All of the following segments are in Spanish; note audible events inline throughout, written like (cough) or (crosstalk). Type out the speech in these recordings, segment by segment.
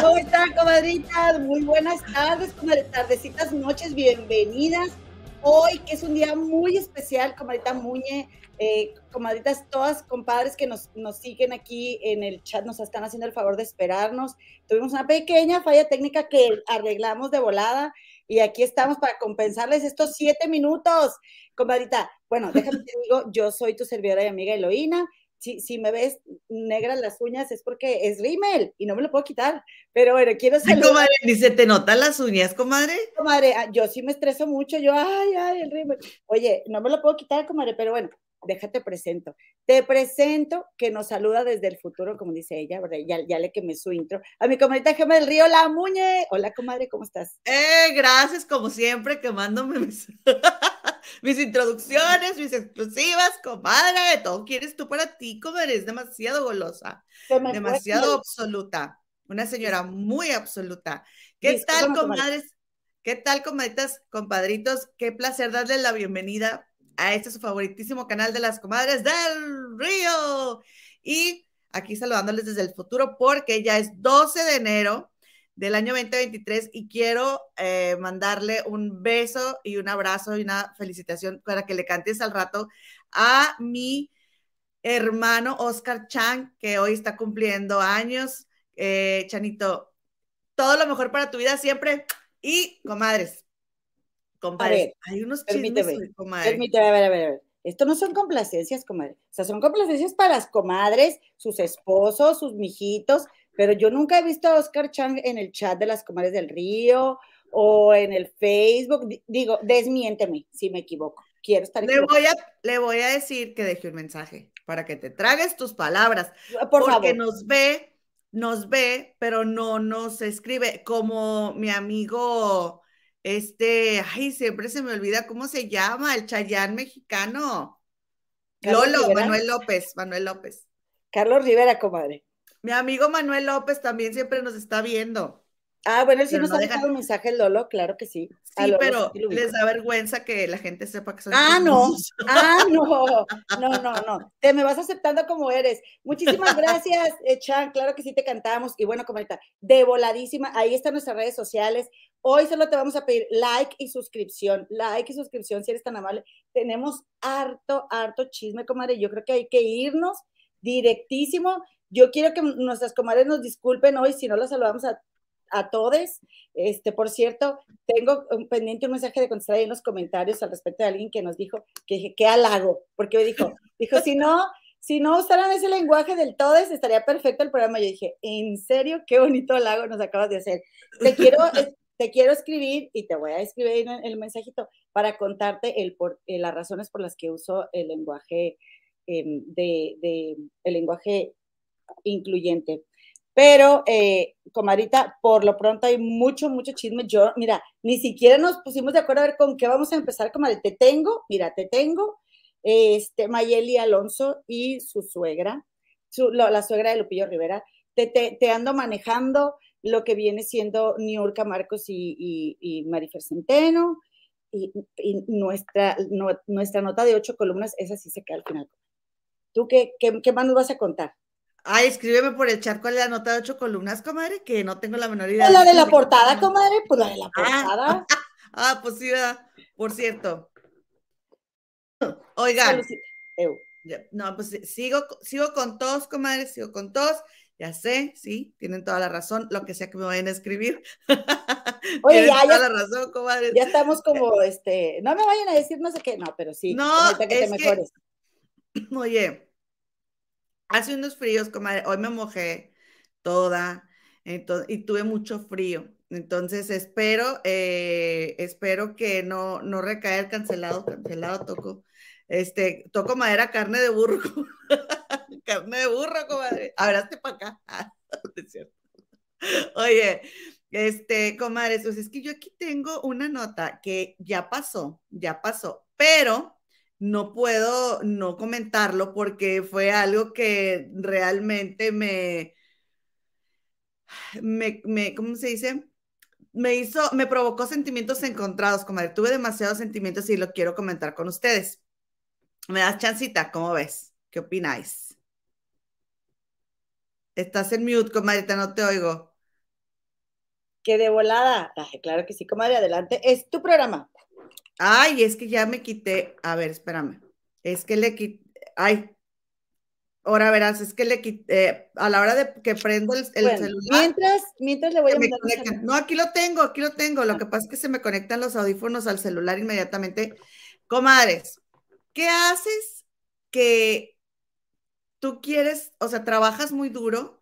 ¿Cómo están, comadritas? Muy buenas tardes, comadritas, tardecitas, noches, bienvenidas. Hoy, que es un día muy especial, comadrita Muñe, eh, todas compadres que nos, nos siguen aquí en el chat, nos están haciendo el favor de esperarnos. Tuvimos una pequeña falla técnica que arreglamos de volada y aquí estamos para compensarles estos siete minutos. Comadrita, bueno, déjame te digo, yo soy tu servidora y amiga Eloína si, me ves negras las uñas es porque es rímel y no me lo puedo quitar. Pero bueno, quiero ser. comadre, ni se te notan las uñas, comadre. Comadre, ah, yo sí me estreso mucho. Yo, ay, ay, el rímel. Oye, no me lo puedo quitar, comadre, pero bueno, déjate presento. Te presento que nos saluda desde el futuro, como dice ella, ya, ya le quemé su intro. A mi comadrita Gemma del Río, la Muñe. Hola, comadre, ¿cómo estás? Eh, gracias, como siempre, quemándome mis, (laughs) mis introducciones, mis exclusivas, comadre. Todo quieres tú para ti, comadre. Es demasiado golosa, demasiado absoluta. Una señora muy absoluta. ¿Qué tal, comadres? ¿Qué tal, comadritas, compadritos? Qué placer darles la bienvenida a este su favoritísimo canal de las comadres del río. Y aquí saludándoles desde el futuro porque ya es 12 de enero del año 2023 y quiero eh, mandarle un beso y un abrazo y una felicitación para que le cantes al rato a mi hermano Oscar Chang, que hoy está cumpliendo años. Eh, Chanito, todo lo mejor para tu vida siempre y comadres, Compadre, hay unos permíteme, Permíteme, a ver, a ver, a ver. Esto no son complacencias, comadre. O sea, son complacencias para las comadres, sus esposos, sus mijitos, pero yo nunca he visto a Oscar Chang en el chat de las comadres del río o en el Facebook. Digo, desmiénteme si me equivoco. Quiero estar le voy, a, le voy a decir que deje un mensaje para que te tragues tus palabras. Por porque nos ve, nos ve, pero no nos escribe como mi amigo este, ay, siempre se me olvida cómo se llama, el Chayán mexicano. Lolo, Manuel López, Manuel López. Carlos Rivera, comadre. Mi amigo Manuel López también siempre nos está viendo. Ah, bueno, sí nos ha dejado un mensaje, Lolo, claro que sí. Sí, pero les da vergüenza que la gente sepa que son. Ah, no, ah, no, (laughs) no, no, no. Te me vas aceptando como eres. Muchísimas (laughs) gracias, eh, Chan, claro que sí te cantamos. Y bueno, comadre, de voladísima, ahí están nuestras redes sociales. Hoy solo te vamos a pedir like y suscripción, like y suscripción si eres tan amable. Tenemos harto, harto chisme, comadre. Yo creo que hay que irnos directísimo. Yo quiero que nuestras comadres nos disculpen hoy si no las saludamos a, a todos. Este, por cierto, tengo un pendiente un mensaje de contestar ahí en los comentarios al respecto de alguien que nos dijo que dije, qué halago, porque me dijo, (laughs) dijo, si no, si no usaran ese lenguaje del todes, estaría perfecto el programa. Yo dije, en serio, qué bonito halago nos acabas de hacer. Te quiero, (laughs) te quiero escribir y te voy a escribir el mensajito para contarte el por, eh, las razones por las que uso el lenguaje em, de, de, el lenguaje incluyente. Pero, eh, comadita, por lo pronto hay mucho, mucho chisme. Yo, mira, ni siquiera nos pusimos de acuerdo a ver con qué vamos a empezar, comadre. Te tengo, mira, te tengo, este, Mayeli Alonso y su suegra, la suegra de Lupillo Rivera. Te, te, te ando manejando lo que viene siendo Niurka Marcos y, y, y Marifer Centeno, y, nuestra, nuestra nota de ocho columnas, esa sí se queda al final. ¿Tú qué, qué, qué más nos vas a contar? Ay, escríbeme por el chat cuál es la nota de ocho columnas, comadre, que no tengo la menor idea. la de la portada, comadre, pues la de la portada. (laughs) Ah, pues sí, por cierto. Oigan. No, pues sigo, sigo con todos, comadre, sigo con todos. Ya sé, sí, tienen toda la razón, lo que sea que me vayan a escribir. (laughs) Oye, ya, toda la razón, comadre. Ya estamos como, este, no me vayan a decir no sé qué, no, pero sí, no, que te mejores. (clears throat) oye, hace unos fríos, comadre, hoy me mojé toda y tuve mucho frío. Entonces espero, eh, espero que no, no recae el cancelado, cancelado toco, este, toco madera, carne de burro. (laughs) Carne de burro, comadre. Abraste para acá. Ah. (laughs) Oye, este, comadres, pues es que yo aquí tengo una nota que ya pasó, ya pasó, pero no puedo no comentarlo porque fue algo que realmente me, me, me ¿cómo se dice? Me hizo, me provocó sentimientos encontrados, comadre. Tuve demasiados sentimientos y lo quiero comentar con ustedes. ¿Me das chancita? ¿Cómo ves? ¿Qué opináis? Estás en mute, comadre, no te oigo. Que de volada. claro que sí, comadre, adelante. Es tu programa. Ay, es que ya me quité. A ver, espérame. Es que le quité. Ay. Ahora verás, es que le quité. A la hora de que prendo el, celular. Mientras, mientras le voy a mandar. No, aquí lo tengo, aquí lo tengo. Lo ah. que pasa es que se me conectan los audífonos al celular inmediatamente. Comadres, ¿qué haces que tú quieres, o sea, trabajas muy duro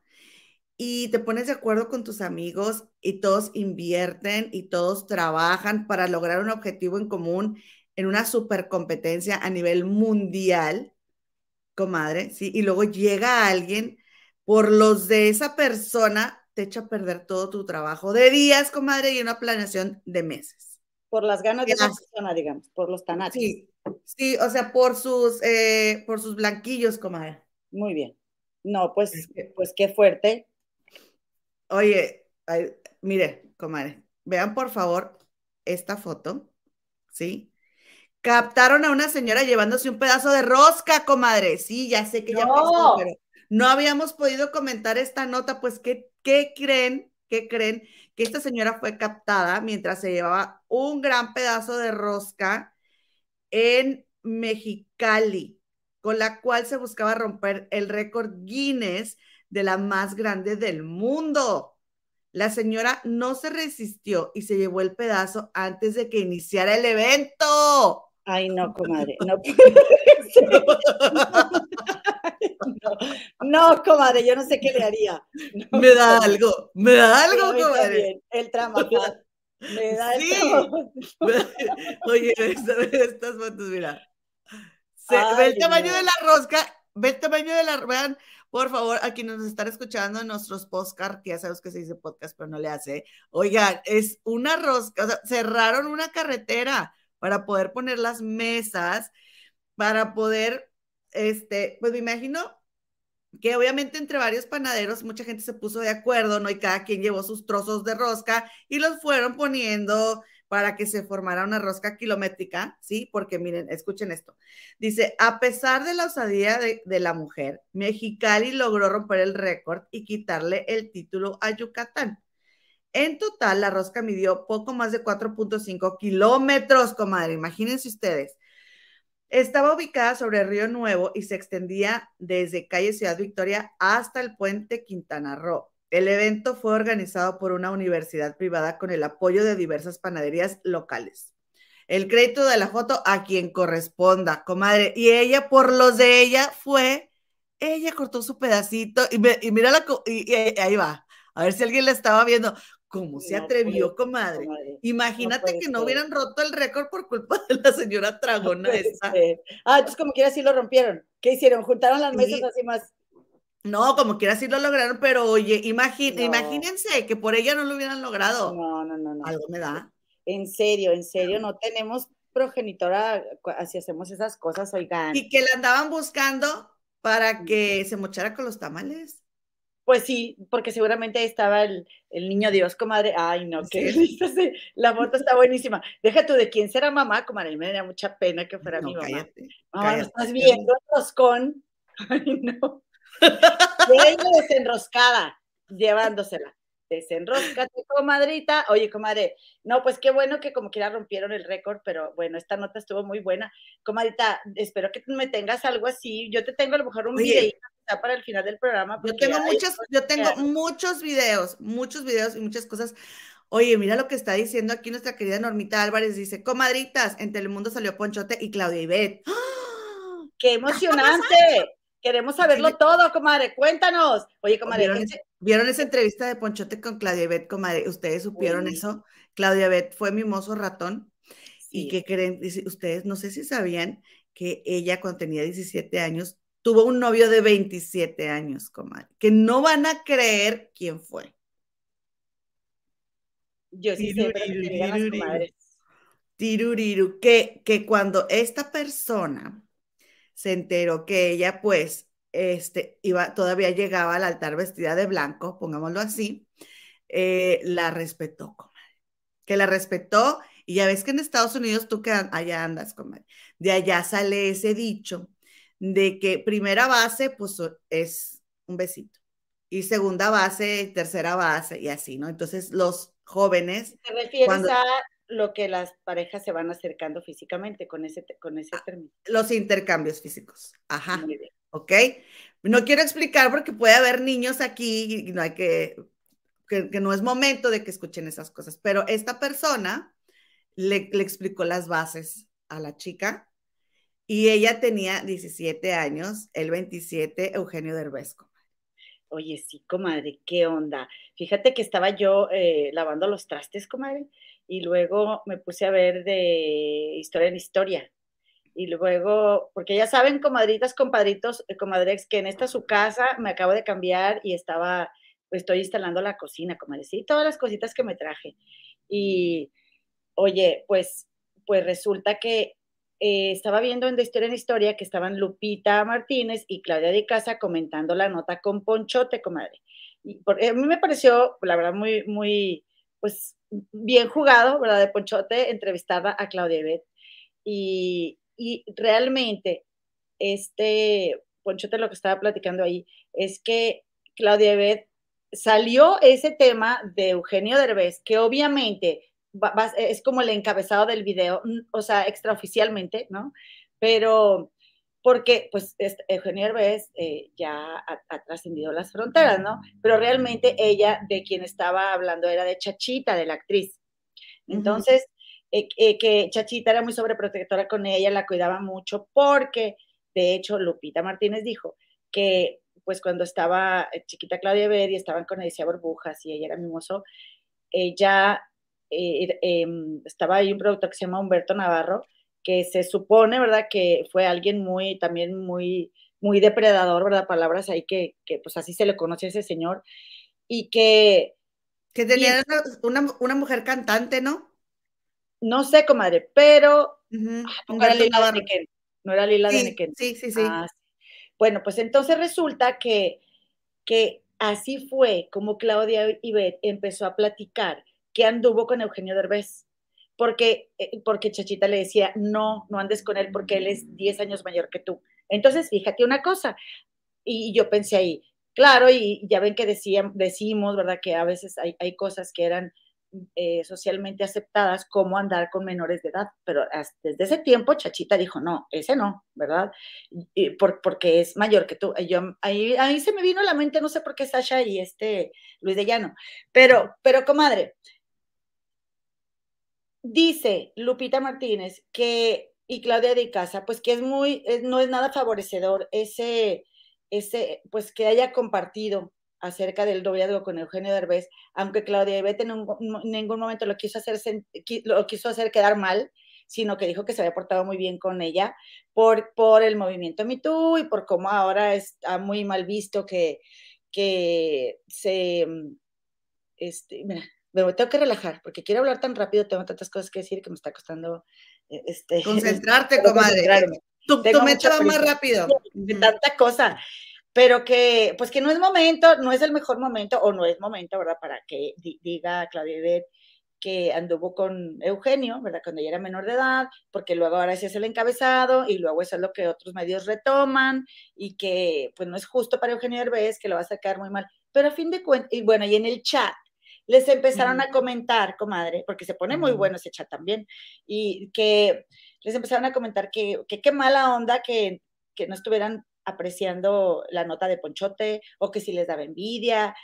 y te pones de acuerdo con tus amigos y todos invierten y todos trabajan para lograr un objetivo en común en una supercompetencia a nivel mundial, comadre, ¿sí? Y luego llega alguien por los de esa persona, te echa a perder todo tu trabajo de días, comadre, y una planeación de meses. Por las ganas de esa persona, digamos, por los tanates. Sí, sí, o sea, por sus, eh, por sus blanquillos, comadre. Muy bien. No, pues, pues qué fuerte. Oye, mire, comadre, vean por favor esta foto, ¿sí? Captaron a una señora llevándose un pedazo de rosca, comadre. Sí, ya sé que ya pasó, pero no habíamos podido comentar esta nota, pues, ¿qué, ¿qué creen? ¿Qué creen? Que esta señora fue captada mientras se llevaba un gran pedazo de rosca en Mexicali, con la cual se buscaba romper el récord Guinness de la más grande del mundo. La señora no se resistió y se llevó el pedazo antes de que iniciara el evento. Ay, no, (laughs) comadre, (laughs) no no, comadre, yo no sé qué le haría. me da algo, me da algo, comadre. el trama. Me da sí. (laughs) Oye, estas fotos, mira. ve el tamaño de la rosca, ve el tamaño de la, vean, por favor, a quienes nos están escuchando en nuestros podcast, que ya sabemos que se dice podcast, pero no le hace, oigan, es una rosca, o sea, cerraron una carretera para poder poner las mesas, para poder, este, pues me imagino que obviamente entre varios panaderos mucha gente se puso de acuerdo, ¿no? Y cada quien llevó sus trozos de rosca y los fueron poniendo para que se formara una rosca kilométrica, ¿sí? Porque miren, escuchen esto. Dice, a pesar de la osadía de, la mujer, Mexicali logró romper el récord y quitarle el título a Yucatán. En total, la rosca midió poco más de 4.5 kilómetros, comadre. Imagínense ustedes. Estaba ubicada sobre el Río Nuevo y se extendía desde calle Ciudad Victoria hasta el puente Quintana Roo. El evento fue organizado por una universidad privada con el apoyo de diversas panaderías locales. El crédito de la foto a quien corresponda, comadre. Y ella, por los de ella, fue, ella cortó su pedacito y, mira la, y, ahí va. A ver si alguien la estaba viendo. ¿Cómo se atrevió, comadre? Imagínate que no hubieran roto el récord por culpa de la señora Tragona esa. Ah, entonces como quiera sí lo rompieron. ¿Qué hicieron? ¿Juntaron las mesas así más no, como quiera sí lo lograron, pero oye, imagínense que por ella no lo hubieran logrado. No, no, no, no. Algo me da. En serio, en serio, no tenemos progenitora así hacemos esas cosas, oigan. Y que la andaban buscando para que se mochara con los tamales. Pues sí, porque seguramente estaba el, niño Dios, comadre. Ay, no, qué sí. La foto está buenísima. Deja tú de quién será mamá, comadre. Me da mucha pena que fuera mi mamá. Cállate, ah, estás viendo con. (laughs) Ay, no. Ella desenroscada, llevándosela. Desenroscate, comadrita. Oye, comadre, no, pues qué bueno que como quiera rompieron el récord, pero bueno, esta nota estuvo muy buena. Comadrita, espero que me tengas algo así. Yo te tengo a lo mejor un video para el final del programa. Yo tengo muchos, yo tengo muchos videos, muchos videos y muchas cosas. Oye, mira lo que está diciendo aquí nuestra querida Normita Álvarez. Dice, comadritas, en Telemundo salió Ponchote y Claudia Ibet. ¡Ah! ¡Qué emocionante! Queremos saberlo todo, comadre. Cuéntanos. Oye, comadre. ¿Vieron, esa entrevista de Ponchote con Claudia Bet, comadre? ¿Ustedes supieron eso? Claudia Bet fue mi mozo ratón. Y que creen, ustedes no sé si sabían que ella cuando tenía 17 años tuvo un novio de 27 años, comadre. Que no van a creer quién fue. Yo sí sé, pero Tiruriru, que, que cuando esta persona se enteró que ella, pues, este, iba, todavía llegaba al altar vestida de blanco, pongámoslo así, eh, la respetó, comadre. Que la respetó, y ya ves que en Estados Unidos tú que allá andas, comadre, de allá sale ese dicho de que primera base, pues, es un besito, y segunda base, tercera base, y así, ¿no? Entonces, los jóvenes... ¿Te refieres a lo que las parejas se van acercando físicamente con ese, con ese ah, término. Los intercambios físicos. Ajá. ¿Ok? No quiero explicar porque puede haber niños aquí y no hay que, que, no es momento de que escuchen esas cosas, pero esta persona le, le explicó las bases a la chica y ella tenía 17 años, el 27, Eugenio Derbez. Oye, sí, comadre, ¿qué onda? Fíjate que estaba yo eh, lavando los trastes, comadre, y luego me puse a ver de historia en historia. Y luego, porque ya saben, comadritas, compadritos, eh, comadrex, que en esta su casa me acabo de cambiar y estaba, pues estoy instalando la cocina, comadre, sí, todas las cositas que me traje. Y, oye, pues, pues resulta que eh, estaba viendo en de historia en historia que estaban Lupita Martínez y Claudia de Casa comentando la nota con Ponchote, comadre. Y a mí me pareció, la verdad, muy, muy, pues bien jugado, ¿verdad? De Ponchote, entrevistada a Claudia Ebet. Y, y realmente, este, Ponchote lo que estaba platicando ahí es que Claudia Ebet salió ese tema de Eugenio Derbez, que obviamente es como el encabezado del video, o sea, extraoficialmente, ¿no? Pero porque pues Eugenio Herbes eh, ya ha, trascendido las fronteras, ¿no? Pero realmente ella de quien estaba hablando era de Chachita, de la actriz. Entonces, eh, eh, que Chachita era muy sobreprotectora con ella, la cuidaba mucho, porque de hecho Lupita Martínez dijo que pues cuando estaba chiquita Claudia Ver y estaban con Alicia Burbujas y ella era mimoso, ella em, estaba ahí un productor que se llama Humberto Navarro, que se supone, ¿verdad? Que fue alguien muy, también muy, muy depredador, ¿verdad? Palabras ahí que, que pues así se le conoce a ese señor. Y que... Que tenía una, una, mujer cantante, ¿no? No sé, comadre, pero... no, era Lila de no era Lila sí, de Sí, sí, ah, sí. Bueno, pues entonces resulta que, que así fue como Claudia Ibet empezó a platicar que anduvo con Eugenio Derbez porque, eh, porque Chachita le decía, no, no andes con él porque él es 10 años mayor que tú. Entonces, fíjate una cosa, y yo pensé ahí, claro, y ya ven que decían, decimos, ¿verdad? Que a veces hay, hay cosas que eran eh, socialmente aceptadas como andar con menores de edad, pero desde ese tiempo Chachita dijo, no, ese no, ¿verdad? Y por, porque es mayor que tú. Yo, ahí, ahí se me vino a la mente, no sé por qué Sasha y este Luis de Llano, pero, pero comadre, Dice Lupita Martínez que, y Claudia de Casa, pues que es muy, no es nada favorecedor ese, ese, pues que haya compartido acerca del noviazgo con Eugenio Derbez, aunque Claudia Ibete en ningún momento lo quiso hacer, lo quiso hacer quedar mal, sino que dijo que se había portado muy bien con ella por, por el movimiento MeToo y por cómo ahora está muy mal visto que, que se, este, mira, me tengo que relajar, porque quiero hablar tan rápido, tengo tantas cosas que decir que me está costando eh, este, (laughs) concentrarte, comadre. Tu, tu mente va más rápido. De tanta cosa, pero que, pues que no es momento, no es el mejor momento, o no es momento, ¿verdad? Para que diga Claudia Ibet que anduvo con Eugenio, ¿verdad? Cuando ella era menor de edad, porque luego ahora ese es el encabezado y luego eso es lo que otros medios retoman y que pues no es justo para Eugenio Herbés, que lo va a sacar muy mal. Pero a fin de cuentas, y bueno, y en el chat les empezaron a comentar, comadre, porque se pone muy bueno ese chat también, y que les empezaron a comentar que qué mala onda que, que no estuvieran apreciando la nota de Ponchote o que si les daba envidia.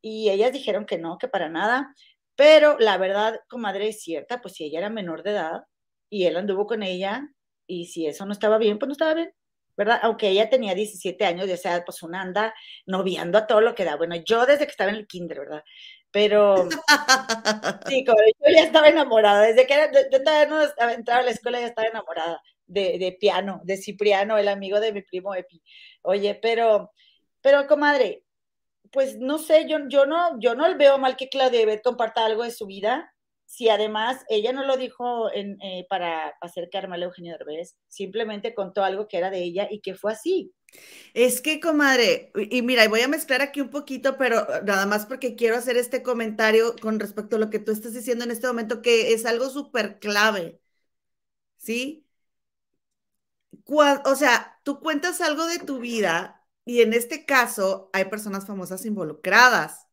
Y ellas dijeron que no, que para nada. Pero la verdad, comadre, es cierta, pues si ella era menor de edad y él anduvo con ella y si eso no estaba bien, pues no estaba bien. ¿verdad? Aunque ella tenía 17 años, ya sea, pues una anda noviando a todo lo que da. Bueno, yo desde que estaba en el kinder, ¿verdad? Pero sí, yo ya estaba enamorada, desde que era, yo todavía no entraba a la escuela, ya estaba enamorada de, de, piano, de Cipriano, el amigo de mi primo Epi. Oye, pero, pero comadre, pues no sé, yo, yo no, yo no veo mal que Claudia Ibet comparta algo de su vida, si además ella no lo dijo en, eh, para hacer a Eugenio Derbez, simplemente contó algo que era de ella y que fue así. Es que, comadre, y mira, voy a mezclar aquí un poquito, pero nada más porque quiero hacer este comentario con respecto a lo que tú estás diciendo en este momento, que es algo súper clave, ¿sí? o sea, tú cuentas algo de tu vida y en este caso hay personas famosas involucradas,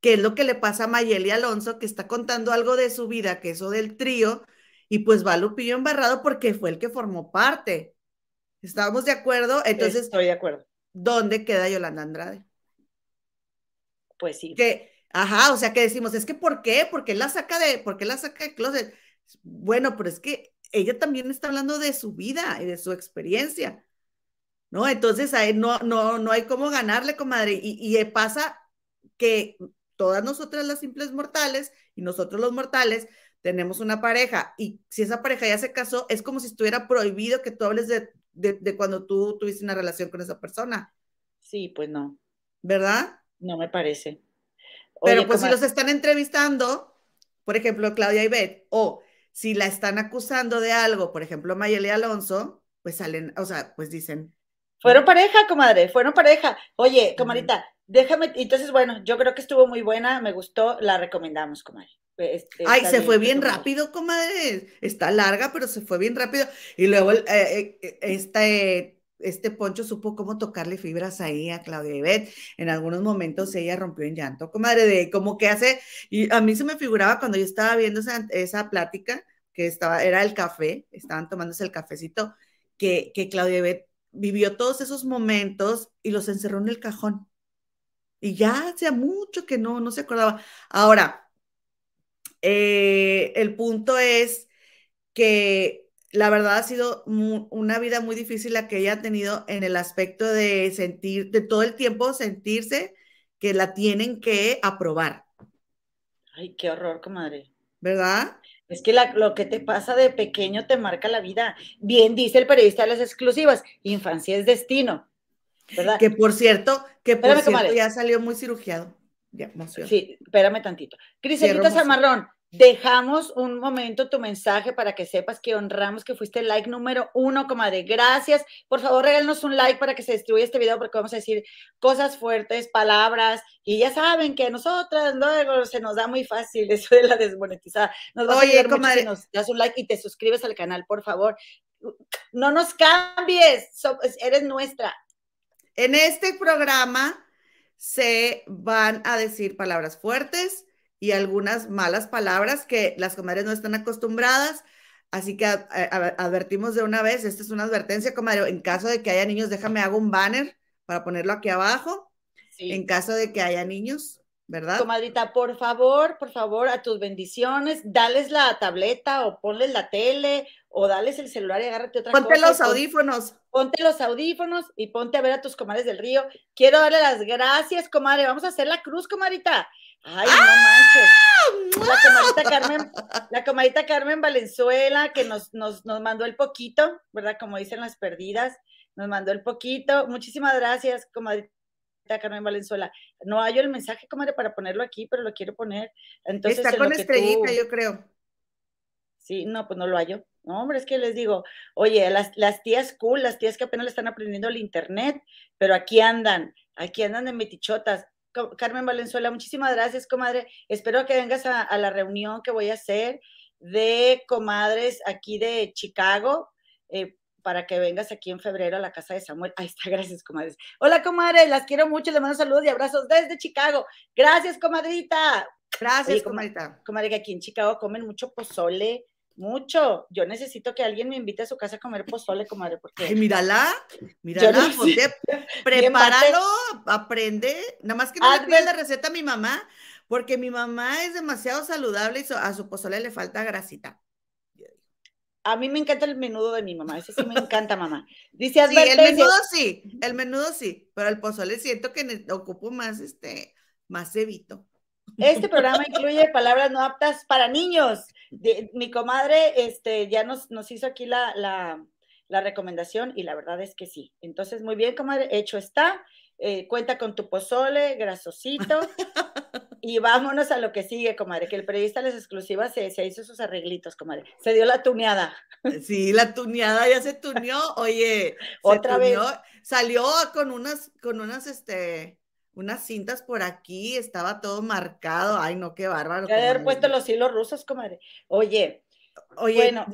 que es lo que le pasa a Mayeli Alonso, que está contando algo de su vida, que eso del trío, y pues va Lupillo embarrado porque fue el que formó parte. ¿Estábamos de acuerdo? Entonces, estoy de acuerdo. ¿Dónde queda Yolanda Andrade? Pues sí. Que, ajá, o sea, que decimos, es que ¿por qué? ¿Por qué la saca de, por qué la saca de closet? Bueno, pero es que ella también está hablando de su vida y de su experiencia, ¿no? Entonces, ahí no, no, no hay cómo ganarle, comadre. Y, y pasa que todas nosotras las simples mortales y nosotros los mortales tenemos una pareja y si esa pareja ya se casó, es como si estuviera prohibido que tú hables de, de, cuando tú tuviste una relación con esa persona. Sí, pues no. ¿Verdad? No me parece. Pero pues si los están entrevistando, por ejemplo, Claudia y Beth, o si la están acusando de algo, por ejemplo, Mayeli Alonso, pues salen, o sea, pues dicen. Fueron pareja, comadre, fueron pareja. Oye, comadita, déjame, entonces, bueno, yo creo que estuvo muy buena, me gustó, la recomendamos, comadre. Este, Ay, se fue bien rápido, comadre. Está larga, pero se fue bien rápido. Y luego eh, eh, este este Poncho supo cómo tocarle fibras ahí a Claudia Ibet. En algunos momentos ella rompió en llanto, comadre, de como que hace, y a mí se me figuraba cuando yo estaba viendo esa, esa plática, que estaba, era el café, estaban tomándose el cafecito, que, que Claudia Ibet vivió todos esos momentos y los encerró en el cajón. Y ya hacía mucho que no, no se acordaba. Ahora, eh, el punto es que la verdad ha sido una vida muy difícil la que ella ha tenido en el aspecto de sentir, de todo el tiempo sentirse que la tienen que aprobar. Ay, qué horror, comadre. ¿Verdad? Es que lo que te pasa de pequeño te marca la vida. Bien dice el periodista de las exclusivas, infancia es destino. ¿verdad? Que por cierto, que por cierto ya salió muy cirugiado. Ya, Sí, espérame tantito. Criselita Zamarrón, Dejamos un momento tu mensaje para que sepas que honramos que fuiste el like número uno, comadre. Gracias. Por favor, regálanos un like para que se distribuya este video porque vamos a decir cosas fuertes, palabras. Y ya saben que a nosotras luego se nos da muy fácil (laughs) eso de la desmonetizada. Nos va Oye, a comadre. Si nos das un like y te suscribes al canal, por favor. No nos cambies. eres nuestra. En este programa se van a decir palabras fuertes y algunas malas palabras que las comadres no están acostumbradas. Así que advertimos de una vez, esta es una advertencia, comadre, en caso de que haya niños, déjame hago un banner para ponerlo aquí abajo. En caso de que haya niños, ¿verdad? Comadrita, por favor, por favor, a tus bendiciones, dales la tableta o ponles la tele o dales el celular y agárrate otra cosa. Ponte los audífonos. Ponte los audífonos y ponte a ver a tus comadres del río. Quiero darle las gracias, comadre. Vamos a hacer la cruz, comadrita. Ay, no manches. La comadita Carmen, la comadita Carmen Valenzuela, que nos, nos, nos mandó el poquito, ¿verdad? Como dicen las perdidas, nos mandó el poquito. Muchísimas gracias, comadita Carmen Valenzuela. No hallo el mensaje, comadre, para ponerlo aquí, pero lo quiero poner. Entonces, Está con estrellita, yo creo. Sí, no, pues no lo hallo. No, hombre, es que les digo, oye, las, las tías cool, las tías que apenas le están aprendiendo el internet, pero aquí andan, aquí andan de metichotas. Carmen Valenzuela, muchísimas gracias, comadre. Espero que vengas a, la reunión que voy a hacer de comadres aquí de Chicago. Eh, para que vengas aquí en febrero a la casa de Samuel. Ahí está, gracias, comadres. Hola, comadre, las quiero mucho, les mando saludos y abrazos desde Chicago. Gracias, comadrita. Gracias, comadrita. Comadre, que aquí en Chicago comen mucho pozole, mucho. Yo necesito que alguien me invite a su casa a comer pozole, comadre, porque... Ay, mírala, mírala, prepáralo, aprende. Nada más que no le pidas la receta a mi mamá, porque mi mamá es demasiado saludable y a su pozole le falta grasita. A mí me encanta el menudo de mi mamá, ese sí me (laughs) encanta, mamá. Dice Sí, el menudo sí, el menudo sí, pero el pozole siento que ocupo más, este, más cebito. Este programa incluye palabras no aptas para niños. Mi comadre este, ya nos, nos hizo aquí la, la, la, recomendación y la verdad es que sí. Entonces, muy bien, comadre, hecho está. Eh, cuenta con tu pozole, grasosito. (laughs) Y vámonos a lo que sigue, comadre, que el periodista de las exclusivas se, hizo sus arreglitos, comadre. Se dio la tuneada. Sí, la tuneada ya se tuneó. Oye, (laughs) otra vez. Salió con unas, con unas, este, unas cintas por aquí, estaba todo marcado. Ay, no, qué bárbaro. Ya haber puesto los hilos rusos, comadre. Oye, Oye, bueno.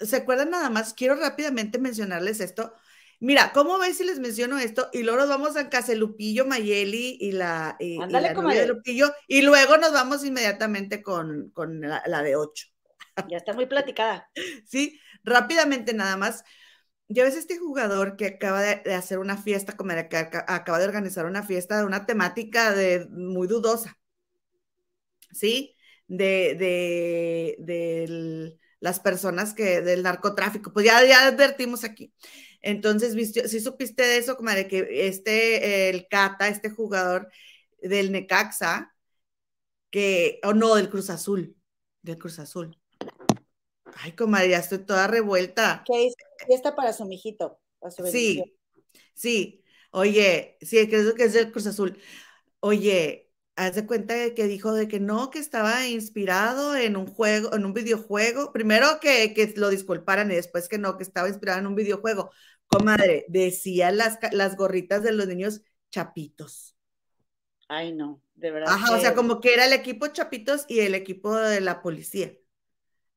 ¿se acuerdan nada más? Quiero rápidamente mencionarles esto. Mira, ¿cómo ves si les menciono esto? Y luego nos vamos a Caselupillo, Mayeli y la, y, Ándale, de Lupillo, y luego nos vamos inmediatamente con, con la, de ocho. Ya está muy platicada. (laughs) sí, rápidamente nada más. Ya ves este jugador que acaba de, hacer una fiesta, como que acaba de organizar una fiesta de una temática de, muy dudosa. ¿Sí? De, de, de las personas que, del narcotráfico. Pues ya, ya advertimos aquí. Entonces, si supiste de eso, comadre, que este, el Cata, este jugador del Necaxa, que, o no, del Cruz Azul, del Cruz Azul. Ay, comadre, ya estoy toda revuelta. ¿Qué es fiesta para su mijito? sí, sí. Oye, sí, creo que es del Cruz Azul. Oye, haz de cuenta que dijo de que no, que estaba inspirado en un juego, en un videojuego. Primero que, que lo disculparan y después que no, que estaba inspirado en un videojuego. Comadre, decía las, las gorritas de los niños chapitos. Ay, no, de verdad. Ajá, o sea, como que era el equipo chapitos y el equipo de la policía.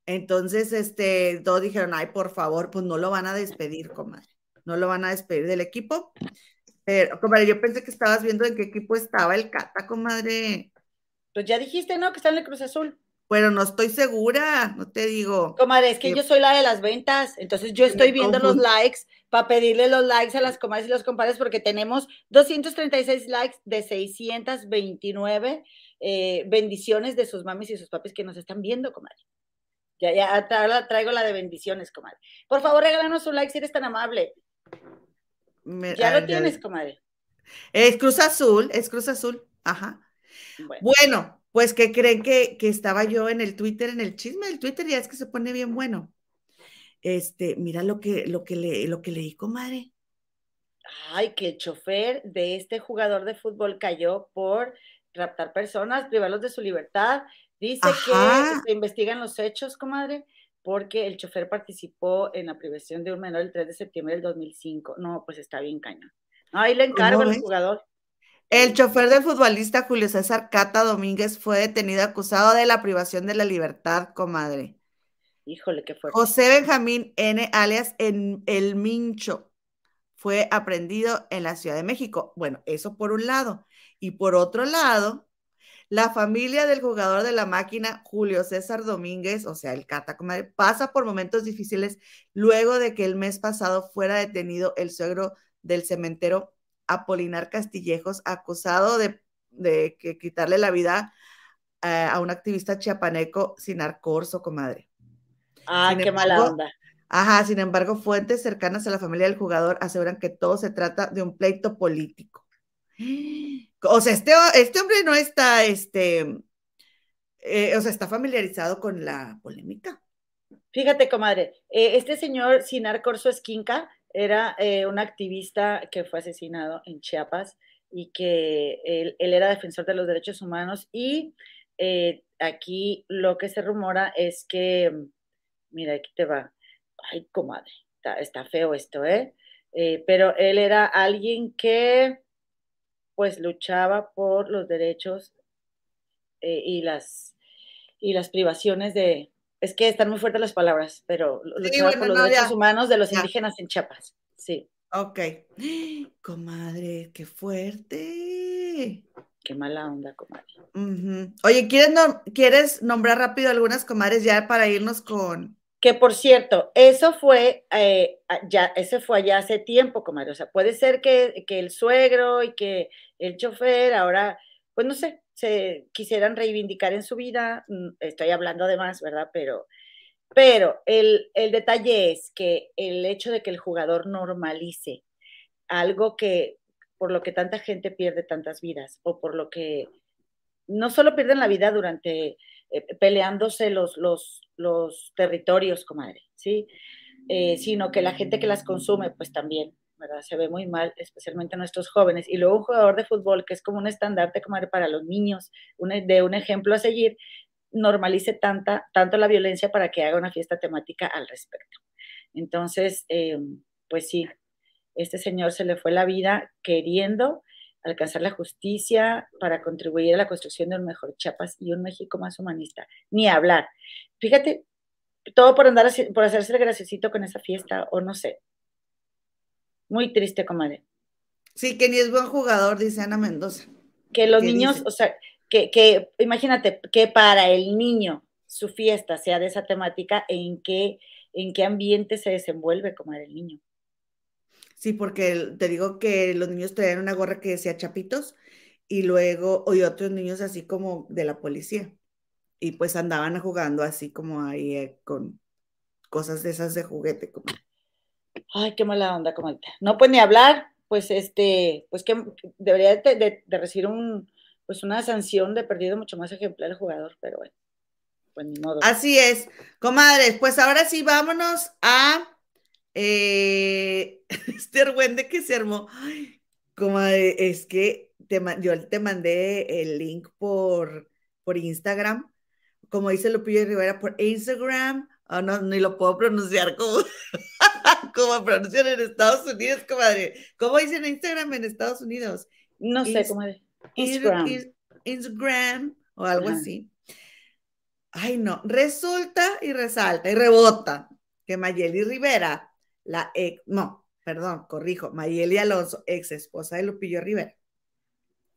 Entonces, este, todos dijeron, ay, por favor, pues no lo van a despedir, comadre. No lo van a despedir del equipo. Pero, comadre, yo pensé que estabas viendo en qué equipo estaba el Cata, comadre. Pues ya dijiste, ¿no? Que está en el Cruz Azul. Pero no estoy segura, no te digo. Comadre, es que yo soy la de las ventas, entonces yo estoy viendo los likes para pedirle los likes a las comadres y los compadres porque tenemos 236 likes de 629 eh, bendiciones de sus mamis y sus papis que nos están viendo, comadre. Ya, ya traigo la de bendiciones, comadre. Por favor, regálanos un like si eres tan amable. ya lo tienes, comadre. Es Cruz Azul, es Cruz Azul, ajá. bueno pues que creen que, estaba yo en el Twitter, en el chisme del Twitter, ya es que se pone bien bueno. Este, mira lo que, lo que, le, lo que leí, comadre. Ay, que el chofer de este jugador de fútbol cayó por raptar personas, privarlos de su libertad. Dice que se investigan los hechos, comadre, porque el chofer participó en la privación de un menor el 3 de septiembre del 2005. No, pues está bien cañón. Ahí le encargo al jugador. El chofer del futbolista Julio César Cata Domínguez fue detenido acusado de la privación de la libertad, comadre. Híjole, qué fuerte. José Benjamín N. alias en El Mincho fue aprendido en la Ciudad de México. Bueno, eso por un lado. Y por otro lado, la familia del jugador de la máquina, Julio César Domínguez, o sea, el Cata, comadre, pasa por momentos difíciles luego de que el mes pasado fuera detenido el suegro del cementero Apolinar Castillejos, acusado de, que quitarle la vida eh, a un activista chiapaneco sin arcorso, comadre. Ah, qué mala onda. Ajá, sin embargo, fuentes cercanas a la familia del jugador aseguran que todo se trata de un pleito político. O sea, este, este hombre no está, este, eh, o sea, está familiarizado con la polémica. Fíjate, comadre, eh, este señor Sinar Corso Esquinca era eh, un activista que fue asesinado en Chiapas y que él, era defensor de los derechos humanos y aquí lo que se rumora es que, mira, aquí te va, ay, comadre, está, feo esto. ¿eh? Pero él era alguien que pues luchaba por los derechos y, las, y las privaciones de, es que están muy fuertes las palabras, pero luchaba por los derechos humanos de los indígenas en Chiapas. Sí. Ok. (gasps) Comadre, qué fuerte. Qué mala onda, comadre. Oye, ¿quieres, ¿quieres nombrar rápido algunas comadres ya para irnos con... Que por cierto, eso fue, eh, ya, ese fue allá hace tiempo, comadre. O sea, puede ser que, que el suegro y que el chofer ahora, pues no sé, se quisieran reivindicar en su vida, mm, estoy hablando de más, ¿verdad? Pero, pero el, detalle es que el hecho de que el jugador normalice algo que por lo que tanta gente pierde tantas vidas o por lo que no solo pierden la vida durante eh, peleándose los, los, los, territorios, comadre, ¿sí? Eh, sino que la gente que las consume, pues también ¿verdad? Se ve muy mal, especialmente nuestros jóvenes. Y luego un jugador de fútbol, que es como un estandarte comadre, para los niños, de un ejemplo a seguir, normalice tanta, tanto la violencia para que haga una fiesta temática al respecto. Entonces, eh, pues sí, este señor se le fue la vida queriendo alcanzar la justicia para contribuir a la construcción de un mejor Chiapas y un México más humanista. Ni hablar. Fíjate, todo por andar por hacerse el graciosito con esa fiesta, o no sé. Muy triste, comadre. Sí, que ni es buen jugador, dice Ana Mendoza. Que los niños, o sea, que, que, imagínate, que para el niño su fiesta sea de esa temática, ¿en qué, en qué ambiente se desenvuelve, comadre, el niño? Sí, porque te digo que los niños traían una gorra que decía Chapitos y luego, y otros niños así como de la policía. Y pues andaban jugando así como ahí eh, con cosas de esas de juguete. Como. Ay, qué mala onda, como No puede ni hablar, pues este, pues que debería de, recibir un, pues una sanción de perdido mucho más ejemplar el jugador, pero bueno, pues ni modo. Así es, comadres, pues ahora sí vámonos a eh, (laughs) este argüende que se armó, como es que te, yo te mandé el link por, por Instagram, como dice Lupillo Rivera, por Instagram, oh, no, ni lo puedo pronunciar como, (laughs) como pronuncian en Estados Unidos, comadre. ¿Cómo dicen Instagram en Estados Unidos? No sé, comadre. Instagram. Instagram o algo así. Ay, no, resulta y resalta y rebota que Mayeli Rivera la ex, no, perdón, corrijo, Mayeli Alonso, ex esposa de Lupillo Rivera,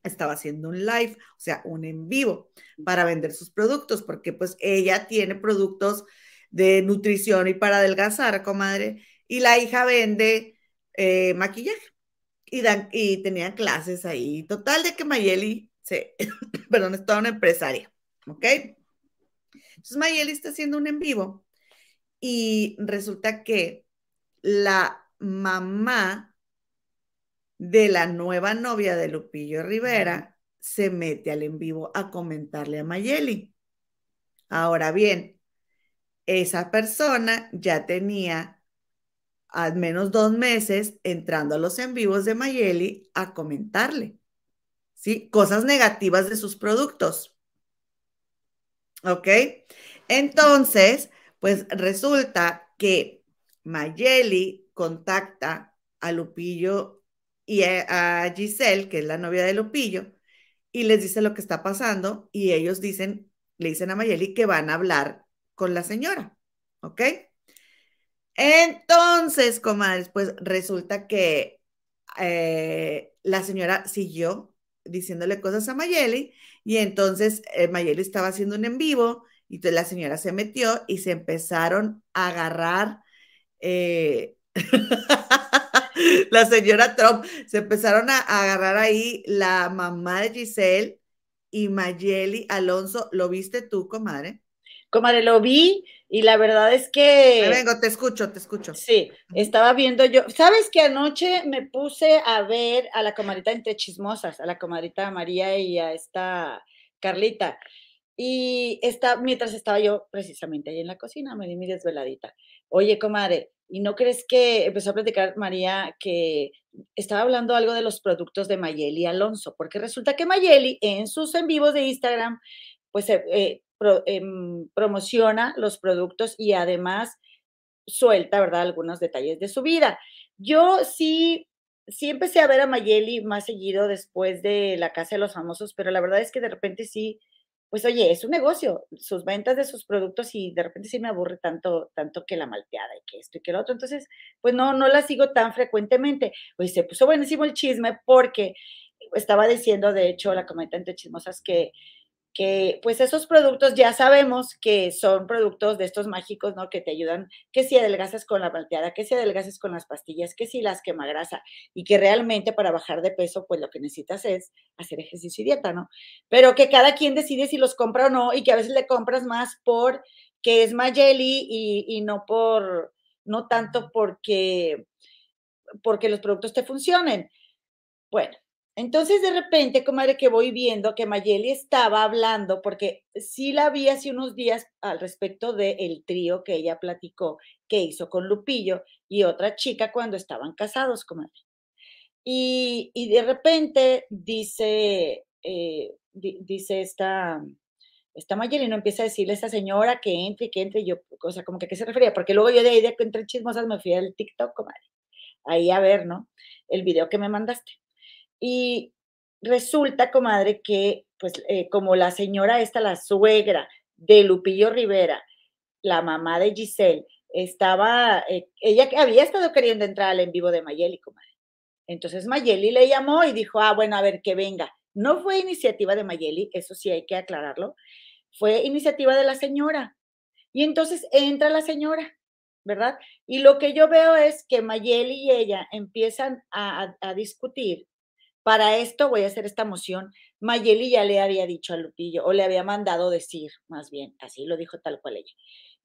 estaba haciendo un live, o sea, un en vivo para vender sus productos, porque pues ella tiene productos de nutrición y para adelgazar, comadre, y la hija vende eh, maquillaje y, dan, y tenían clases ahí. Total de que Mayeli, se, (coughs) perdón, es toda una empresaria, ¿ok? Entonces Mayeli está haciendo un en vivo y resulta que la mamá de la nueva novia de Lupillo Rivera se mete al en vivo a comentarle a Mayeli. Ahora bien, esa persona ya tenía al menos dos meses entrando a los en vivos de Mayeli a comentarle, ¿sí? Cosas negativas de sus productos. ¿Ok? Entonces, pues resulta que Mayeli contacta a Lupillo y a Giselle, que es la novia de Lupillo, y les dice lo que está pasando y ellos dicen, le dicen a Mayeli que van a hablar con la señora, ¿ok? Entonces, comadres, pues resulta que eh, la señora siguió diciéndole cosas a Mayeli y entonces eh, Mayeli estaba haciendo un en vivo y entonces la señora se metió y se empezaron a agarrar eh, (laughs) la señora Trump, se empezaron a, agarrar ahí la mamá de Giselle y Mayeli Alonso. ¿Lo viste tú, comadre? Comadre, lo vi y la verdad es que... vengo, te escucho, te escucho. Sí, estaba viendo yo. ¿Sabes que anoche me puse a ver a la comadrita entre chismosas, a la comadrita María y a esta Carlita? Y está, mientras estaba yo precisamente ahí en la cocina, me di mi desveladita. Oye, comadre, ¿y no crees que empezó a platicar María que estaba hablando algo de los productos de Mayeli Alonso? Porque resulta que Mayeli en sus en vivos de Instagram, pues eh, eh, em, promociona los productos y además suelta, ¿verdad?, algunos detalles de su vida. Yo sí sí empecé a ver a Mayeli más seguido después de la Casa de los Famosos, pero la verdad es que de repente sí pues oye, es un negocio, sus ventas de sus productos y de repente sí me aburre tanto, tanto que la malteada y que esto y que lo otro. Entonces, pues no, no la sigo tan frecuentemente. Pues se puso buenísimo el chisme porque estaba diciendo, de hecho, la comentante chismosas que que pues esos productos ya sabemos que son productos de estos mágicos, ¿no? Que te ayudan, que si adelgazas con la malteada, que si adelgazas con las pastillas, que si las quemagrasa y que realmente para bajar de peso, pues lo que necesitas es hacer ejercicio y dieta, ¿no? Pero que cada quien decide si los compra o no y que a veces le compras más por que es Mayeli y, y no por, no tanto porque, porque los productos te funcionen. Bueno, Entonces, de repente, comadre, que voy viendo que Mayeli estaba hablando, porque sí la vi hace unos días al respecto del trío que ella platicó que hizo con Lupillo y otra chica cuando estaban casados, comadre. Y, y de repente dice, eh, dice esta, esta Mayeli, no empieza a decirle a esta señora que entre, que entre, yo, o sea, como que qué se refería, porque luego yo de ahí de entre chismosas me fui al TikTok, comadre, ahí a ver, ¿no? El video que me mandaste. Y resulta, comadre, que pues eh, como la señora esta, la suegra de Lupillo Rivera, la mamá de Giselle, estaba, eh, ella había estado queriendo entrar al en vivo de Mayeli, comadre. Entonces Mayeli le llamó y dijo, ah, bueno, a ver, que venga. No fue iniciativa de Mayeli, eso sí hay que aclararlo, fue iniciativa de la señora. Y entonces entra la señora, ¿verdad? Y lo que yo veo es que Mayeli y ella empiezan a, a discutir para esto voy a hacer esta moción. Mayeli ya le había dicho a Lupillo, o le había mandado decir, más bien, así lo dijo tal cual ella,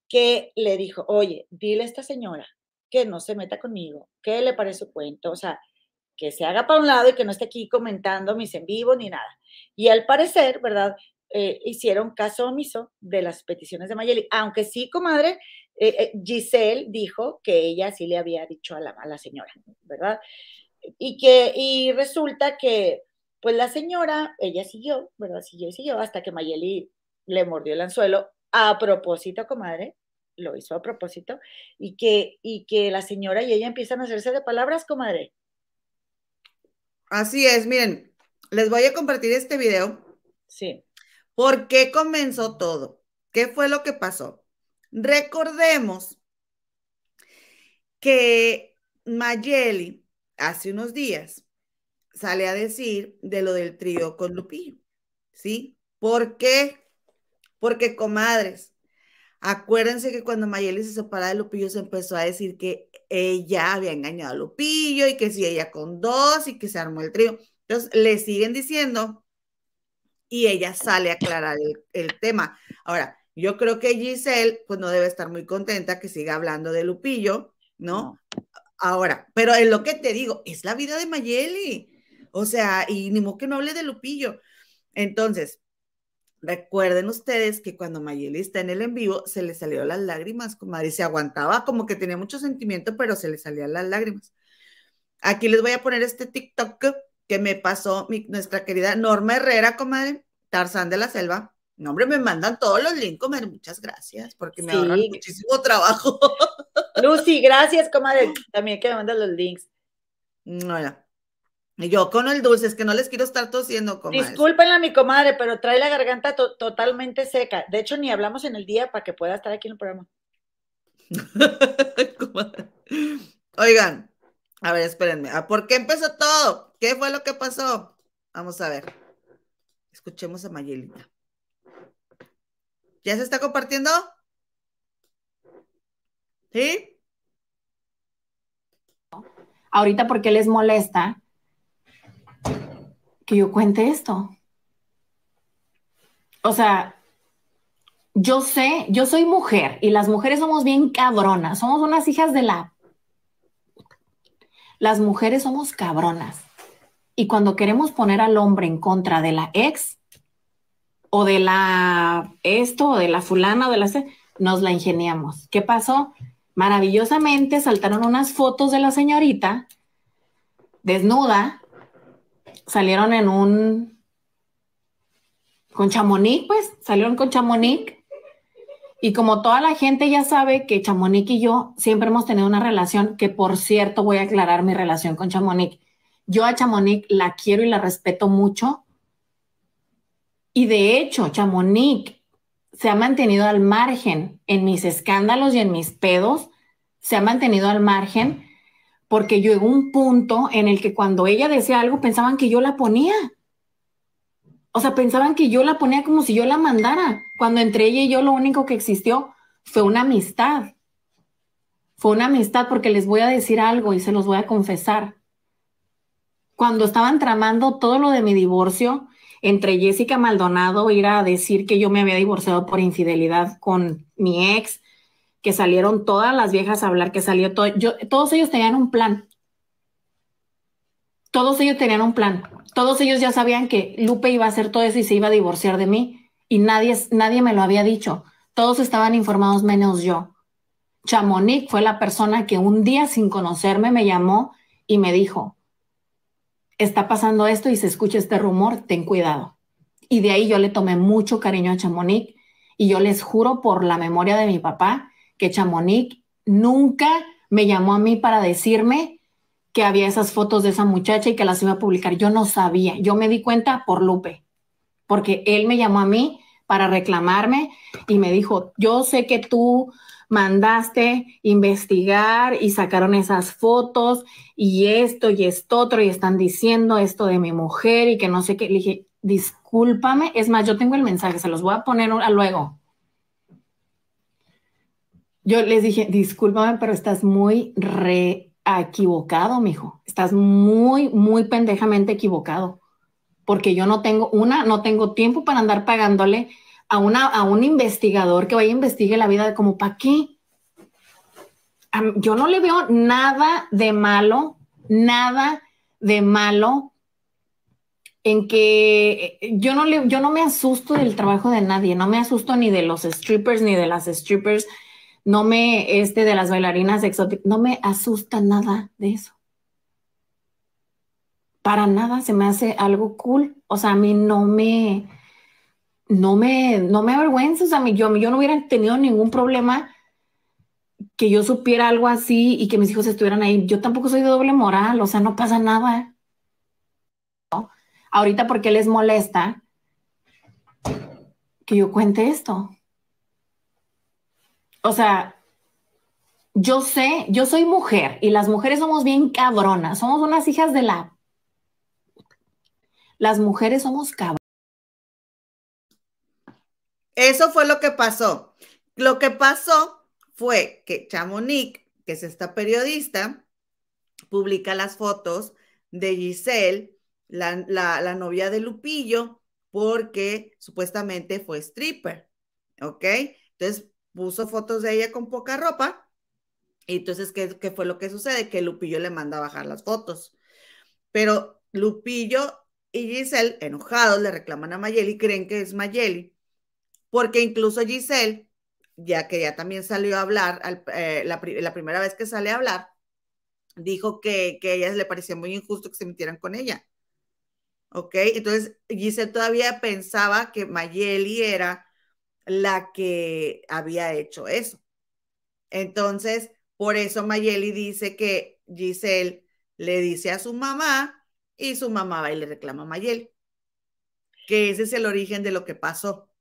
que le dijo, oye, dile a esta señora que no se meta conmigo, que le parece cuento, o sea, que se haga para un lado y que no esté aquí comentando mis en vivo ni nada. Y al parecer, ¿verdad? Eh, hicieron caso omiso de las peticiones de Mayeli, aunque sí, comadre, eh, eh, Giselle dijo que ella sí le había dicho a la, a la señora, ¿verdad? Y que, y resulta que, pues la señora, ella siguió, ¿verdad? Siguió y siguió hasta que Mayeli le mordió el anzuelo a propósito, comadre, lo hizo a propósito, y que, y que la señora y ella empiezan a hacerse de palabras, comadre. Así es, miren, les voy a compartir este video. Sí. ¿Por qué comenzó todo? ¿Qué fue lo que pasó? Recordemos que Mayeli hace unos días sale a decir de lo del trío con Lupillo, ¿sí? ¿Por qué? Porque, comadres, acuérdense que cuando Mayeli se separa de Lupillo se empezó a decir que ella había engañado a Lupillo y que si ella con dos y que se armó el trío. Entonces, le siguen diciendo y ella sale a aclarar el, tema. Ahora, yo creo que Giselle, pues no debe estar muy contenta que siga hablando de Lupillo, no. Ahora, pero en lo que te digo, es la vida de Mayeli. O sea, y ni modo que no hable de Lupillo. Entonces, recuerden ustedes que cuando Mayeli está en el en vivo, se le salieron las lágrimas, comadre, se aguantaba como que tenía mucho sentimiento, pero se le salían las lágrimas. Aquí les voy a poner este TikTok que me pasó nuestra querida Norma Herrera, comadre, Tarzán de la Selva. No, hombre, me mandan todos los links, comadre. Muchas gracias, porque me ahorran muchísimo trabajo. (laughs) Lucy, gracias, comadre. También que me mandan los links. Y yo con el dulce, es que no les quiero estar tosiendo, comadre. Discúlpenla, mi comadre, pero trae la garganta totalmente seca. De hecho, ni hablamos en el día para que pueda estar aquí en el programa. (laughs) Oigan, a ver, espérenme. ¿Por qué empezó todo? ¿Qué fue lo que pasó? Vamos a ver. Escuchemos a Mayelita. ¿Ya se está compartiendo? ¿Sí? Ahorita, ¿por qué les molesta que yo cuente esto? O sea, yo sé, yo soy mujer y las mujeres somos bien cabronas, somos unas hijas de la... Las mujeres somos cabronas. Y cuando queremos poner al hombre en contra de la ex o de la esto o de la fulana o de la... Nos la ingeniamos. ¿Qué pasó? maravillosamente saltaron unas fotos de la señorita desnuda, salieron en un con Chamonix, pues, salieron con Chamonix. Y como toda la gente ya sabe que Chamonix y yo siempre hemos tenido una relación, que por cierto voy a aclarar mi relación con Chamonix. Yo a Chamonix la quiero y la respeto mucho. Y de hecho, Chamonix se ha mantenido al margen en mis escándalos y en mis pedos, se ha mantenido al margen porque llegó un punto en el que cuando ella decía algo pensaban que yo la ponía. O sea, pensaban que yo la ponía como si yo la mandara, cuando entre ella y yo lo único que existió fue una amistad. Fue una amistad porque les voy a decir algo y se los voy a confesar. Cuando estaban tramando todo lo de mi divorcio, entre Jessica Maldonado ir a decir que yo me había divorciado por infidelidad con mi ex, que salieron todas las viejas a hablar, que salió todo, todos ellos tenían un plan. Todos ellos tenían un plan. todos ellos ya sabían que Lupe iba a hacer todo eso y se iba a divorciar de mí y nadie, nadie me lo había dicho. Todos estaban informados menos yo. Chamonix fue la persona que un día sin conocerme me llamó y me dijo, está pasando esto y se escucha este rumor, ten cuidado. Y de ahí yo le tomé mucho cariño a Chamonix y yo les juro por la memoria de mi papá que Chamonix nunca me llamó a mí para decirme que había esas fotos de esa muchacha y que las iba a publicar. Yo no sabía, yo me di cuenta por Lupe, porque él me llamó a mí para reclamarme y me dijo, yo sé que tú mandaste investigar y sacaron esas fotos y esto y esto otro y están diciendo esto de mi mujer y que no sé qué. Le dije, discúlpame, es más, yo tengo el mensaje, se los voy a poner a luego. Yo les dije, discúlpame, pero estás muy re equivocado, mijo. Estás muy, muy pendejamente equivocado. Porque yo no tengo, una, no tengo tiempo para andar pagándole a, una, a un investigador que vaya a investigue la vida de como, ¿para qué? Yo no le veo nada de malo, nada de malo en que eh, yo no, le, yo no me asusto del trabajo de nadie, no me asusto ni de los strippers ni de las strippers no me, este de las bailarinas exóticas, no me asusta nada de eso. Para nada se me hace algo cool. O sea, a mí no me, no me, no me avergüenza. O sea, yo, yo no hubiera tenido ningún problema que yo supiera algo así y que mis hijos estuvieran ahí. Yo tampoco soy de doble moral, o sea, no pasa nada. Ahorita, ¿por qué les molesta que yo cuente esto? o sea, yo sé, yo soy mujer y las mujeres somos bien cabronas, somos unas hijas de la... Las mujeres somos cabronas. Eso fue lo que pasó. Lo que pasó fue que Chamonix, que es esta periodista, publica las fotos de Giselle, la, la novia de Lupillo, porque supuestamente fue stripper. ¿Ok? Entonces puso fotos de ella con poca ropa. Y entonces, ¿qué, ¿qué, fue lo que sucede? Que Lupillo le manda a bajar las fotos. Pero Lupillo y Giselle, enojados, le reclaman a Mayeli, creen que es Mayeli, porque incluso Giselle, ya que ya también salió a hablar, eh, la, primera vez que sale a hablar, dijo que, que a ella le parecía muy injusto que se metieran con ella. ¿Ok? Entonces, Giselle todavía pensaba que Mayeli era la que había hecho eso. Entonces, por eso Mayeli dice que Giselle le dice a su mamá y su mamá va y le reclama a Mayeli. Que ese es el origen de lo que pasó.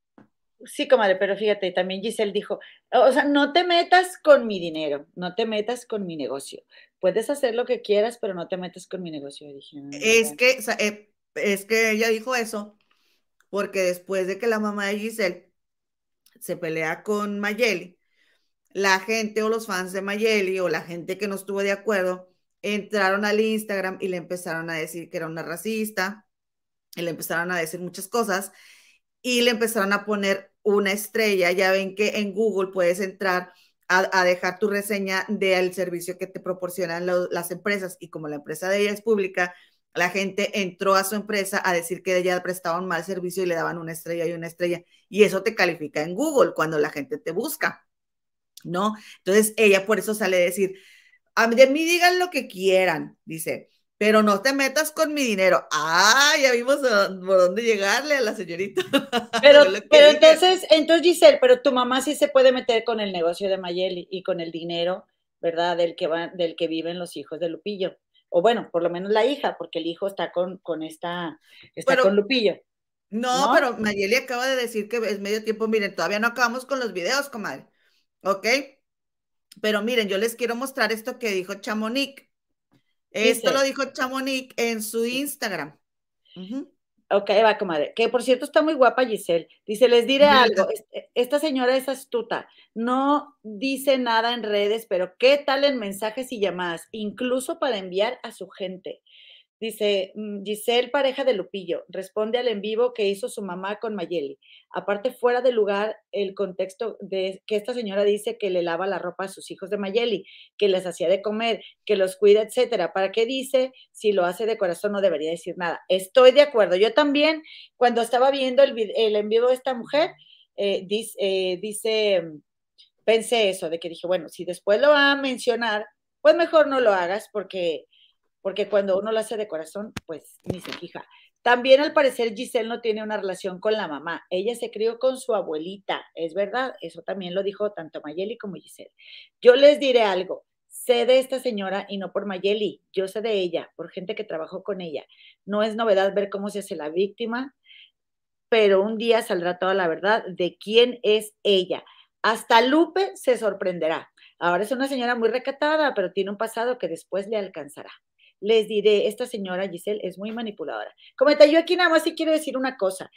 Sí, comadre, pero fíjate, también Giselle dijo, o sea, no te metas con mi dinero, no te metas con mi negocio. Puedes hacer lo que quieras, pero no te metas con mi negocio. es que, eh, es que ella dijo eso porque después de que la mamá de Giselle se pelea con Mayeli, la gente o los fans de Mayeli o la gente que no estuvo de acuerdo entraron al Instagram y le empezaron a decir que era una racista, y le empezaron a decir muchas cosas y le empezaron a poner una estrella. Ya ven que en Google puedes entrar a, dejar tu reseña del servicio que te proporcionan las empresas y como la empresa de ella es pública, la gente entró a su empresa a decir que ella prestaba un mal servicio y le daban una estrella y una estrella. Y eso te califica en Google cuando la gente te busca, ¿no? Entonces ella por eso sale a decir, a de mí digan lo que quieran, dice, pero no te metas con mi dinero. Ah, ya vimos por dónde llegarle a la señorita. (laughs) Pero, pero entonces, entonces Giselle, pero tu mamá sí se puede meter con el negocio de Mayeli y con el dinero, ¿verdad? Del que, va, del que viven los hijos de Lupillo o bueno, por lo menos la hija, porque el hijo está con, con esta, está con Lupillo. No, pero Mayeli acaba de decir que es medio tiempo. Miren, todavía no acabamos con los videos, comadre. ¿Ok? Pero miren, yo les quiero mostrar esto que dijo Chamonix. Esto lo dijo Chamonix en su Instagram. Ok, va, comadre. Que por cierto está muy guapa Giselle. Dice, les diré algo. E, esta señora es astuta. No dice nada en redes, pero ¿qué tal en mensajes y llamadas? Incluso para enviar a su gente. Dice mm, Giselle, pareja de Lupillo, responde al en vivo que hizo su mamá con Mayeli. Aparte, fuera de lugar, el contexto de que esta señora dice que le lava la ropa a sus hijos de Mayeli, que les hacía de comer, que los cuida, etcétera. ¿Para qué dice? Si lo hace de corazón, no debería decir nada. Estoy de acuerdo. Yo también, cuando estaba viendo el, el en vivo de esta mujer, eh, dice, eh, dice, pensé eso, de que dije, bueno, si después lo va a mencionar, pues mejor no lo hagas porque porque cuando uno lo hace de corazón, pues ni se fija. También al parecer Giselle no tiene una relación con la mamá. Ella se crió con su abuelita, es verdad. Eso también lo dijo tanto Mayeli como Giselle. Yo les diré algo. Sé de esta señora y no por Mayeli. Yo sé de ella, por gente que trabajó con ella. No es novedad ver cómo se hace la víctima, pero un día saldrá toda la verdad de quién es ella. Hasta Lupe se sorprenderá. Ahora es una señora muy recatada, pero tiene un pasado que después le alcanzará les diré, esta señora Giselle es muy manipuladora. Comenta, yo aquí nada más sí quiero decir una cosa.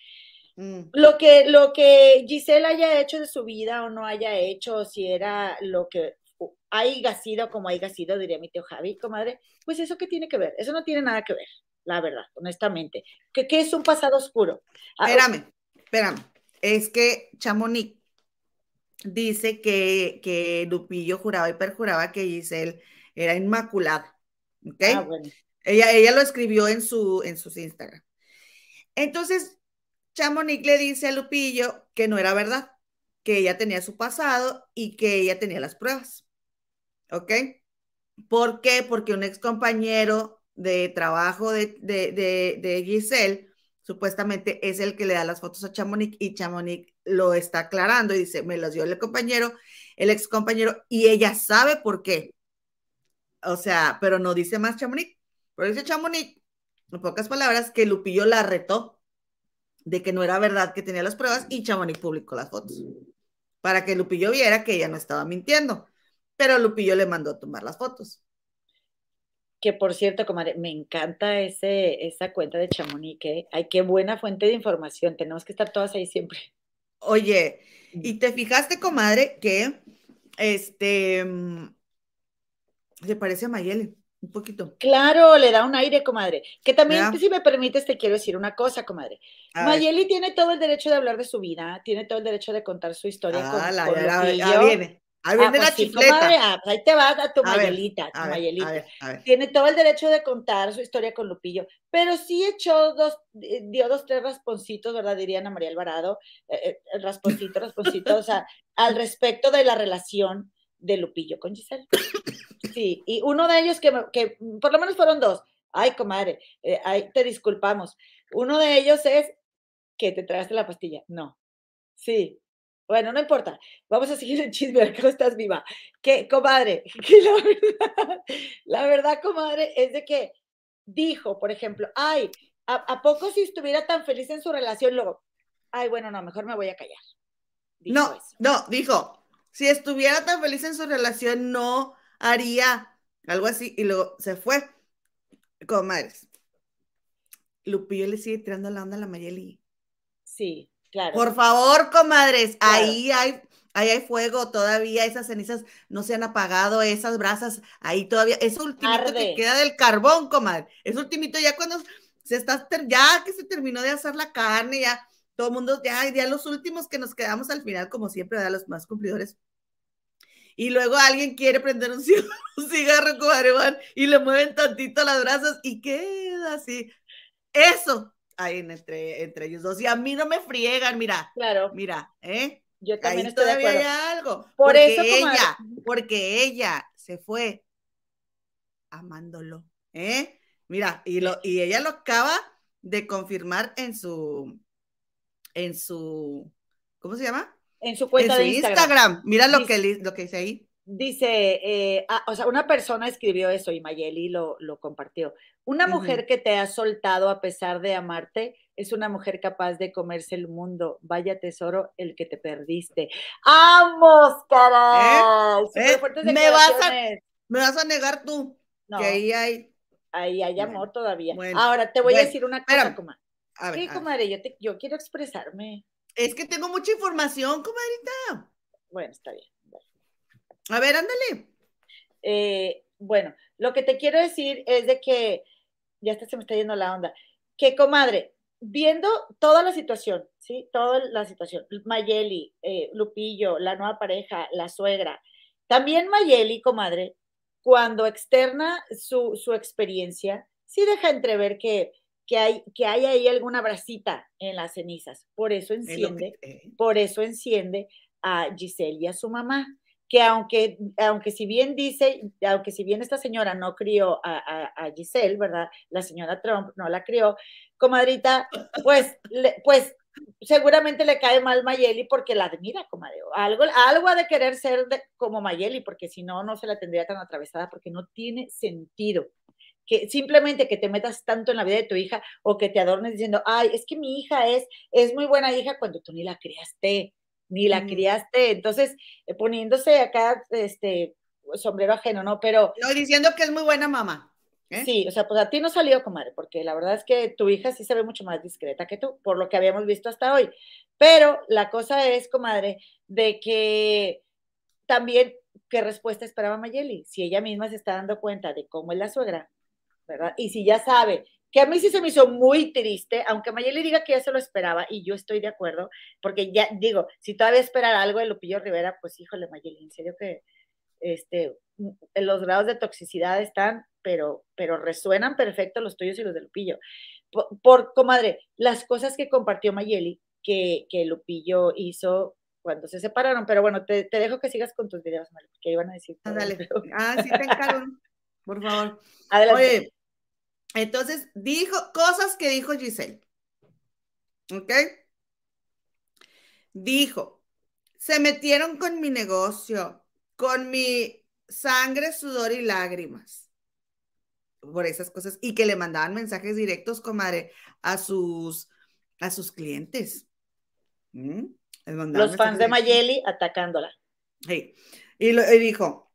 Mm. Lo, que, lo que Giselle haya hecho de su vida o no haya hecho, si era lo que haya sido como haya sido, diría mi tío Javi, comadre, pues eso qué tiene que ver, eso no tiene nada que ver, la verdad, honestamente. ¿Qué, es un pasado oscuro? Ah, espérame, espérame, es que Chamonix dice que, que Lupillo juraba y perjuraba que Giselle era inmaculada. Ah, ella, ella lo escribió en, su, en sus Instagram. Entonces, Chamonix le dice a Lupillo que no era verdad, que ella tenía su pasado y que ella tenía las pruebas. ¿Ok? ¿Por qué? Porque un ex compañero de trabajo de, de, Giselle supuestamente es el que le da las fotos a Chamonix y Chamonix lo está aclarando y dice, me las dio el compañero, el ex compañero, y ella sabe por qué. O sea, pero no dice más Chamonix. Pero dice Chamonix, en pocas palabras, que Lupillo la retó de que no era verdad que tenía las pruebas y Chamonix publicó las fotos. Para que Lupillo viera que ella no estaba mintiendo. Pero Lupillo le mandó a tomar las fotos. Que por cierto, comadre, me encanta ese, esa cuenta de Chamonix. ¿eh? Ay, qué buena fuente de información. Tenemos que estar todas ahí siempre. Oye, y te fijaste, comadre, que este mm, se parece a Mayeli, un poquito. Claro, le da un aire, comadre. Que también, si me permites, te quiero decir una cosa, comadre. Mayeli tiene todo el derecho de hablar de su vida, tiene todo el derecho de contar su historia. Ah, la, viene. Ahí viene ah, la pues chifleta. Ah, pues ahí te vas a tu Mayelita, tu Mayelita. Tiene todo el derecho de contar su historia con Lupillo, pero sí echó dos, eh, dio dos, tres rasponcitos, ¿verdad? Dirían a María Alvarado, eh, eh rasponcito, rasponcito, o sea, (laughs) al respecto de la relación de Lupillo con Giselle. Sí, y uno de ellos que, que por lo menos fueron dos. Ay, comadre, eh, ay, te disculpamos. Uno de ellos es que te tragaste la pastilla. No. Sí. Bueno, no importa. Vamos a seguir el chisme, a que no estás viva. Que, comadre, (laughs) que la verdad, la verdad, comadre, es de que dijo, por ejemplo, ay, ¿a, poco si estuviera tan feliz en su relación, luego, ay, bueno, no, mejor me voy a callar. no, no, dijo, si estuviera tan feliz en su relación, no haría algo así. Y luego se fue. Comadres. Lupillo le sigue tirando la onda a la Mayeli. Sí, claro. Por favor, comadres, ahí hay ahí hay fuego todavía, esas cenizas no se han apagado, esas brasas ahí todavía, es ultimito que queda del carbón, comadre, es ultimito ya cuando se está, ya que se terminó de hacer la carne, ya todo el mundo, ya, ya los últimos que nos quedamos al final, como siempre, de los más cumplidores, y luego alguien quiere prender un (laughs) cigarro, con van y le mueven tantito las brazos y queda así. Eso hay entre, entre ellos dos. Y a mí no me friegan, mira. Claro. Mira, ¿eh? Yo también estoy de acuerdo. Hay algo. Por porque eso, ella, porque ella se fue amándolo, ¿eh? Mira, y, lo, y ella lo acaba de confirmar en su, en su, ¿cómo se llama? En su cuenta de Instagram. Mira lo, que, lo que dice ahí. Dice, eh, ah, o sea, una persona escribió eso y Mayeli lo, lo compartió. Una mujer que te ha soltado a pesar de amarte es una mujer capaz de comerse el mundo. Vaya tesoro el que te perdiste. ¡Amos, caray! ¿Eh? ¿Eh? Me, vas a, me vas a negar tú que ahí hay... Ahí hay amor todavía. Ahora, te voy a decir una cosa, comadre. ¿Qué, comadre? Yo, te, yo quiero expresarme. Es que tengo mucha información, comadrita. Bueno, está bien. A ver, ándale. Eh, bueno, lo que te quiero decir es de que ya está, se me está yendo la onda. Que comadre, viendo toda la situación, ¿sí? Toda la situación, Mayeli, eh, Lupillo, la nueva pareja, la suegra, también Mayeli, comadre, cuando externa su, su experiencia, sí deja entrever que, que, hay, que hay ahí alguna bracita en las cenizas. Por eso enciende, por eso enciende a Giselle y a su mamá que aunque, aunque si bien dice, aunque si bien esta señora no crió a, a, Giselle, ¿verdad? La señora Trump no la crió, comadrita, pues, pues seguramente le cae mal Mayeli porque la admira, comadre. Algo, algo ha de querer ser como Mayeli, porque si no, no se la tendría tan atravesada, porque no tiene sentido. Que simplemente que te metas tanto en la vida de tu hija o que te adornes diciendo, ay, es que mi hija es, es muy buena hija cuando tú ni la criaste ni la criaste, entonces eh, poniéndose acá este sombrero ajeno, ¿no? Pero... No, diciendo que es muy buena mamá. ¿eh? Sí, o sea, pues a ti no salió, comadre, porque la verdad es que tu hija sí se ve mucho más discreta que tú, por lo que habíamos visto hasta hoy. Pero la cosa es, comadre, de que también, ¿qué respuesta esperaba Mayeli? Si ella misma se está dando cuenta de cómo es la suegra, ¿verdad? Y si ya sabe que a mí sí se me hizo muy triste, aunque Mayeli diga que ya se lo esperaba, y yo estoy de acuerdo, porque ya digo, si todavía esperara algo de Lupillo Rivera, pues híjole, Mayeli, en serio que este, los grados de toxicidad están, pero, pero resuenan perfecto los tuyos y los de Lupillo. Por, comadre, las cosas que compartió Mayeli, que, que Lupillo hizo cuando se separaron, pero bueno, te, dejo que sigas con tus videos, Mali, porque iban a decir. Ándale. Ah, sí, te encargo, por favor. (laughs) Adelante. Entonces, dijo cosas que dijo Giselle. ¿Ok? Dijo, se metieron con mi negocio, con mi sangre, sudor y lágrimas. Por esas cosas. Y que le mandaban mensajes directos, comadre, a sus, a sus clientes. ¿Mm? Los fans de Mayeli atacándola. Sí. Y, lo, y dijo,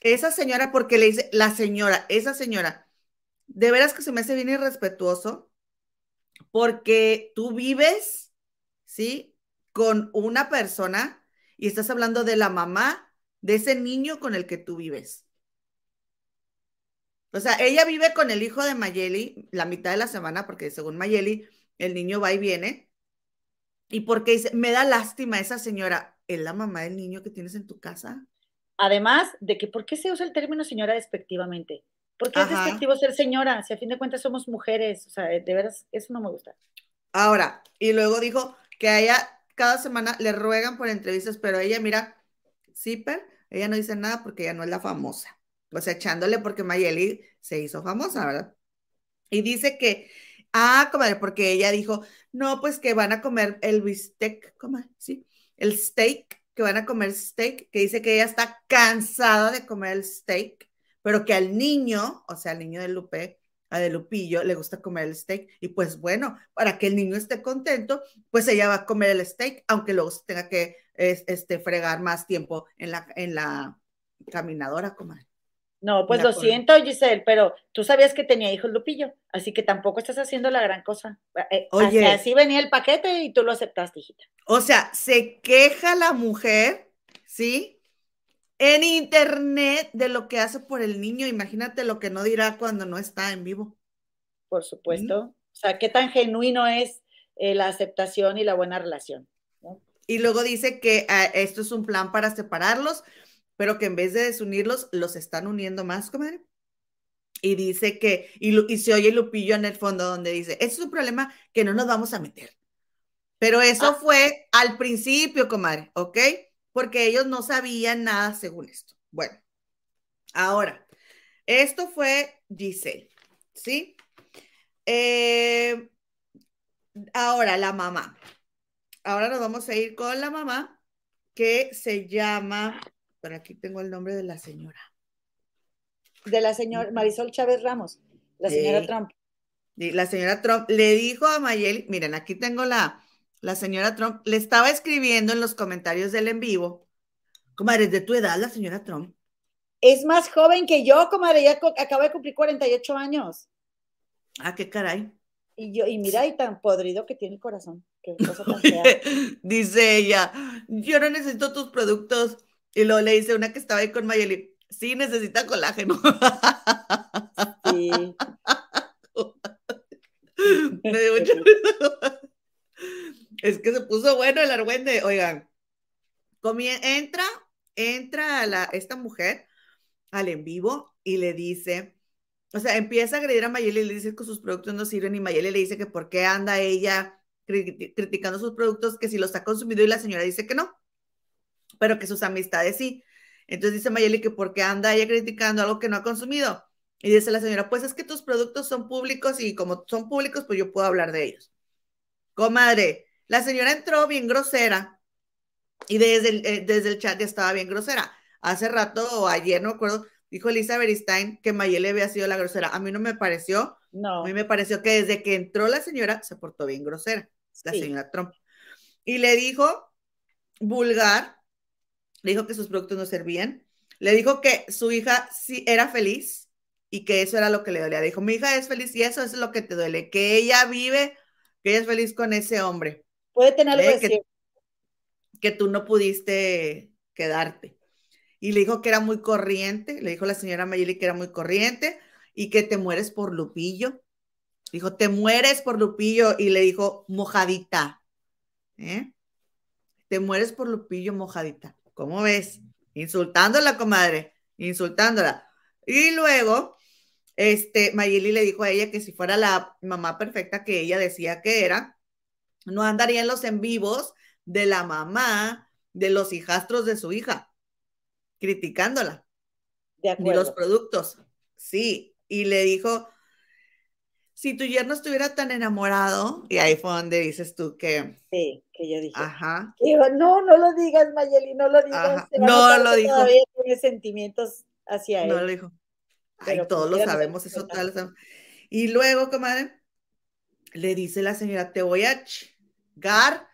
esa señora, porque le dice, la señora, esa señora, de veras que se me hace bien irrespetuoso porque tú vives, ¿sí? Con una persona y estás hablando de la mamá de ese niño con el que tú vives. O sea, ella vive con el hijo de Mayeli la mitad de la semana porque según Mayeli el niño va y viene. Y porque dice, me da lástima esa señora, ¿es la mamá del niño que tienes en tu casa? Además de que, ¿por qué se usa el término señora despectivamente? Porque es despectivo ser señora, si a fin de cuentas somos mujeres, o sea, de veras, eso no me gusta. Ahora, y luego dijo que a ella cada semana le ruegan por entrevistas, pero ella, mira, Zipper, ella no dice nada porque ella no es la famosa. O sea, echándole porque Mayeli se hizo famosa, ¿verdad? Y dice que, ah, comadre, porque ella dijo, no, pues que van a comer el bistec, comadre, sí, el steak, que van a comer steak, que dice que ella está cansada de comer el steak pero que al niño, o sea, al niño de Lupe, a de Lupillo, le gusta comer el steak. Y pues bueno, para que el niño esté contento, pues ella va a comer el steak, aunque luego tenga que este, fregar más tiempo en la, en la caminadora, comadre. No, pues lo siento, Giselle, pero tú sabías que tenía hijos Lupillo, así que tampoco estás haciendo la gran cosa. Eh, Oye, así venía el paquete y tú lo aceptaste, hijita. O sea, se queja la mujer, ¿sí? En internet de lo que hace por el niño. Imagínate lo que no dirá cuando no está en vivo. Por supuesto. O sea, qué tan genuino es eh, la aceptación y la buena relación. Y luego dice que ah, esto es un plan para separarlos, pero que en vez de desunirlos, los están uniendo más, comadre. Y dice que, y, y se oye Lupillo en el fondo donde dice, este es un problema que no nos vamos a meter. Pero eso ah. fue al principio, comadre, ¿ok? Porque ellos no sabían nada según esto. Bueno, ahora, esto fue Giselle, ¿sí? Eh, ahora, la mamá. Ahora nos vamos a ir con la mamá que se llama, por aquí tengo el nombre de la señora. De la señora Marisol Chávez Ramos, la señora Trump. La señora Trump le dijo a Mayeli, miren, aquí tengo la, la señora Trump, le estaba escribiendo en los comentarios del en vivo, comadre, ¿de tu edad la señora Trump? Es más joven que yo, comadre, ya acaba de cumplir 48 años. Ah, qué caray. Y yo, y mira, y tan podrido que tiene el corazón. Qué (laughs) cosa tan dice ella, yo no necesito tus productos. Y luego le dice una que estaba ahí con Mayeli, sí necesita colágeno. Sí. (laughs) Me dio risa. (laughs) Es que se puso bueno el argüende. Oigan, entra, entra esta mujer al en vivo y le dice, o sea, empieza a agredir a Mayeli y le dice que sus productos no sirven y Mayeli le dice que por qué anda ella criticando sus productos, que si los ha consumido y la señora dice que no, pero que sus amistades sí. Entonces dice Mayeli que por qué anda ella criticando algo que no ha consumido. Y dice la señora, pues es que tus productos son públicos y como son públicos, pues yo puedo hablar de ellos. Comadre, la señora entró bien grosera y desde el, eh, desde el chat ya estaba bien grosera. Hace rato o ayer, no me acuerdo, dijo Elisa Beristain que Mayeli había sido la grosera. A mí no me pareció. No. A mí me pareció que desde que entró la señora se portó bien grosera, la señora Trump. Y le dijo vulgar, le dijo que sus productos no servían, le dijo que su hija sí era feliz y que eso era lo que le dolía. Dijo, mi hija es feliz y eso es lo que te duele, que ella vive, que ella es feliz con ese hombre. Puede tener algo que, que tú no pudiste quedarte. Y le dijo que era muy corriente, le dijo la señora Mayeli que era muy corriente y que te mueres por Lupillo. Dijo, te mueres por Lupillo y le dijo, mojadita. ¿Eh? Te mueres por Lupillo, mojadita. ¿Cómo ves? Insultándola, comadre, insultándola. Y luego, este, Mayeli le dijo a ella que si fuera la mamá perfecta que ella decía que era, no andaría en los en vivos de la mamá, de los hijastros de su hija, criticándola. De acuerdo. Ni los productos. Sí, y le dijo, si tu yerno estuviera tan enamorado, y ahí fue donde dices tú que... Sí, que yo dije. Ajá. no, no lo digas, Mayeli, no lo digas. No lo dijo. Todavía tiene sentimientos hacia él. No lo dijo. Ay, todos lo sabemos, eso tal. Y luego, comadre, le dice la señora, te voy a chingar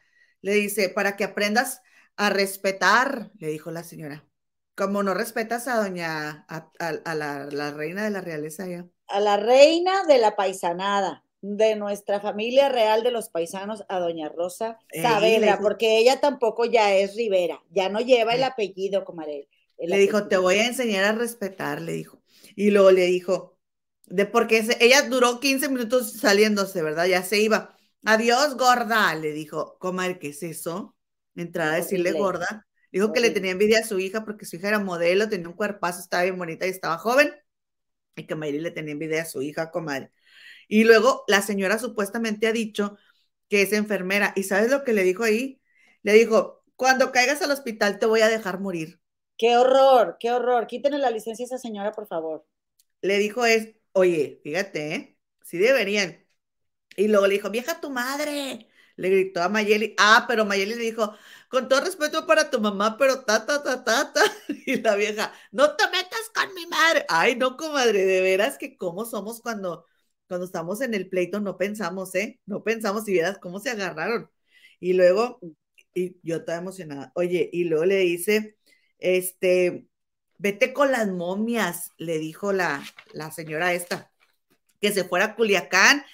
le dice, para que aprendas a respetar, le dijo la señora. Como no respetas a doña, a, la, reina de la realeza ya. A la reina de la paisanada, de nuestra familia real de los paisanos, a doña Rosa Saavedra, porque ella tampoco ya es Rivera, ya no lleva el apellido, comadre. Le dijo, te voy a enseñar a respetar, le dijo. Y luego le dijo, de porque ella duró 15 minutos saliéndose, ¿verdad? Ya se iba. Adiós, gorda, le dijo, comadre, ¿qué es eso? Entrar a decirle gorda. Dijo que le tenía envidia a su hija porque su hija era modelo, tenía un cuerpazo, estaba bien bonita y estaba joven. Y que Mayri le tenía envidia a su hija, comadre. Y luego la señora supuestamente ha dicho que es enfermera. ¿Y sabes lo que le dijo ahí? Le dijo, cuando caigas al hospital te voy a dejar morir. Qué horror, qué horror. Quítenle la licencia a esa señora, por favor. Le dijo es, oye, fíjate, ¿eh? Sí deberían. Y luego le dijo, vieja tu madre. Le gritó a Mayeli. Ah, pero Mayeli le dijo, con todo respeto para tu mamá, pero ta, ta, ta, ta, ta. (laughs) Y la vieja, no te metas con mi madre. Ay, no, comadre, de veras que cómo somos cuando, cuando estamos en el pleito, no pensamos, ¿eh? No pensamos y vieras cómo se agarraron. Y luego, y yo estaba emocionada. Oye, y luego le dice, este, vete con las momias, le dijo la, la señora esta, que se fuera a Culiacán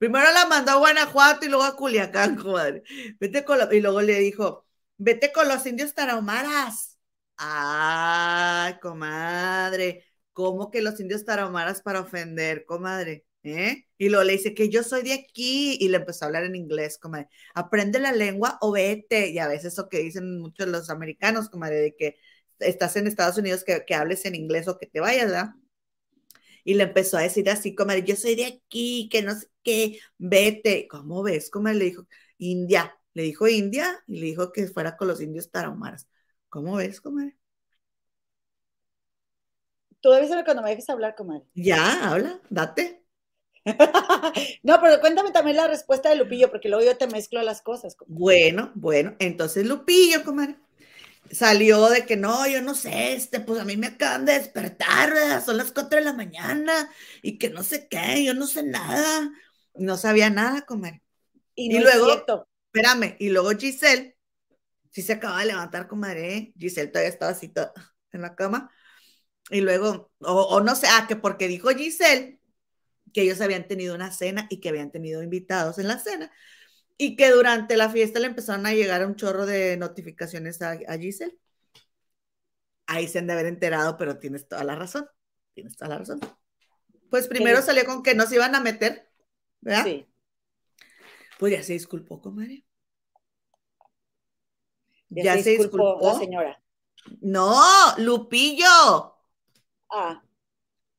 Primero la mandó a Guanajuato y luego a Culiacán, comadre. Vete con y luego le dijo, vete con los indios tarahumaras. Ay, comadre, ¿cómo que los indios tarahumaras para ofender, comadre? ¿Eh? Y luego le dice que yo soy de aquí y le empezó a hablar en inglés, comadre. Aprende la lengua o vete. Y a veces eso que dicen muchos los americanos, comadre, de que estás en Estados Unidos, que, que hables en inglés o que te vayas, ¿verdad? Y le empezó a decir así, como yo soy de aquí, que no sé qué, vete. ¿Cómo ves? Como le dijo, India. Le dijo India y le dijo que fuera con los indios tarahumaras. ¿Cómo ves, comadre? Tú avísame cuando me dejes hablar, comadre. Ya, habla, date. (laughs) no, pero cuéntame también la respuesta de Lupillo, porque luego yo te mezclo las cosas. Bueno, bueno, entonces Lupillo, comadre salió de que no, yo no sé, este, pues a mí me acaban de despertar, son las 4 de la mañana y que no sé qué, yo no sé nada, no sabía nada comer. Y, luego, espérame, y luego Giselle, sí se acaba de levantar, comadre, ¿eh? Giselle todavía estaba así en la cama, y luego, o, o no sé, ah, que porque dijo Giselle que ellos habían tenido una cena y que habían tenido invitados en la cena, y que durante la fiesta le empezaron a llegar un chorro de notificaciones a, Giselle. Ahí se han de haber enterado, pero tienes toda la razón. Tienes toda la razón. Pues primero salió con que no se iban a meter, ¿verdad? Sí. Pues ya se disculpó, comadre. Ya, se, disculpó, la señora. No, Lupillo. Ah.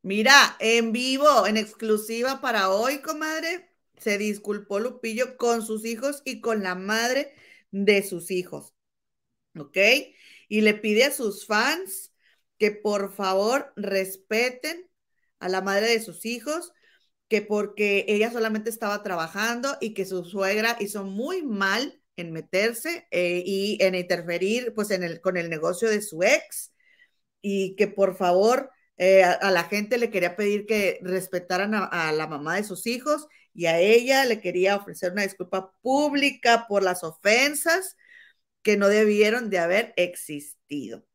Mira, en vivo, en exclusiva para hoy, comadre, se disculpó Lupillo con sus hijos y con la madre de sus hijos. ¿Ok? Y le pide a sus fans que por favor respeten a la madre de sus hijos, que porque ella solamente estaba trabajando y que su suegra hizo muy mal en meterse eh, y en interferir pues en el, con el negocio de su ex y que por favor eh, a, la gente le quería pedir que respetaran a, la mamá de sus hijos y a ella le quería ofrecer una disculpa pública por las ofensas que no debieron de haber existido.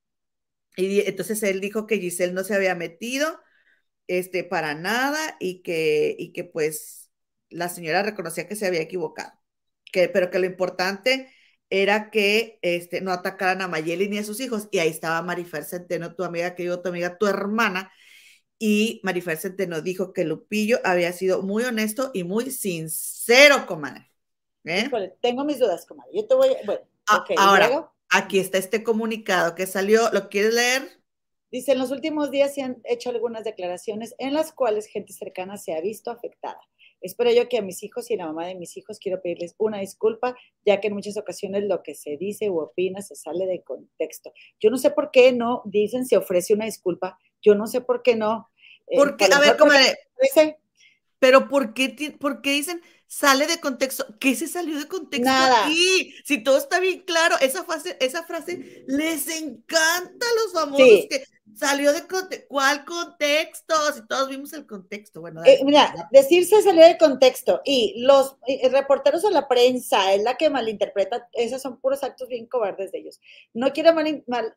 Y entonces él dijo que Giselle no se había metido este, para nada y que, y que pues la señora reconocía que se había equivocado pero que lo importante era que este, no atacaran a Mayeli ni a sus hijos. Y ahí estaba Marifer Centeno, tu amiga, que digo, tu amiga, tu hermana. Y Marifer Centeno dijo que Lupillo había sido muy honesto y muy sincero, comadre. ¿Eh? tengo mis dudas, comadre. Yo te voy, bueno, ah, ahora, aquí está este comunicado que salió, ¿lo quieres leer? Dice, en los últimos días se han hecho algunas declaraciones en las cuales gente cercana se ha visto afectada. Espero yo que a mis hijos y a la mamá de mis hijos quiero pedirles una disculpa, ya que en muchas ocasiones lo que se dice u opina se sale de contexto. Yo no sé por qué no dicen se ofrece una disculpa, yo no sé por qué no. Eh, porque, a ver, ¿cómo dice? Pero ¿por qué, ¿por qué dicen sale de contexto? ¿Qué se salió de contexto Nada. aquí? Si todo está bien claro, esa frase, esa frase les encanta a los famosos que Salió de ¿cuál contexto? Si todos vimos el contexto. Bueno, eh, mira, decirse salió de contexto y los reporteros a la prensa es la que malinterpreta, esos son puros actos bien cobardes de ellos. No quiero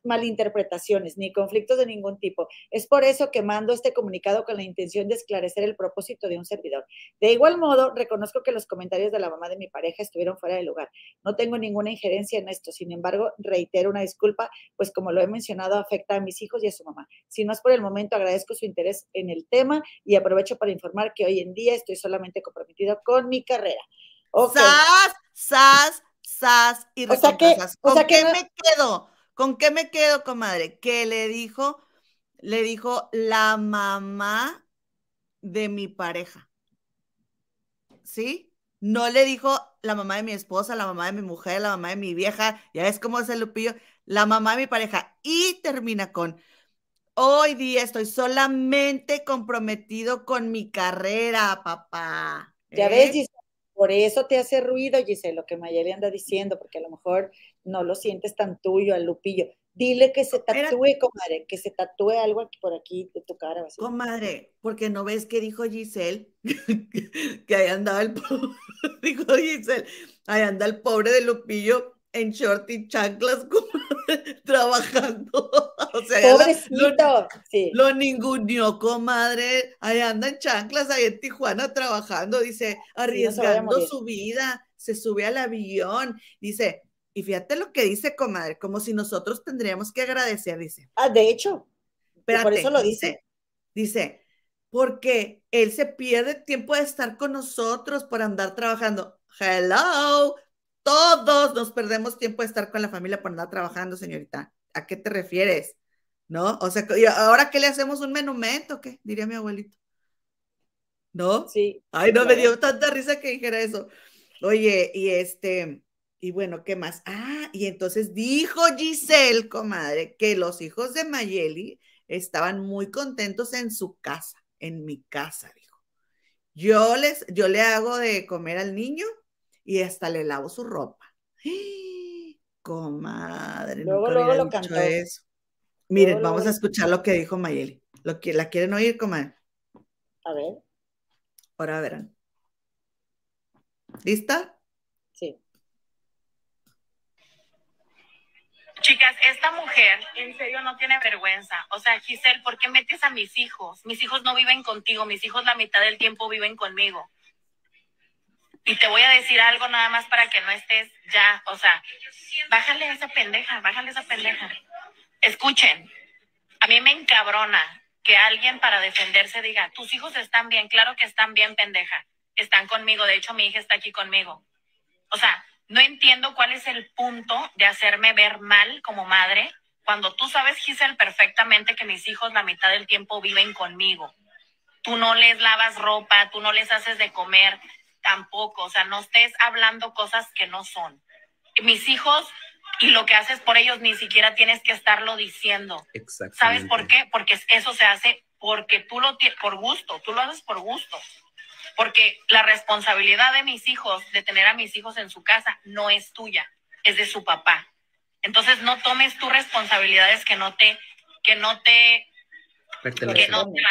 malinterpretaciones ni conflictos de ningún tipo. Es por eso que mando este comunicado con la intención de esclarecer el propósito de un servidor. De igual modo, reconozco que los comentarios de la mamá de mi pareja estuvieron fuera de lugar. No tengo ninguna injerencia en esto. Sin embargo, reitero una disculpa, pues como lo he mencionado, afecta a mis hijos y a su si no es por el momento, agradezco su interés en el tema y aprovecho para informar que hoy en día estoy solamente comprometido con mi carrera. Sas, sas, sas y o sea que, ¿Con qué me quedo? ¿Con qué me quedo, comadre? Que le dijo, le dijo la mamá de mi pareja. ¿Sí? No le dijo la mamá de mi esposa, la mamá de mi mujer, la mamá de mi vieja, ya ves cómo es el lupillo, la mamá de mi pareja. Y termina con, Hoy día estoy solamente comprometido con mi carrera, papá. Ya ves, ¿eh? Giselle, por eso te hace ruido, Giselle, lo que Mayeli anda diciendo, porque a lo mejor no lo sientes tan tuyo al lupillo. Dile que se tatúe, comadre, que se tatúe algo aquí por aquí de tu cara. Comadre, porque no ves que dijo Giselle (laughs) que ahí andaba el pobre, (laughs) dijo Giselle, ahí anda el pobre de Lupillo en short y chanclas (laughs) trabajando. (laughs) O sea, Pobrecito, sí. Lo ninguneó, comadre. Ahí anda en chanclas, ahí en Tijuana trabajando, dice, arriesgando su vida, se sube al avión, dice, y fíjate lo que dice, comadre, como si nosotros tendríamos que agradecer, dice. Ah, de hecho, por eso lo dice. Dice, porque él se pierde tiempo de estar con nosotros por andar trabajando. Hello, todos nos perdemos tiempo de estar con la familia por andar trabajando, señorita. ¿A qué te refieres? ¿No? O sea, ¿y ahora qué le hacemos un menumento? ¿Qué? Diría mi abuelito. ¿No? Sí. Ay, no, me dio tanta risa que dijera eso. Oye, y este, y bueno, ¿qué más? Ah, y entonces dijo Giselle, comadre, que los hijos de Mayeli estaban muy contentos en su casa, en mi casa, dijo. Yo les, yo le hago de comer al niño y hasta le lavo su ropa. Comadre, luego, luego lo cantó. Eso. Miren, vamos a escuchar lo que dijo Mayeli. Lo que, ¿La quieren oír, comadre? A ver. Ahora verán. ¿Lista? Sí. Chicas, esta mujer en serio no tiene vergüenza. O sea, Giselle, ¿por qué metes a mis hijos? Mis hijos no viven contigo, mis hijos la mitad del tiempo viven conmigo. Y te voy a decir algo nada más para que no estés ya, o sea, bájale a esa pendeja, bájale a esa pendeja. Escuchen, a mí me encabrona que alguien para defenderse diga, tus hijos están bien, claro que están bien, pendeja, están conmigo, de hecho mi hija está aquí conmigo. O sea, no entiendo cuál es el punto de hacerme ver mal como madre cuando tú sabes, Giselle, perfectamente que mis hijos la mitad del tiempo viven conmigo. Tú no les lavas ropa, tú no les haces de comer tampoco. O sea, no estés hablando cosas que no son. Mis hijos y lo que haces por ellos ni siquiera tienes que estarlo diciendo. ¿Sabes por qué? Porque eso se hace porque tú lo tienes por gusto, tú lo haces por gusto. Porque la responsabilidad de mis hijos, de tener a mis hijos en su casa, no es tuya, es de su papá. Entonces no tomes tus responsabilidades que no te, que no te, que no te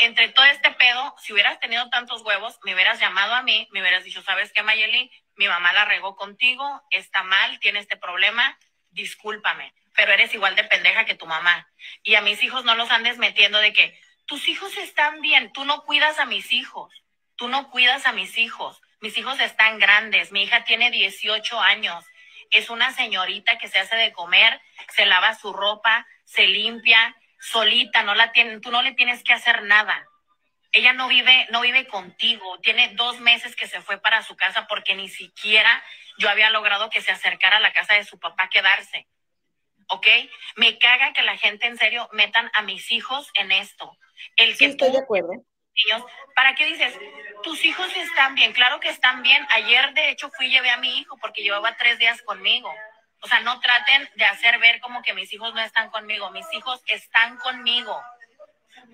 entre todo este pedo, si hubieras tenido tantos huevos, me hubieras llamado a mí, me hubieras dicho, ¿sabes qué, Mayeli? Mi mamá la regó contigo, está mal, tiene este problema, discúlpame, pero eres igual de pendeja que tu mamá. Y a mis hijos no los andes metiendo de que tus hijos están bien, tú no cuidas a mis hijos, tú no cuidas a mis hijos, mis hijos están grandes, mi hija tiene 18 años, es una señorita que se hace de comer, se lava su ropa, se limpia, solita, no la tienen, tú no le tienes que hacer nada. Ella no vive, no vive contigo. Tiene dos meses que se fue para su casa porque ni siquiera yo había logrado que se acercara a la casa de su papá a quedarse. ¿Ok? Me caga que la gente en serio metan a mis hijos en esto. El que estoy de acuerdo. ¿Para qué dices? Tus hijos están bien. Claro que están bien. Ayer, de hecho, fui y llevé a mi hijo porque llevaba tres días conmigo. O sea, no traten de hacer ver como que mis hijos no están conmigo. Mis hijos están conmigo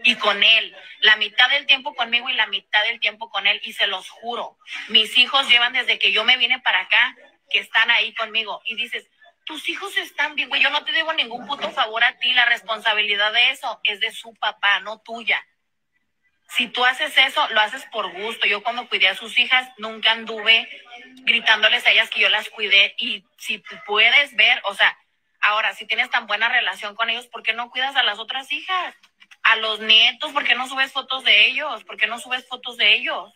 y con él. La mitad del tiempo conmigo y la mitad del tiempo con él. Y se los juro, mis hijos llevan desde que yo me vine para acá que están ahí conmigo. Y dices, tus hijos están bien, güey. Yo no te debo ningún puto favor a ti. La responsabilidad de eso es de su papá, no tuya. Si tú haces eso, lo haces por gusto. Yo cuando cuidé a sus hijas, nunca anduve gritándoles a ellas que yo las cuidé. Y si puedes ver, o sea, ahora, si tienes tan buena relación con ellos, ¿por qué no cuidas a las otras hijas? A los nietos, ¿por qué no subes fotos de ellos? ¿Por qué no subes fotos de ellos?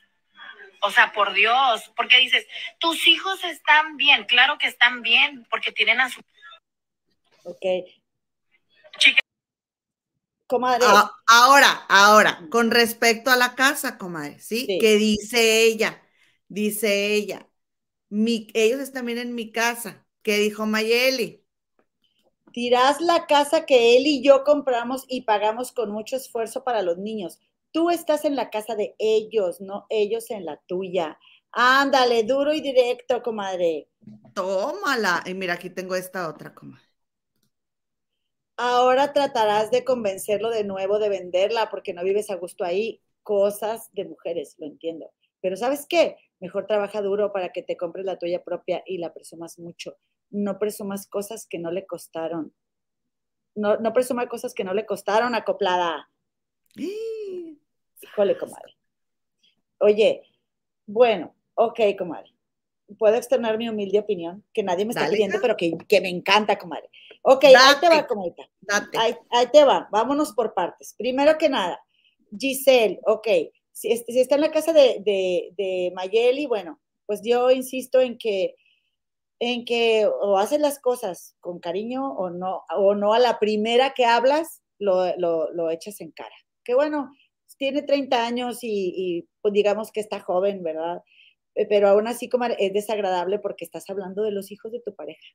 O sea, por Dios, porque dices, tus hijos están bien, claro que están bien, porque tienen a su... Ok. Comadre. Ah, ahora, ahora, con respecto a la casa, comadre, ¿sí? ¿sí? Que dice ella, dice ella, mi, ellos están bien en mi casa. ¿Qué dijo Mayeli? Tirás la casa que él y yo compramos y pagamos con mucho esfuerzo para los niños. Tú estás en la casa de ellos, no ellos en la tuya. Ándale, duro y directo, comadre. Tómala. Y mira, aquí tengo esta otra, comadre. Ahora tratarás de convencerlo de nuevo de venderla porque no vives a gusto ahí. Cosas de mujeres, lo entiendo. Pero ¿sabes qué? Mejor trabaja duro para que te compres la tuya propia y la presumas mucho. No presumas cosas que no le costaron. No, no presuma cosas que no le costaron, acoplada. (gasps) Híjole, comadre. Oye, bueno, ok, comadre. Puedo externar mi humilde opinión, que nadie me está pidiendo, pero que, me encanta, comadre. Ok, ahí te va, comadre. Ahí, ahí, te va, vámonos por partes. Primero que nada, Giselle, ok, si, está en la casa de, de, Mayeli, bueno, pues yo insisto en que, en que o haces las cosas con cariño o no, o no a la primera que hablas lo, lo, echas en cara. Que bueno, tiene 30 años y, y, pues digamos que está joven, ¿verdad? Eh, pero aún así como es desagradable porque estás hablando de los hijos de tu pareja,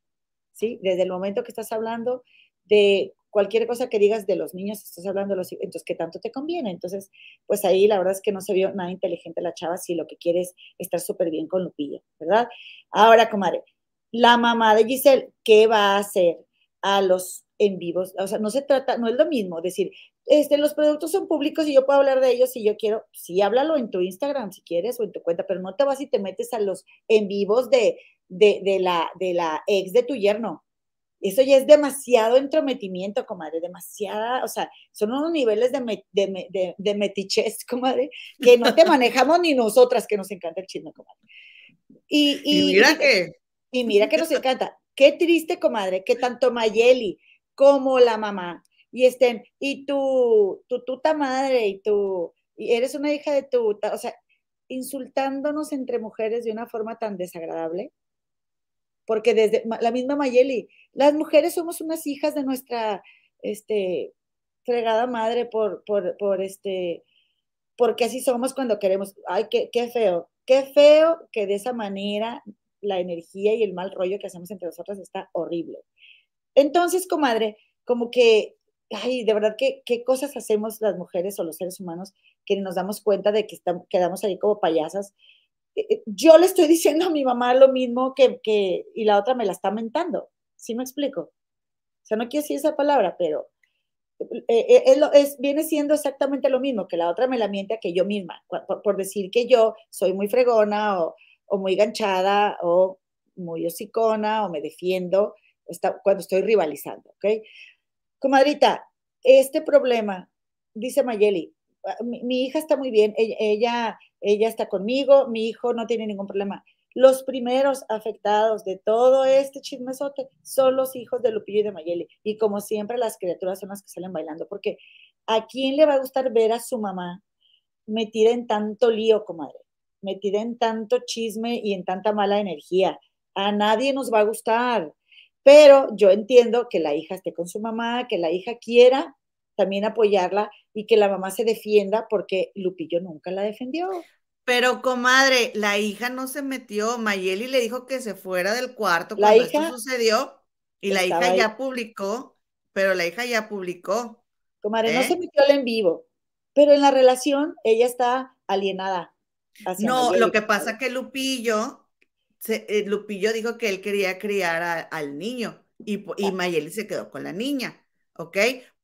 Desde el momento que estás hablando de cualquier cosa que digas de los niños, estás hablando de los entonces, ¿qué tanto te conviene? Entonces, pues ahí la verdad es que no se vio nada inteligente la chava si lo que quiere es estar súper bien con Lupillo, ¿verdad? Ahora, comadre, la mamá de Giselle, ¿qué va a hacer a los en vivos? O sea, no se trata, no es lo mismo decir, este, los productos son públicos y yo puedo hablar de ellos si yo quiero, sí, háblalo en tu Instagram si quieres o en tu cuenta, pero no te vas y te metes a los en vivos de, de, de la, de la ex de tu yerno, eso ya es demasiado entrometimiento, comadre, demasiada, o sea, son unos niveles de, de, de, metichez, (laughs) comadre, que no te manejamos ni nosotras, que nos encanta el chisme, comadre. Y, mira que... Y mira que nos encanta. Qué triste, comadre, que tanto Mayeli como la mamá y estén, y tu, tu tuta madre, y tú, y eres una hija de tu, o sea, insultándonos entre mujeres de una forma tan desagradable porque desde la misma Mayeli, las mujeres somos unas hijas de nuestra este, fregada madre por, por, por este, porque así somos cuando queremos. Ay, qué, qué feo, qué feo que de esa manera la energía y el mal rollo que hacemos entre nosotras está horrible. Entonces, comadre, como que, ay, de verdad, ¿qué, qué cosas hacemos las mujeres o los seres humanos que nos damos cuenta de que estamos, quedamos ahí como payasas? Eh, eh, yo le estoy diciendo a mi mamá lo mismo que, que y la otra me la está mentando. ¿Sí me explico? O sea, no quiero decir esa palabra, pero eh, es, viene siendo exactamente lo mismo, que la otra me la miente a que yo misma, por, decir que yo soy muy fregona o, o, muy ganchada o muy hocicona o me defiendo cuando estoy rivalizando, ¿ok? Comadrita, este problema, dice Mayeli, ah, mi, hija está muy bien, ella, ella, está conmigo, mi hijo no tiene ningún problema. Los primeros afectados de todo este chismesote son los hijos de Lupillo y de Mayeli. Y como siempre, las criaturas son las que salen bailando, porque ¿a quién le va a gustar ver a su mamá metida en tanto lío, comadre? Metida en tanto chisme y en tanta mala energía. A nadie nos va a gustar. Pero yo entiendo que la hija esté con su mamá, que la hija quiera también apoyarla y que la mamá se defienda porque Lupillo nunca la defendió. Pero, comadre, la hija no se metió. Mayeli le dijo que se fuera del cuarto cuando esto sucedió y la hija ya publicó, pero la hija ya publicó. Comadre, no se ¿eh? metió en vivo, pero en la relación ella está alienada. no, lo que pasa que Lupillo eh, Lupillo dijo que él quería criar al niño y, y Mayeli se quedó con la niña, ¿ok?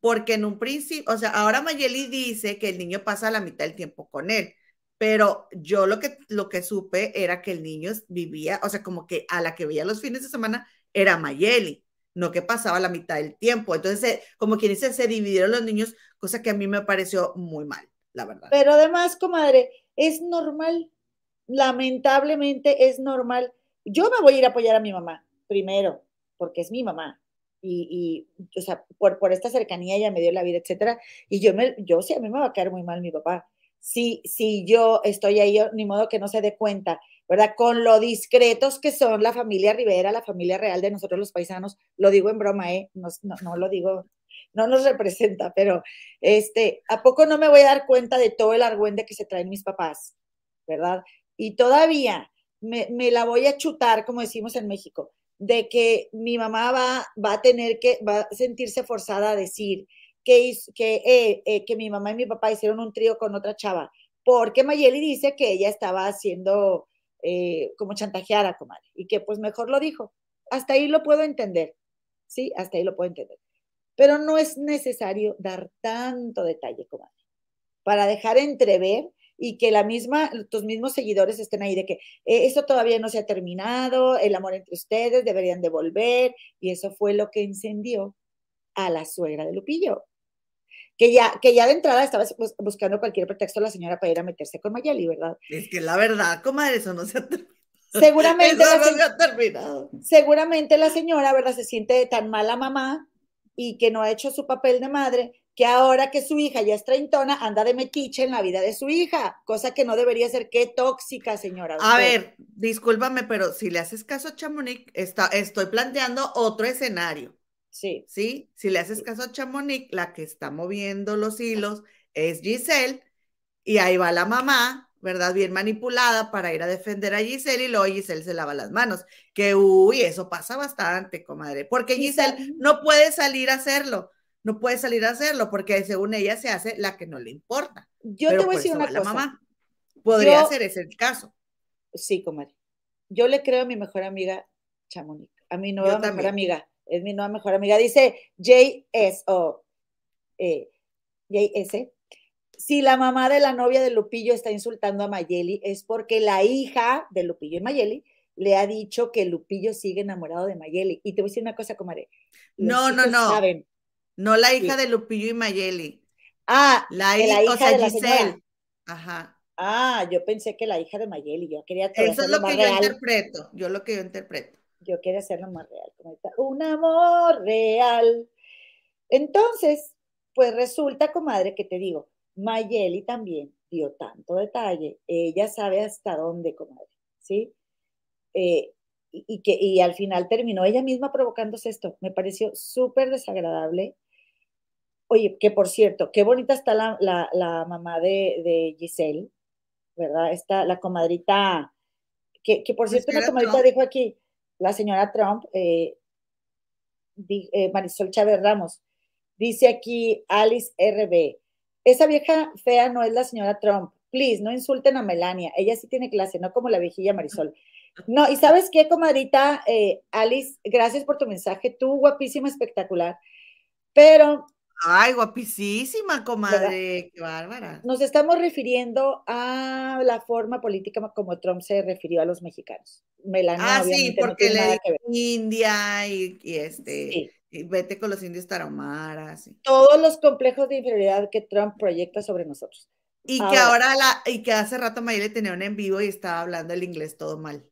Porque en un principio, o sea, ahora Mayeli dice que el niño pasa la mitad del tiempo con él, pero yo lo que, lo que supe era que el niño vivía, o sea, como que a la que veía los fines de semana era Mayeli, no que pasaba la mitad del tiempo. Entonces, como quien dice, se dividieron los niños, cosa que a mí me pareció muy mal, la verdad. Pero además, comadre, es normal lamentablemente es normal. Yo me voy a ir a apoyar a mi mamá primero, porque es mi mamá. Y, o sea, por, por, esta cercanía ella me dio la vida, etcétera. Y yo, me, yo sí, a mí me va a caer muy mal mi papá. Si, si yo estoy ahí, ni modo que no se dé cuenta, ¿verdad? Con lo discretos que son la familia Rivera, la familia real de nosotros los paisanos, lo digo en broma, ¿eh? No, no, no lo digo, no nos representa, pero este, ¿a poco no me voy a dar cuenta de todo el argüende que se traen mis papás? ¿Verdad? y todavía me, la voy a chutar, como decimos en México, de que mi mamá va, va a tener que, va a sentirse forzada a decir que, que, eh, eh, que mi mamá y mi papá hicieron un trío con otra chava, porque Mayeli dice que ella estaba haciendo eh, como chantajeada, comadre, y que pues mejor lo dijo. Hasta ahí lo puedo entender, ¿sí? Hasta ahí lo puedo entender. Pero no es necesario dar tanto detalle, comadre, para dejar entrever y que la misma, tus mismos seguidores estén ahí de que eh, eso todavía no se ha terminado, el amor entre ustedes deberían de volver, y eso fue lo que encendió a la suegra de Lupillo. Que ya, que ya de entrada estaba buscando cualquier pretexto a la señora para ir a meterse con Mayeli, ¿verdad? Es que la verdad, comadre, eso no se ha terminado. Seguramente, eso no se ha terminado. seguramente la señora, ¿verdad? Se siente tan mala mamá y que no ha hecho su papel de madre que ahora que su hija ya es treintona, anda de metiche en la vida de su hija, cosa que no debería ser. Qué tóxica, señora. A ver, discúlpame, pero si le haces caso a Chamonix, está, estoy planteando otro escenario. Sí. Sí, si le haces caso a Chamonix, la que está moviendo los hilos es Giselle, y ahí va la mamá, ¿verdad? Bien manipulada para ir a defender a Giselle y luego Giselle se lava las manos. Que, uy, eso pasa bastante, comadre, porque Giselle no puede salir a hacerlo no puede salir a hacerlo porque según ella se hace la que no le importa. Yo te voy a decir una cosa. Mamá. Podría ser ese el caso. Sí, comadre. Yo le creo a mi mejor amiga Chamonix, a mi nueva mejor amiga. Es mi nueva mejor amiga. Dice JS o eh, JS. Si la mamá de la novia de Lupillo está insultando a Mayeli, es porque la hija de Lupillo y Mayeli le ha dicho que Lupillo sigue enamorado de Mayeli. Y te voy a decir una cosa, comadre. no, no, no. Saben, no la hija de Lupillo y Mayeli. Ah, la, hija o sea, de la Giselle. Ajá. Ah, yo pensé que la hija de Mayeli. Yo quería Eso es lo que yo interpreto. Yo lo que yo interpreto. Yo quería hacerlo más real. Un amor real. Entonces, pues resulta, comadre, que te digo, Mayeli también dio tanto detalle. Ella sabe hasta dónde, comadre. ¿Sí? Eh, y, que, y al final terminó ella misma provocándose esto. Me pareció súper desagradable Oye, que por cierto, qué bonita está la, mamá de, Giselle, ¿verdad? Está la comadrita Que, por cierto, una comadita dijo aquí, la señora Trump, eh, eh, Marisol Chávez Ramos, dice aquí Alice RB, esa vieja fea no es la señora Trump, please, no insulten a Melania, ella sí tiene clase, no como la viejilla Marisol. No, y sabes qué, comadrita, eh, Alice, gracias por tu mensaje, tú guapísima, espectacular, pero... Ay, guapísima, comadre, qué bárbara. Nos estamos refiriendo a la forma política como Trump se refirió a los mexicanos. Melania, ah, sí, porque le India y, este... vete con los indios tarahumaras. Todos los complejos de inferioridad que Trump proyecta sobre nosotros. Y que ahora la, y que hace rato Mayeli tenía un en vivo y estaba hablando el inglés todo mal.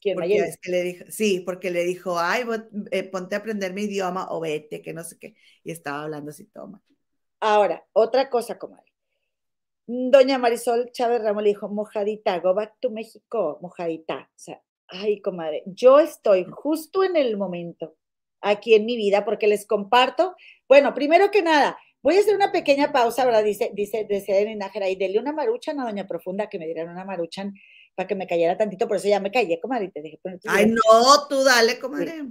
¿Quién porque es que le dijo, sí, porque le dijo, ay, eh, ponte a aprender mi idioma o vete, que no sé qué. Y estaba hablando así todo mal. Ahora, otra cosa, comadre. Doña Marisol Chávez Ramos le dijo, mojadita, go back to México, mojadita. O sea, ay, comadre, yo estoy justo en el momento aquí en mi vida porque les comparto. Bueno, primero que nada, Voy a hacer una pequeña pausa, ¿verdad? Dice, dice, dice Nájera, y dele una maruchan a Doña Profunda que me dieran una maruchan para que me cayera tantito, por eso ya me callé, comadre, y te dije. Ay, no, tú dale, comadre.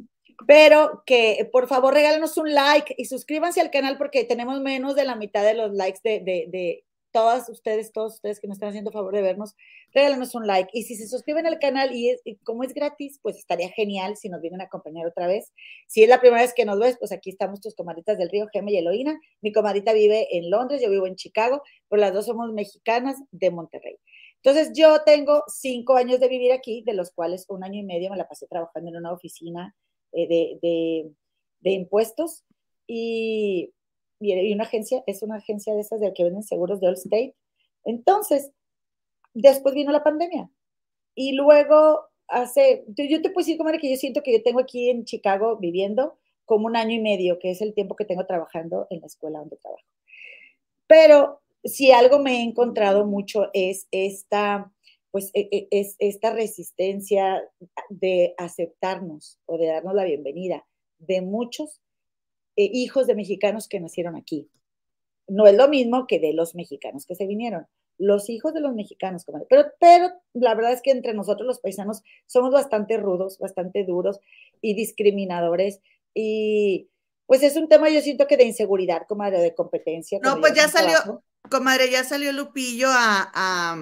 Pero que por favor regálenos un like y suscríbanse al canal porque tenemos menos de la mitad de los likes de, de, todas ustedes, todos ustedes que nos están haciendo favor de vernos, regálenos un like. Y si se suscriben al canal y, como es gratis, pues estaría genial si nos vienen a acompañar otra vez. Si es la primera vez que nos ves, pues aquí estamos tus comadritas del río, Gema y Eloína. Mi comadrita vive en Londres, yo vivo en Chicago, pero las dos somos mexicanas de Monterrey. Entonces, yo tengo cinco años de vivir aquí, de los cuales un año y medio me la pasé trabajando en una oficina eh, de, de impuestos y y una agencia, es una agencia de esas de que venden seguros de All State. Entonces, después vino la pandemia. Y luego hace, yo te puedo decir, como que yo siento que yo tengo aquí en Chicago viviendo como un año y medio, que es el tiempo que tengo trabajando en la escuela donde trabajo. Pero si algo me he encontrado mucho es esta, pues, e, e, es esta resistencia de aceptarnos o de darnos la bienvenida de muchos eh, hijos de mexicanos que nacieron aquí. No es lo mismo que de los mexicanos que se vinieron. Los hijos de los mexicanos, pero, pero la verdad es que entre nosotros los paisanos somos bastante rudos, bastante duros y discriminadores. Y pues es un tema, yo siento que de inseguridad, comadre, de competencia. No, pues ya salió, comadre, ya salió Lupillo a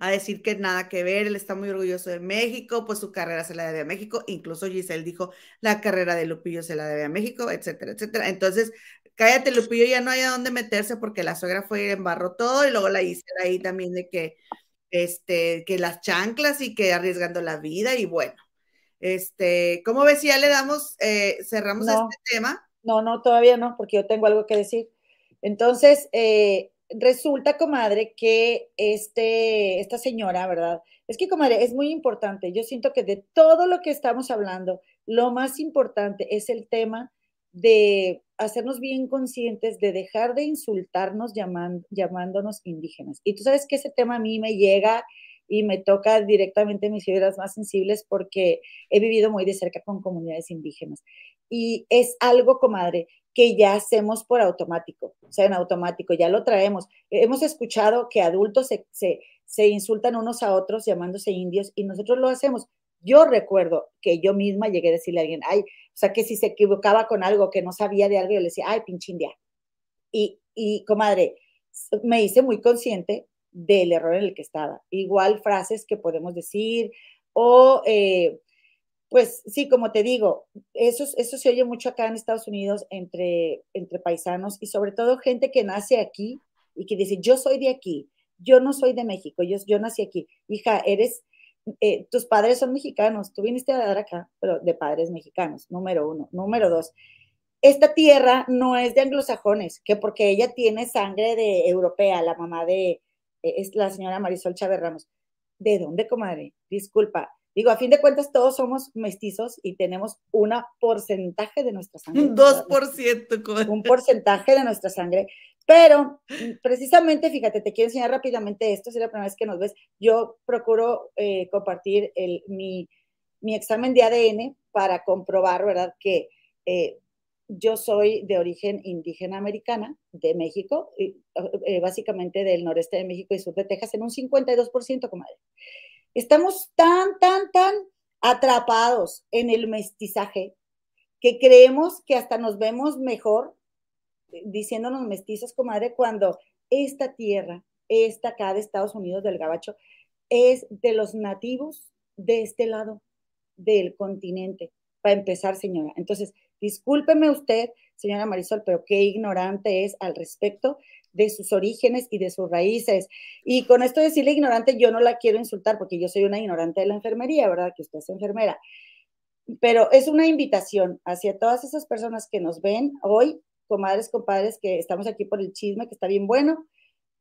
a decir que nada que ver, él está muy orgulloso de México, pues su carrera se la debe a México, incluso Giselle dijo, la carrera de Lupillo se la debe a México, etcétera, etcétera. Entonces, cállate Lupillo, ya no hay a dónde meterse porque la suegra fue y embarró todo y luego la hice ahí también de que, este, que las chanclas y que arriesgando la vida y bueno, este, ¿cómo ves ya le damos, eh, cerramos este tema? No, no, todavía no, porque yo tengo algo que decir. Entonces, eh, resulta, comadre, que este, esta señora, ¿verdad? Es que, comadre, es muy importante. Yo siento que de todo lo que estamos hablando, lo más importante es el tema de hacernos bien conscientes, de dejar de insultarnos llamándonos indígenas. Y tú sabes que ese tema a mí me llega y me toca directamente mis fibras más sensibles porque he vivido muy de cerca con comunidades indígenas. Y es algo, comadre, que ya hacemos por automático, o sea, en automático, ya lo traemos. Hemos escuchado que adultos se, se, insultan unos a otros llamándose indios y nosotros lo hacemos. Yo recuerdo que yo misma llegué a decirle a alguien, ay, o sea, que si se equivocaba con algo, que no sabía de algo, yo le decía, ay, pinche india. Y, y, comadre, me hice muy consciente del error en el que estaba. Igual frases que podemos decir o eh, pues sí, como te digo, eso, eso se oye mucho acá en Estados Unidos entre, entre paisanos y sobre todo gente que nace aquí y que dice, yo soy de aquí, yo no soy de México, yo, yo nací aquí. Hija, eres, eh, tus padres son mexicanos, tú viniste a dar acá, pero de padres mexicanos, número uno. Número dos, esta tierra no es de anglosajones, que porque ella tiene sangre de europea, la mamá de, eh, es la señora Marisol Chávez Ramos. ¿De dónde, comadre? Disculpa, Digo, a fin de cuentas, todos somos mestizos y tenemos un porcentaje de nuestra sangre. Un 2%. Un porcentaje de nuestra sangre. Pero precisamente, fíjate, te quiero enseñar rápidamente esto, si es la primera vez que nos ves. Yo procuro eh, compartir el, mi, mi, examen de ADN para comprobar, ¿verdad?, que eh, yo soy de origen indígena americana, de México, y, eh, básicamente del noreste de México y sur de Texas, en un 52%, comadre. Estamos tan, tan, tan atrapados en el mestizaje que creemos que hasta nos vemos mejor eh, diciéndonos mestizos, comadre, cuando esta tierra, esta acá de Estados Unidos del Gabacho, es de los nativos de este lado del continente, para empezar, señora. Entonces, discúlpeme usted, señora Marisol, pero qué ignorante es al respecto de sus orígenes y de sus raíces. Y con esto de decirle ignorante, yo no la quiero insultar porque yo soy una ignorante de la enfermería, ¿verdad? Que usted es enfermera. Pero es una invitación hacia todas esas personas que nos ven hoy, comadres, compadres, que estamos aquí por el chisme, que está bien bueno,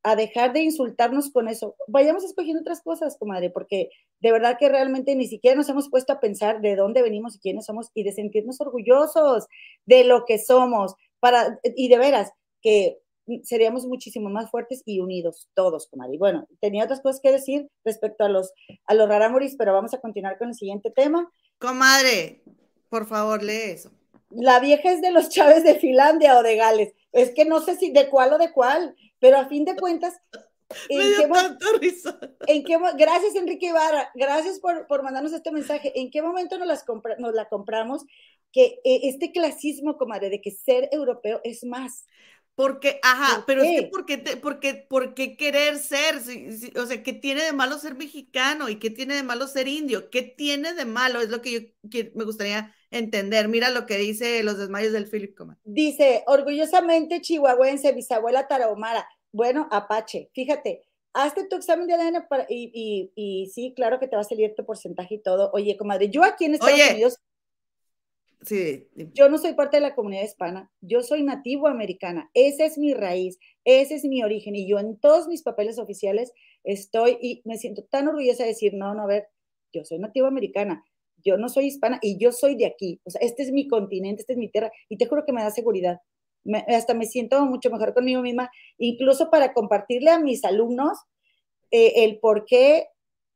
a dejar de insultarnos con eso. Vayamos escogiendo otras cosas, comadre, porque de verdad que realmente ni siquiera nos hemos puesto a pensar de dónde venimos y quiénes somos y de sentirnos orgullosos de lo que somos, para, y de veras, que seríamos muchísimo más fuertes y unidos todos, comadre. Bueno, tenía otras cosas que decir respecto a los, a los raramoris, pero vamos a continuar con el siguiente tema. Comadre, por favor, lee eso. La vieja es de los Chávez de Finlandia o de Gales. Es que no sé si de cuál o de cuál, pero a fin de cuentas, (laughs) ¿en, qué, risa. ¿en qué Gracias, Enrique Ibarra. Gracias por, por mandarnos este mensaje. ¿En qué momento nos, las nos la compramos? Que eh, este clasismo, comadre, de que ser europeo es más. Porque, ajá, pero es que ¿por qué, porque, ¿por qué querer ser? o sea, ¿qué tiene de malo ser mexicano y qué tiene de malo ser indio? ¿Qué tiene de malo? Es lo que yo me gustaría entender. Mira lo que dice los desmayos del Philip Coman. Dice, orgullosamente chihuahuense, bisabuela tarahumara. Bueno, Apache, fíjate, hazte tu examen de ADN y, y, sí, claro que te va a salir tu porcentaje y todo. Oye, comadre, yo aquí en Estados Unidos Sí. Yo no soy parte de la comunidad hispana, yo soy nativo americana, esa es mi raíz, ese es mi origen y yo en todos mis papeles oficiales estoy y me siento tan orgullosa de decir, no, no, a ver, yo soy nativo americana, yo no soy hispana y yo soy de aquí, o sea, este es mi continente, esta es mi tierra y te juro que me da seguridad. hasta me siento mucho mejor conmigo misma, incluso para compartirle a mis alumnos eh, el por qué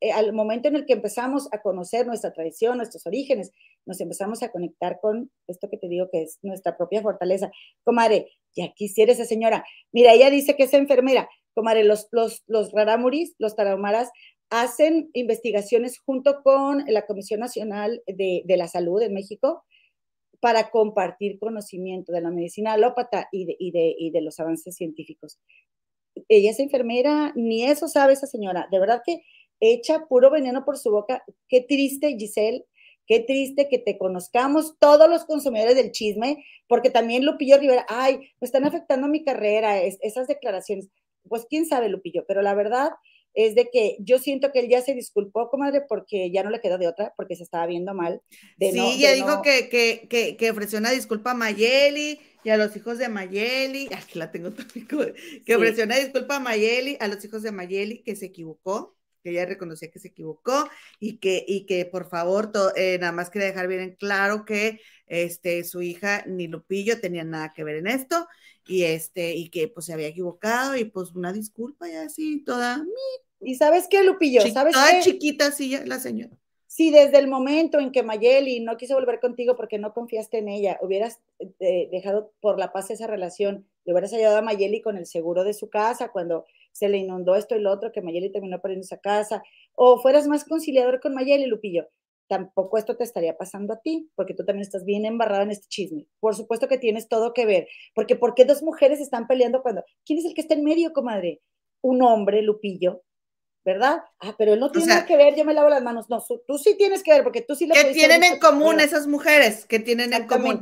eh, al momento en el que empezamos a conocer nuestra tradición, nuestros orígenes, nos empezamos a conectar con esto que te digo que es nuestra propia fortaleza. Comadre, ya quisiera esa señora. Mira, ella dice que es enfermera. Comadre, los, los, los raramuris, los tarahumaras, hacen investigaciones junto con la Comisión Nacional de, la Salud en México para compartir conocimiento de la medicina alópata y de, y de, y de los avances científicos. Ella es enfermera, ni eso sabe esa señora. De verdad que echa puro veneno por su boca. Qué triste, Giselle, qué triste que te conozcamos todos los consumidores del chisme, porque también Lupillo Rivera, ay, me están afectando mi carrera, esas declaraciones. Pues quién sabe, Lupillo, pero la verdad es de que yo siento que él ya se disculpó, comadre, porque ya no le quedó de otra, porque se estaba viendo mal. sí, ya dijo que, que, que, ofreció una disculpa a Mayeli y a los hijos de Mayeli, aquí la tengo también, (laughs) que ofreció una disculpa a Mayeli, a los hijos de Mayeli, que se equivocó, que ella reconocía que se equivocó y que, y que por favor, eh, nada más quería dejar bien en claro que este, su hija ni Lupillo tenían nada que ver en esto y, este, y que pues se había equivocado y pues una disculpa ya así, toda. ¿Y sabes qué, Lupillo? ¿Sabes toda chiquita, sí, la señora. Si desde el momento en que Mayeli no quiso volver contigo porque no confiaste en ella, hubieras eh, dejado por la paz esa relación, le hubieras ayudado a Mayeli con el seguro de su casa cuando se le inundó esto y lo otro, que Mayeli terminó perdiendo esa casa, o fueras más conciliador con Mayeli, Lupillo, tampoco esto te estaría pasando a ti, porque tú también estás bien embarrada en este chisme. Por supuesto que tienes todo que ver, porque ¿por qué dos mujeres están peleando cuando... ¿Quién es el que está en medio, comadre? Un hombre, Lupillo, ¿verdad? Ah, pero él no tiene nada que ver, yo me lavo las manos. No, tú sí tienes que ver, porque tú sí le ¿Qué tienen en común esas mujeres? ¿Qué tienen en común?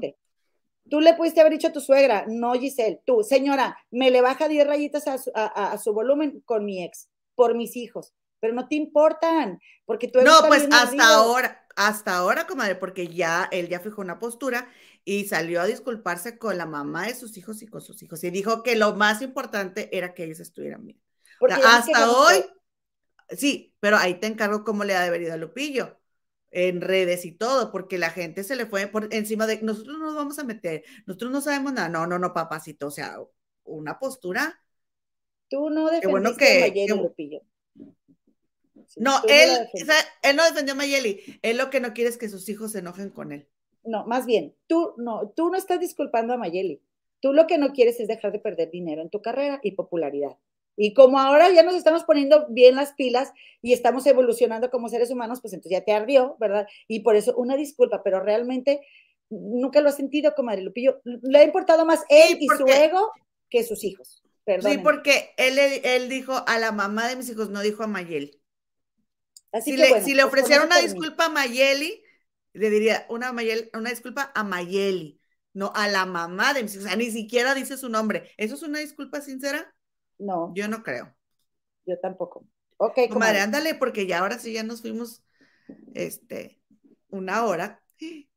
Tú le pudiste haber dicho a tu suegra, no Giselle, tú, señora, me le baja 10 rayitas a su, volumen con mi ex, por mis hijos, pero no te importan, porque tú No, pues hasta ahora, hasta ahora, comadre, porque ya él ya fijó una postura y salió a disculparse con la mamá de sus hijos y con sus hijos y dijo que lo más importante era que ellos estuvieran bien. hasta hoy, sí, pero ahí te encargo cómo le ha de a Lupillo en redes y todo, porque la gente se le fue por encima de nosotros no nos vamos a meter, nosotros no sabemos nada. No, no, no, papacito, o sea, una postura. Tú no defendiste a Mayeli, Lupillo. no, él, él no defendió a Mayeli. Él lo que no quiere es que sus hijos se enojen con él. No, más bien, tú no, tú no estás disculpando a Mayeli. Tú lo que no quieres es dejar de perder dinero en tu carrera y popularidad. Y como ahora ya nos estamos poniendo bien las pilas y estamos evolucionando como seres humanos, pues entonces ya te ardió, ¿verdad? Y por eso una disculpa, pero realmente nunca lo ha sentido, comadre Lupillo. Le ha importado más él y su ego que sus hijos. Sí, porque él, él dijo a la mamá de mis hijos, no dijo a Mayeli. Así si, le, si le pues, ofreciera una disculpa a Mayeli, le diría una, una disculpa a Mayeli, no a la mamá de mis hijos. O sea, ni siquiera dice su nombre. ¿Eso es una disculpa sincera? No. Yo no creo. Yo tampoco. Ok, comadre, ándale, porque ya ahora sí ya nos fuimos este, una hora.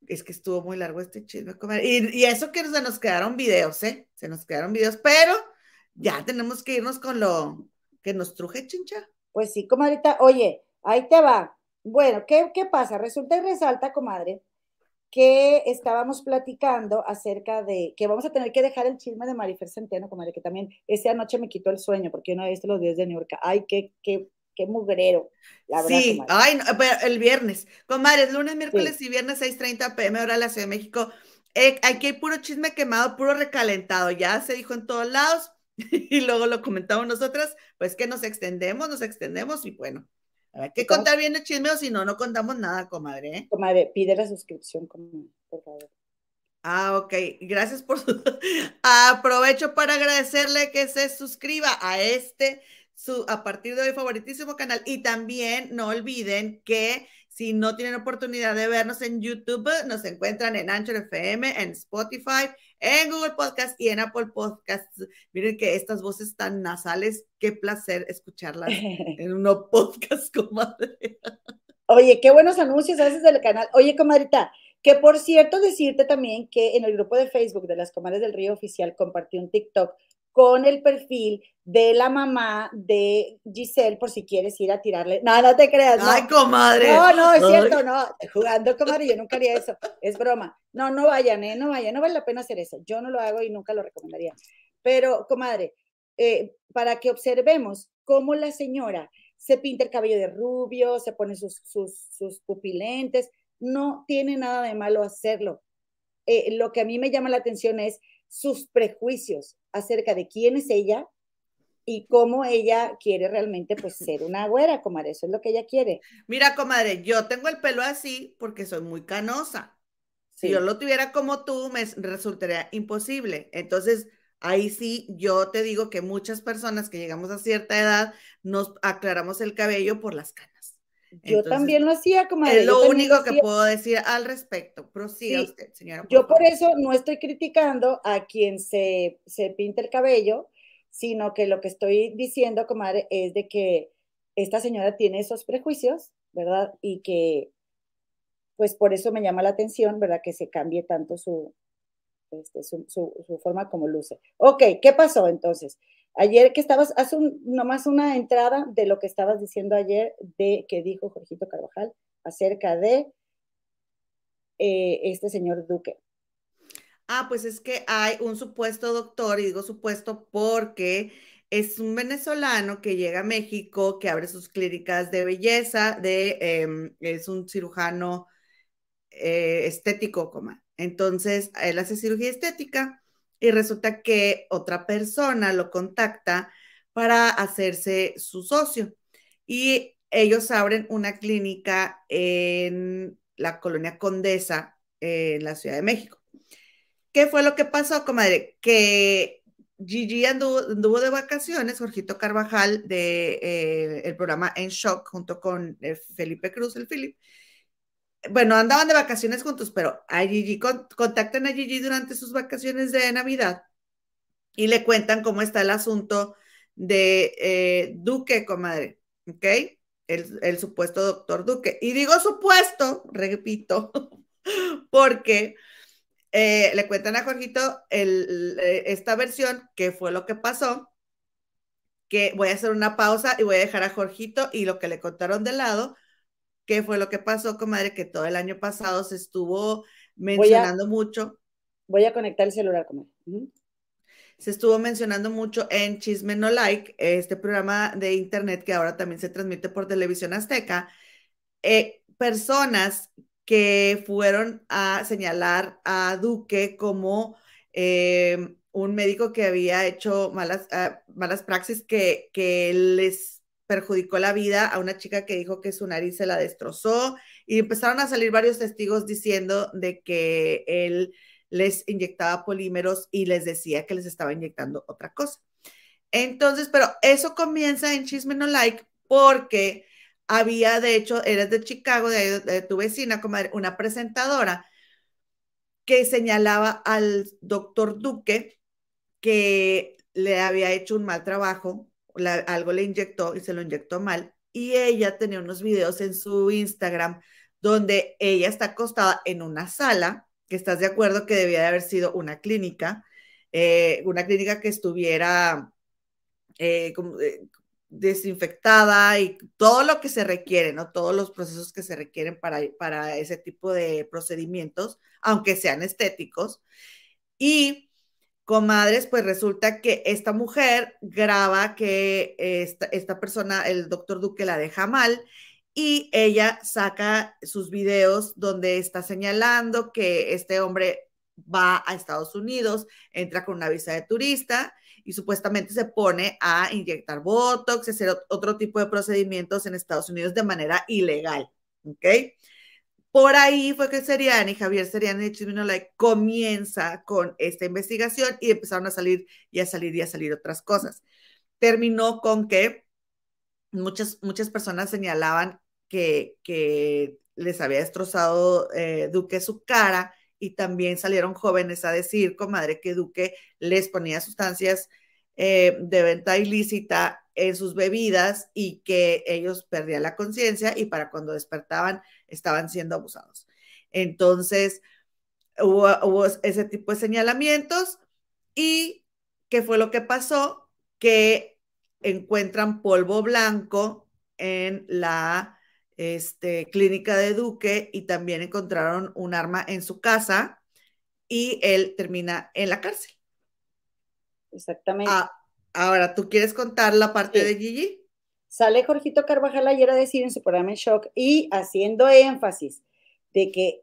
Es que estuvo muy largo este chisme, comadre. Y, y eso que se nos quedaron videos, ¿eh? Se nos quedaron videos, pero ya tenemos que irnos con lo que nos truje, chincha. Pues sí, comadrita. Oye, ahí te va. Bueno, ¿qué, ¿qué pasa? Resulta y resalta, comadre, que estábamos platicando acerca de que vamos a tener que dejar el chisme de Marifer Centeno, comadre, que también esa noche me quitó el sueño porque yo no había visto los días de New York. Ay, qué, qué, qué mugrero. La verdad, sí, ay, no, pero el viernes. Comadre, lunes, miércoles y viernes 6:30 pm, hora de la Ciudad de México. Eh, aquí hay puro chisme quemado, puro recalentado. Ya se dijo en todos lados (laughs) y luego lo comentamos nosotras, pues que nos extendemos, nos extendemos y bueno, hay que contar bien el chisme o si no, no contamos nada, comadre. ¿eh? Comadre, pide la suscripción, por favor. Ah, ok. Gracias por su... (laughs) Aprovecho para agradecerle que se suscriba a este, su, a partir de hoy, favoritísimo canal. Y también no olviden que si no tienen oportunidad de vernos en YouTube, nos encuentran en Anchor FM, en Spotify, en Google Podcast y en Apple Podcasts. Miren que estas voces tan nasales, qué placer escucharlas (laughs) en un podcast, (laughs) comadre. Oye, qué buenos anuncios haces del canal. Oye, comadrita, que por cierto decirte también que en el grupo de Facebook de las Comadres del Río Oficial compartí un TikTok con el perfil de la mamá de Giselle, por si quieres ir a tirarle. No, no te creas. No. Ay, comadre. No, no, es cierto, no. Jugando, comadre, yo nunca haría eso. Es broma. No, no vayan, ¿eh? No vayan. No vale la pena hacer eso. Yo no lo hago y nunca lo recomendaría. Pero, comadre, eh, para que observemos cómo la señora se pinta el cabello de rubio, se pone sus, sus, sus pupilentes, no tiene nada de malo hacerlo. Eh, lo que a mí me llama la atención es sus prejuicios acerca de quién es ella y cómo ella quiere realmente pues ser una güera, comadre, eso es lo que ella quiere. Mira, comadre, yo tengo el pelo así porque soy muy canosa. Si yo lo tuviera como tú, me resultaría imposible. Entonces, ahí sí, yo te digo que muchas personas que llegamos a cierta edad nos aclaramos el cabello por las canas. Yo también lo hacía, comadre. Es lo único que puedo decir al respecto. Prosiga usted, señora. yo por eso no estoy criticando a quien se, se pinta el cabello, sino que lo que estoy diciendo, comadre, es de que esta señora tiene esos prejuicios, ¿verdad? Y que, pues por eso me llama la atención, ¿verdad? Que se cambie tanto su, este, su, su forma como luce. Ok, ¿qué pasó entonces? Ayer que estabas, haz nomás una entrada de lo que estabas diciendo ayer, de que dijo Jorgito Carvajal acerca de eh, este señor Duque. Ah, pues es que hay un supuesto doctor, y digo supuesto porque es un venezolano que llega a México, que abre sus clínicas de belleza, de, em, es un cirujano eh, estético, coma. Entonces, él hace cirugía estética y resulta que otra persona lo contacta para hacerse su socio. Y ellos abren una clínica en la colonia Condesa, en la Ciudad de México. ¿Qué fue lo que pasó, comadre? Que Gigi anduvo, de vacaciones, Jorgito Carvajal, de eh, el programa En Shock, junto con eh, Felipe Cruz, el Philip, bueno, andaban de vacaciones juntos, pero a Gigi, contactan a Gigi durante sus vacaciones de Navidad y le cuentan cómo está el asunto de eh, Duque, comadre, ¿ok? El, supuesto doctor Duque. Y digo supuesto, repito, (laughs) porque eh, le cuentan a Jorgito eh, esta versión, que fue lo que pasó, que voy a hacer una pausa y voy a dejar a Jorgito y lo que le contaron de lado qué fue lo que pasó, comadre, que todo el año pasado se estuvo mencionando mucho. Voy a conectar el celular, comadre. Se estuvo mencionando mucho en Chisme No Like, este programa de internet que ahora también se transmite por televisión azteca, eh, personas que fueron a señalar a Duque como eh, un médico que había hecho malas, ah, malas praxis que, que les perjudicó la vida a una chica que dijo que su nariz se la destrozó y empezaron a salir varios testigos diciendo de que él les inyectaba polímeros y les decía que les estaba inyectando otra cosa. Entonces, pero eso comienza en Chisme No Like porque había, de hecho, eres de Chicago, de, tu vecina, como una presentadora que señalaba al doctor Duque que le había hecho un mal trabajo, algo le inyectó y se lo inyectó mal. Y ella tenía unos videos en su Instagram donde ella está acostada en una sala, que estás de acuerdo que debía de haber sido una clínica, eh, una clínica que estuviera eh, eh, desinfectada y todo lo que se requiere, ¿no? Todos los procesos que se requieren para, para ese tipo de procedimientos, aunque sean estéticos. Y comadres, pues resulta que esta mujer graba que esta, esta persona, el doctor Duque, la deja mal y ella saca sus videos donde está señalando que este hombre va a Estados Unidos, entra con una visa de turista y supuestamente se pone a inyectar Botox, hacer otro tipo de procedimientos en Estados Unidos de manera ilegal. ¿Ok? Por ahí fue que Seriani, y Javier Seriani de Chismino comienza con esta investigación y empezaron a salir y a salir y a salir otras cosas. Terminó con que muchas, muchas personas señalaban que, que les había destrozado eh, Duque su cara y también salieron jóvenes a decir, comadre, que Duque les ponía sustancias eh, de venta ilícita en sus bebidas y que ellos perdían la conciencia y para cuando despertaban estaban siendo abusados. Entonces, hubo, hubo, ese tipo de señalamientos y ¿qué fue lo que pasó? Que encuentran polvo blanco en la este, clínica de Duque y también encontraron un arma en su casa y él termina en la cárcel. Exactamente. Ah, ahora, ¿tú quieres contar la parte de Gigi? Sale Jorgito Carvajal ayer a decir en su programa en Shock y haciendo énfasis de que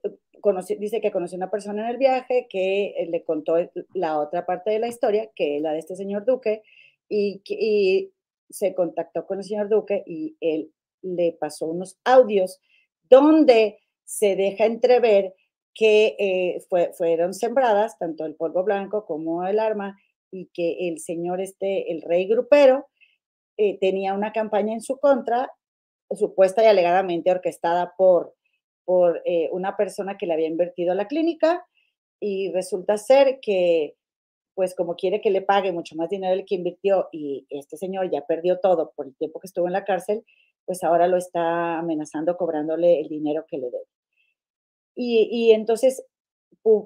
dice que conoció una persona en el viaje que eh, le contó la otra parte de la historia, que es la de este señor Duque, y, y se contactó con el señor Duque y él le pasó unos audios donde se deja entrever que eh, fueron sembradas tanto el polvo blanco como el arma y que el señor este, el rey grupero, eh, tenía una campaña en su contra, supuesta y alegadamente orquestada por, por eh, una persona que le había invertido a la clínica y resulta ser que pues como quiere que le pague mucho más dinero el que invirtió y este señor ya perdió todo por el tiempo que estuvo en la cárcel, pues ahora lo está amenazando cobrándole el dinero que le debe. Y, entonces,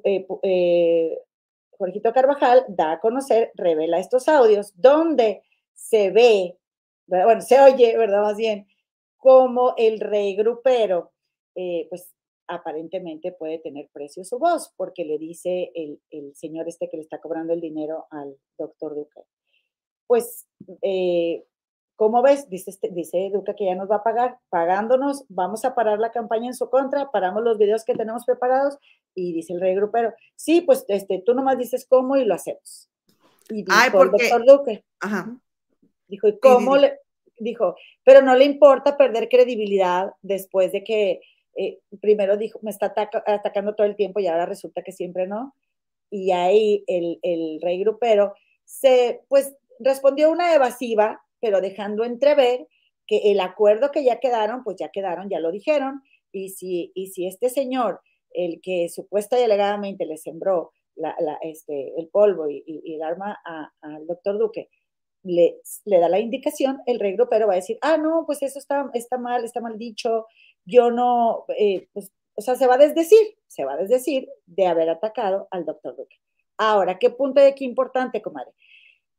eh, eh, Jorgito Carvajal da a conocer, revela estos audios donde se ve, bueno, se oye, ¿verdad? Más bien, como el rey grupero, eh, pues aparentemente puede tener precio su voz, porque le dice el, el, señor este que le está cobrando el dinero al doctor Duque. Pues eh, ¿Cómo ves? Dice, este, dice Duque que ya nos va a pagar, pagándonos, vamos a parar la campaña en su contra, paramos los videos que tenemos preparados y dice el rey grupero, sí, pues este, tú nomás dices cómo y lo hacemos. Y dijo Ay, el doctor Duque. Ajá. Dijo, ¿y cómo le? Dijo, pero no le importa perder credibilidad después de que eh, primero dijo, me está atacando todo el tiempo y ahora resulta que siempre no. Y ahí el, el rey grupero se, pues, respondió una evasiva pero dejando entrever que el acuerdo que ya quedaron, pues ya quedaron, ya lo dijeron, y si, y si este señor, el que supuesta y alegadamente le sembró este, el polvo y, el arma al doctor Duque, le, da la indicación, el rey pero va a decir, ah, no, pues eso está, está mal, está mal dicho, yo no, eh, pues, o sea, se va a desdecir, se va a desdecir de haber atacado al doctor Duque. Ahora, ¿qué punto de qué importante, comadre?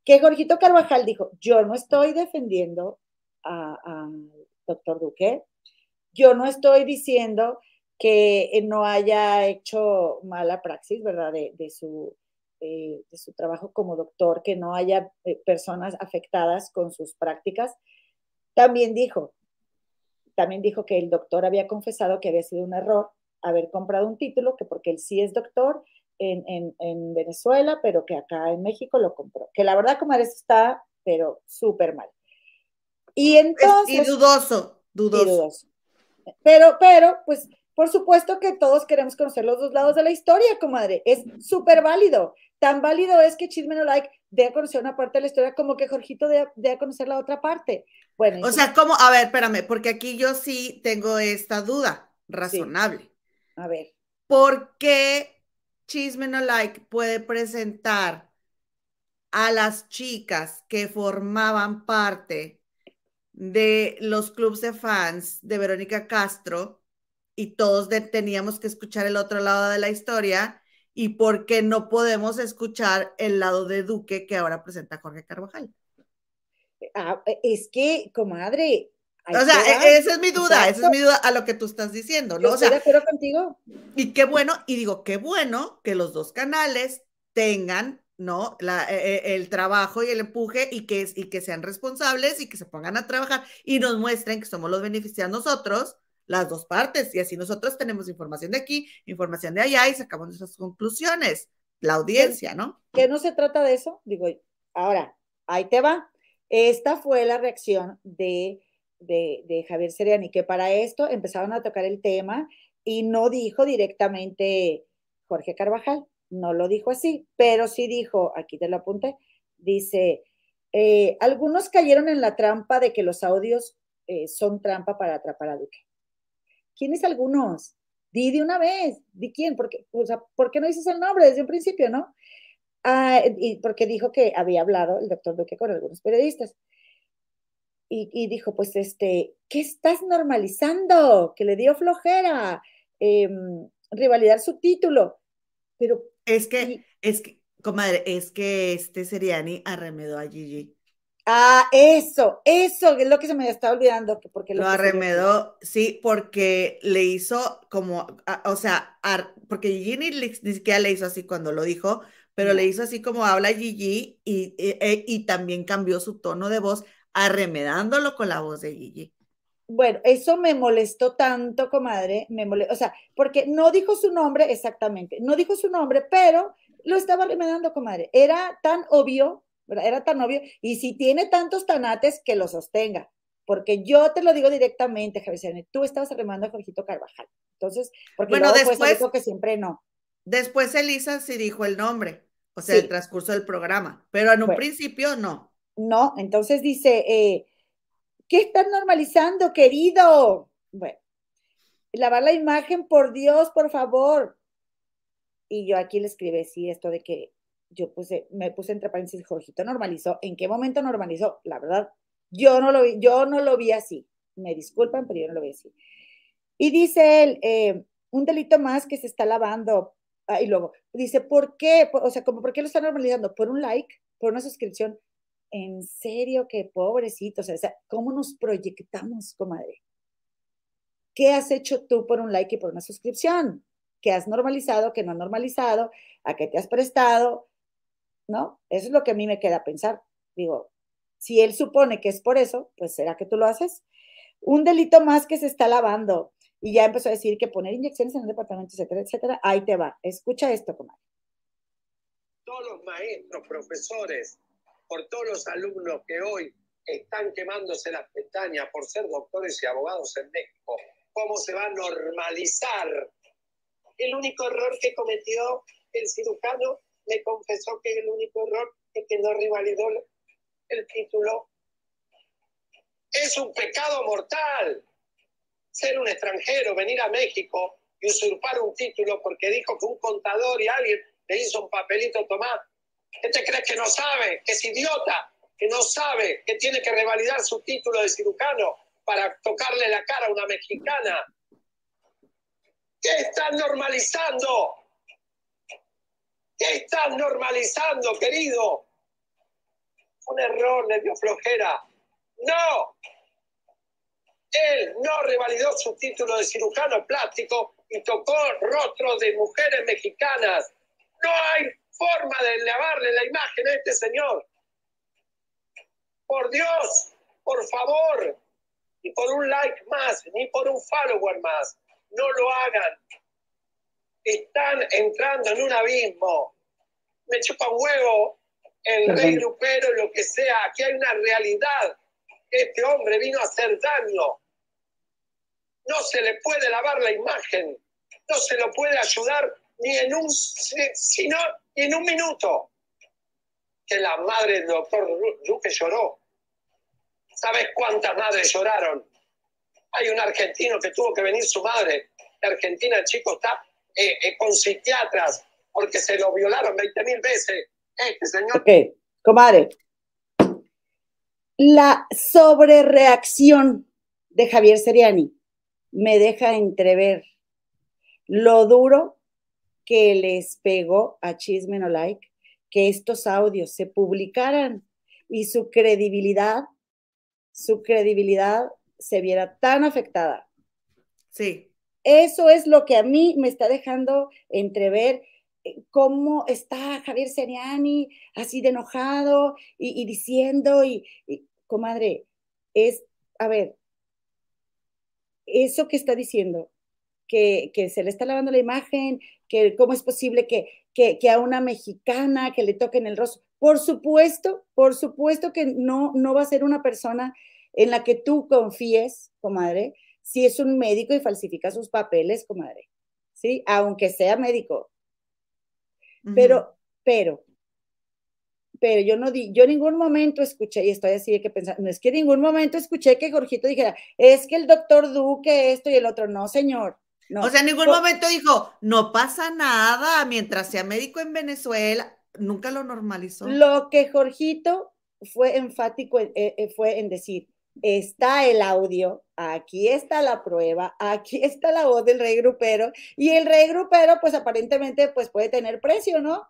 Que Jorgito Carvajal dijo, yo no estoy defendiendo al doctor Duque, yo no estoy diciendo que no haya hecho mala praxis, ¿verdad? De, su, eh, de su trabajo como doctor, que no haya eh, personas afectadas con sus prácticas. También dijo, también dijo que el doctor había confesado que había sido un error haber comprado un título, que porque él sí es doctor en, en, Venezuela, pero que acá en México lo compró. Que la verdad, comadre, está, pero súper mal. Y entonces... y dudoso, dudoso. dudoso. Pero, pero, pues, por supuesto que todos queremos conocer los dos lados de la historia, comadre. Es súper válido. Tan válido es que Chisme No Like dé a conocer una parte de la historia como que Jorgito dé, a conocer la otra parte. Bueno. O sea, ¿cómo? A ver, espérame, porque aquí yo sí tengo esta duda razonable. A ver. ¿Por qué Chisme No Like puede presentar a las chicas que formaban parte de los clubes de fans de Verónica Castro y todos teníamos que escuchar el otro lado de la historia y por qué no podemos escuchar el lado de Duque que ahora presenta Jorge Carvajal. Ah, es que, comadre. O sea, e-, esa es mi duda, esa es mi duda a lo que tú estás diciendo, ¿no? estoy de acuerdo contigo. Y qué bueno, y digo, qué bueno que los dos canales tengan ¿no? La, e, e, el trabajo y el empuje y que, y que sean responsables y que se pongan a trabajar y nos muestren que somos los beneficiados nosotros, las dos partes, y así nosotros tenemos información de aquí, información de allá y sacamos nuestras conclusiones, la audiencia, ¿no? Que no se trata de eso, digo, ahora, ahí te va. Esta fue la reacción de, de, Javier Seriani, que para esto empezaron a tocar el tema y no dijo directamente Jorge Carvajal, no lo dijo así, pero sí dijo, aquí te lo apunté, dice, eh, algunos cayeron en la trampa de que los audios eh, son trampa para atrapar a Duque. ¿Quiénes algunos? Di de una vez, di quién, porque, o sea, ¿por qué no dices el nombre desde un principio, no? Ah, y porque dijo que había hablado el doctor Duque con algunos periodistas. Y, dijo, pues, este, ¿qué estás normalizando? Que le dio flojera, rivalidad su título. Pero es que, es que, comadre, es que este Seriani arremedó a Gigi. Ah, eso, eso es lo que se me estaba olvidando. Porque lo, arremedó, sí, porque le hizo como, o sea, porque Gigi ni, siquiera le hizo así cuando lo dijo, pero le hizo así como habla Gigi y, e, y, también cambió su tono de voz, arremedándolo con la voz de Gigi. Bueno, eso me molestó tanto, comadre, me molestó, o sea, porque no dijo su nombre exactamente, no dijo su nombre, pero lo estaba remedando, comadre. Era tan obvio, era tan obvio, y si tiene tantos tanates, que lo sostenga, porque yo te lo digo directamente, Javier, tú estabas remando a Jorgito Carvajal. Entonces, porque bueno, después dijo que siempre no. Después Elisa sí dijo el nombre, o sea, el transcurso del programa, pero en un principio no. No, entonces dice, eh, ¿Qué estás normalizando, querido? Bueno, lavar la imagen, por Dios, por favor. Y yo aquí le escribí, sí, esto de que yo puse, me puse entre paréntesis, Jorgito normalizó. ¿En qué momento normalizó? La verdad, yo no lo vi, yo no lo vi así. Me disculpan, pero yo no lo vi así. Y dice él, eh, un delito más que se está lavando. Ah, y luego dice, ¿por qué? O sea, como, ¿por qué lo está normalizando? ¿Por un like? ¿Por una suscripción? En serio que pobrecitos, o sea, ¿cómo nos proyectamos, comadre? ¿Qué has hecho tú por un like y por una suscripción? ¿Qué has normalizado, qué no has normalizado? ¿A qué te has prestado? ¿No? Eso es lo que a mí me queda pensar. Digo, si él supone que es por eso, pues será que tú lo haces. Un delito más que se está lavando y ya empezó a decir que poner inyecciones en el departamento, etcétera, etcétera. Ahí te va. Escucha esto, comadre. Todos los maestros, profesores, por todos los alumnos que hoy están quemándose las pestañas por ser doctores y abogados en México. ¿Cómo se va a normalizar? El único error que cometió el cirujano me confesó que el único error es que no rivalidó el título. Es un pecado mortal ser un extranjero, venir a México y usurpar un título porque dijo que un contador y alguien le hizo un papelito tomar ¿Qué te crees que no sabe? Que es idiota, que no sabe que tiene que revalidar su título de cirujano para tocarle la cara a una mexicana. ¿Qué están normalizando? ¿Qué están normalizando, querido? Un error, le flojera. No. Él no revalidó su título de cirujano plástico y tocó rostros de mujeres mexicanas. No hay forma de lavarle la imagen a este señor. Por Dios, por favor, ni por un like más, ni por un follower más, no lo hagan. están entrando en un abismo. Me chupa un huevo el rey grupero, lo que sea. Aquí hay una realidad. Este hombre vino a hacer daño. No se le puede lavar la imagen. No se lo puede ayudar ni en un, sino, en un minuto. Que la madre del doctor Duque lloró. ¿Sabes cuántas madres lloraron? Hay un argentino que tuvo que venir su madre. De Argentina el chico está eh, eh, con psiquiatras porque se lo violaron 20 mil veces. Este señor. Ok, comadre. La sobrereacción de Javier Seriani me deja entrever lo duro que les pegó a Chisme No Like que estos audios se publicaran y su credibilidad, su credibilidad se viera tan afectada. Sí. Eso es lo que a mí me está dejando entrever eh, cómo está Javier Seriani así de enojado y, diciendo, y, comadre, es, a ver, eso que está diciendo, que, se le está lavando la imagen, que cómo es posible que, que, que, a una mexicana que le toquen el rostro. Por supuesto, por supuesto que no, no va a ser una persona en la que tú confíes, comadre, si es un médico y falsifica sus papeles, comadre, ¿sí? Aunque sea médico. Pero, pero, pero yo no di, yo en ningún momento escuché, y estoy así de que pensar, no es que en ningún momento escuché que Jorgito dijera, es que el doctor Duque esto y el otro, no, señor. No. O sea, en ningún momento dijo, no pasa nada mientras sea médico en Venezuela, nunca lo normalizó. Lo que Jorgito fue enfático eh, eh, fue en decir, está el audio, aquí está la prueba, aquí está la voz del rey grupero y el rey grupero pues aparentemente pues puede tener precio, ¿no?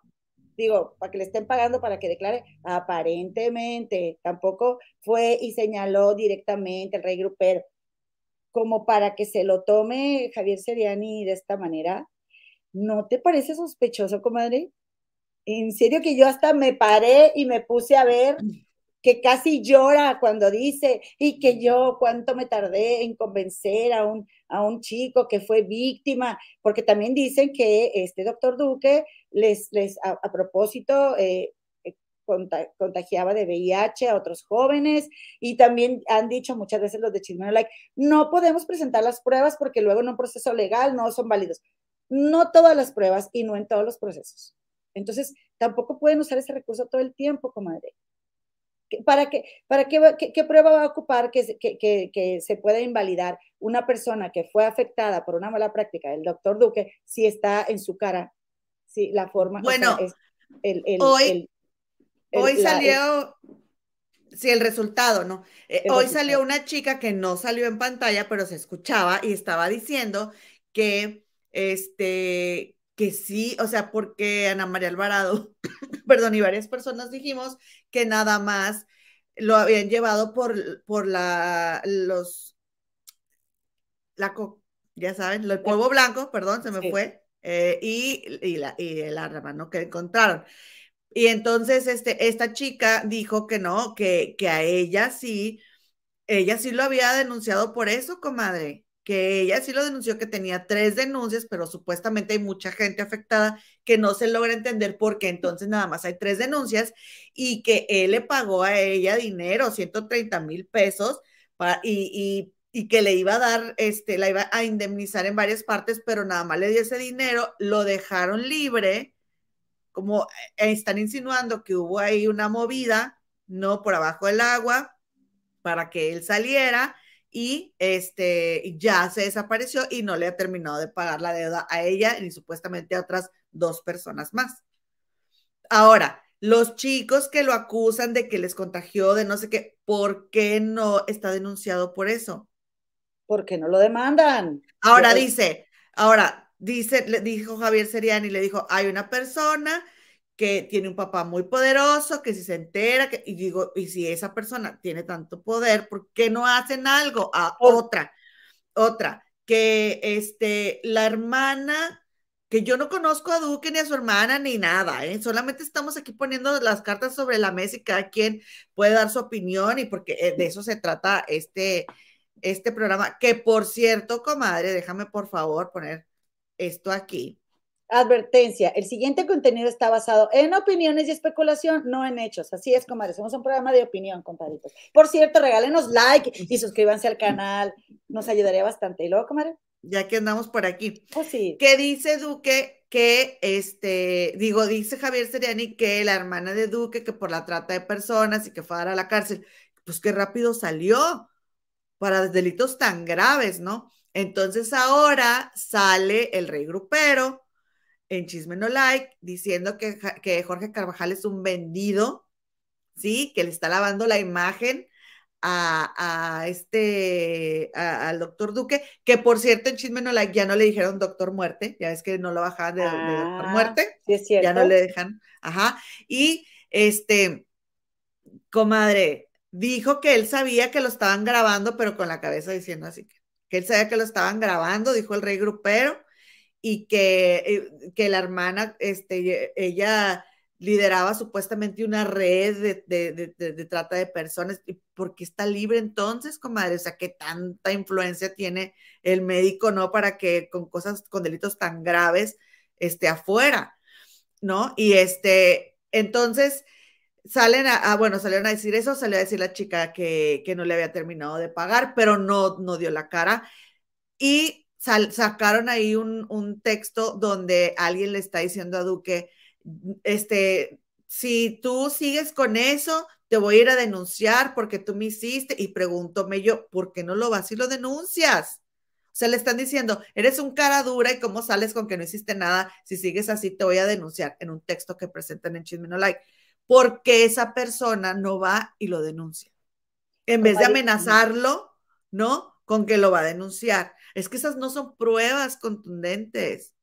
Digo, para que le estén pagando para que declare, aparentemente, tampoco fue y señaló directamente el rey grupero, como para que se lo tome Javier Seriani de esta manera. ¿No te parece sospechoso, comadre? En serio que yo hasta me paré y me puse a ver que casi llora cuando dice, y que yo cuánto me tardé en convencer a un, a un chico que fue víctima, porque también dicen que este doctor Duque les, les a, propósito, eh, eh, contagiaba de VIH a otros jóvenes y también han dicho muchas veces los de Chismeno Like, no podemos presentar las pruebas porque luego en un proceso legal no son válidos. No todas las pruebas y no en todos los procesos. Entonces, tampoco pueden usar ese recurso todo el tiempo, comadre. ¿Para, qué, para qué, prueba va a ocupar que, que, se pueda invalidar una persona que fue afectada por una mala práctica del doctor Duque si está en su cara? Si la forma. Bueno, hoy, hoy salió. sí, el resultado, ¿no? Eh, hoy salió una chica que no salió en pantalla, pero se escuchaba y estaba diciendo que este que sí, o sea, porque Ana María Alvarado, (coughs) perdón, y varias personas dijimos que nada más lo habían llevado por, por la, los, la, ya saben, el polvo blanco, perdón, se me fue, eh, y, y, la, y el arma, ¿no? Que encontraron. Y entonces este, esta chica dijo que no, que, que a ella sí, ella sí lo había denunciado por eso, comadre que ella sí lo denunció que tenía tres denuncias, pero supuestamente hay mucha gente afectada que no se logra entender por qué entonces nada más hay tres denuncias y que él le pagó a ella dinero, 130 mil pesos, y, que le iba a dar, este, la iba a indemnizar en varias partes, pero nada más le dio ese dinero, lo dejaron libre, como eh, están insinuando que hubo ahí una movida, no por abajo del agua, para que él saliera y este ya se desapareció y no le ha terminado de pagar la deuda a ella ni supuestamente a otras dos personas más. Ahora, los chicos que lo acusan de que les contagió de no sé qué, ¿por qué no está denunciado por eso? Porque no lo demandan. Ahora dice, ahora dice, le dijo Javier Seriani, le dijo, hay una persona que tiene un papá muy poderoso, que si se entera, que, y digo, y si esa persona tiene tanto poder, ¿por qué no hacen algo? A otra, otra, que este, la hermana, que yo no conozco a Duque ni a su hermana ni nada, ¿eh? solamente estamos aquí poniendo las cartas sobre la mesa y cada quien puede dar su opinión y porque eh, de eso se trata este, este programa, que por cierto, comadre, déjame por favor poner esto aquí Advertencia, el siguiente contenido está basado en opiniones y especulación, no en hechos. Así es, comadre. Somos un programa de opinión, compadritos. Por cierto, regálenos like y suscríbanse al canal. Nos ayudaría bastante. ¿Y luego, comadre? Ya que andamos por aquí. Pues sí. ¿Qué dice Duque? Que, este, digo, dice Javier Seriani que la hermana de Duque, que por la trata de personas y que fue a dar a la cárcel, pues qué rápido salió para delitos tan graves, ¿no? Entonces ahora sale el rey grupero en Chisme No Like diciendo que, que Jorge Carvajal es un vendido, ¿sí? Que le está lavando la imagen a, este, al doctor Duque, que por cierto en Chisme No Like ya no le dijeron doctor muerte, ya es que no lo bajaban de, doctor ah, muerte, sí es cierto. ya no le dejan, ajá, y este, comadre, dijo que él sabía que lo estaban grabando, pero con la cabeza diciendo así, que, que él sabía que lo estaban grabando, dijo el rey grupero, y que, eh, que la hermana, este, ella lideraba supuestamente una red de, trata de personas. ¿Y por qué está libre entonces, comadre? O sea, ¿qué tanta influencia tiene el médico, no? Para que con cosas, con delitos tan graves, esté afuera, ¿no? Y este, entonces salen a, bueno, salieron a decir eso, salió a decir la chica que, que no le había terminado de pagar, pero no, no dio la cara. Y sacaron ahí un, texto donde alguien le está diciendo a Duque, este, si tú sigues con eso, te voy a ir a denunciar porque tú me hiciste. Y pregúntome yo, ¿por qué no lo vas y lo denuncias? O sea, le están diciendo, eres un cara dura y cómo sales con que no hiciste nada. Si sigues así, te voy a denunciar en un texto que presentan en Chisme No Like. Porque esa persona no va y lo denuncia. En vez de amenazarlo, ¿no? Con que lo va a denunciar. Es que esas no son pruebas contundentes.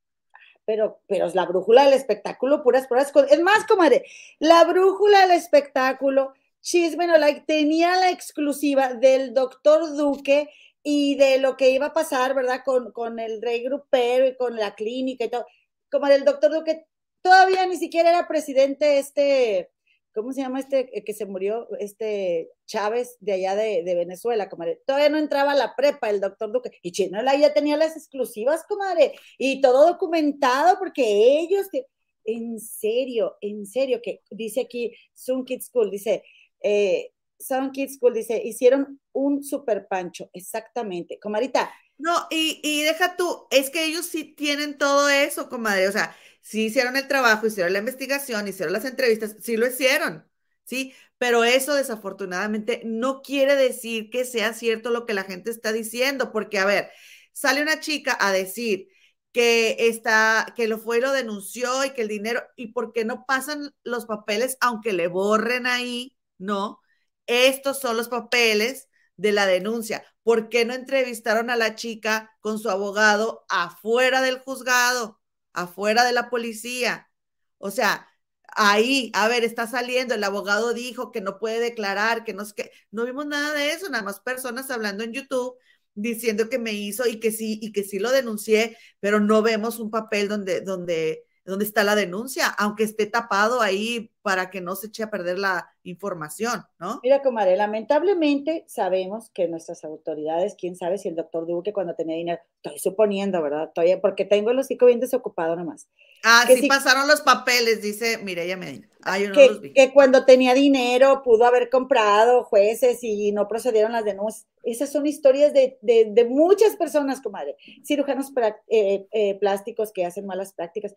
Pero, pero es la brújula del espectáculo, puras pruebas. Es más, comadre, la brújula del espectáculo, Chisme no like, tenía la exclusiva del doctor Duque y de lo que iba a pasar, ¿verdad? Con, con el rey grupero y con la clínica y todo. Como el doctor Duque todavía ni siquiera era presidente este, ¿cómo se llama este que se murió? Este Chávez de allá de, Venezuela, comadre. Todavía no entraba a la prepa el doctor Duque. Y Chinola ya tenía las exclusivas, comadre. Y todo documentado porque ellos, en serio, en serio, que dice aquí Sun Kids School, dice, eh, Sun Kids School, dice, hicieron un super pancho, exactamente. Comadita. No, y, y deja tú, es que ellos sí tienen todo eso, comadre. O sea, sí hicieron el trabajo, hicieron la investigación, hicieron las entrevistas, sí lo hicieron, ¿sí? Pero eso desafortunadamente no quiere decir que sea cierto lo que la gente está diciendo, porque a ver, sale una chica a decir que está, que lo fue y lo denunció y que el dinero, y por qué no pasan los papeles, aunque le borren ahí, ¿no? Estos son los papeles de la denuncia. ¿Por qué no entrevistaron a la chica con su abogado afuera del juzgado? Afuera de la policía. O sea, ahí, a ver, está saliendo, el abogado dijo que no puede declarar, que no que, no vimos nada de eso, nada más personas hablando en YouTube diciendo que me hizo y que sí, y que sí lo denuncié, pero no vemos un papel donde, donde, donde está la denuncia, aunque esté tapado ahí para que no se eche a perder la información, ¿no? Mira, comadre, lamentablemente sabemos que nuestras autoridades, quién sabe si el doctor Duque cuando tenía dinero, estoy suponiendo, ¿verdad? Estoy, porque tengo el hocico bien desocupado nomás. Ah, sí pasaron los papeles, dice Mireya Medina. Ah, yo no que, los vi. que cuando tenía dinero pudo haber comprado jueces y no procedieron las denuncias. Esas son historias de, de, muchas personas, comadre. Cirujanos eh, eh, plásticos que hacen malas prácticas.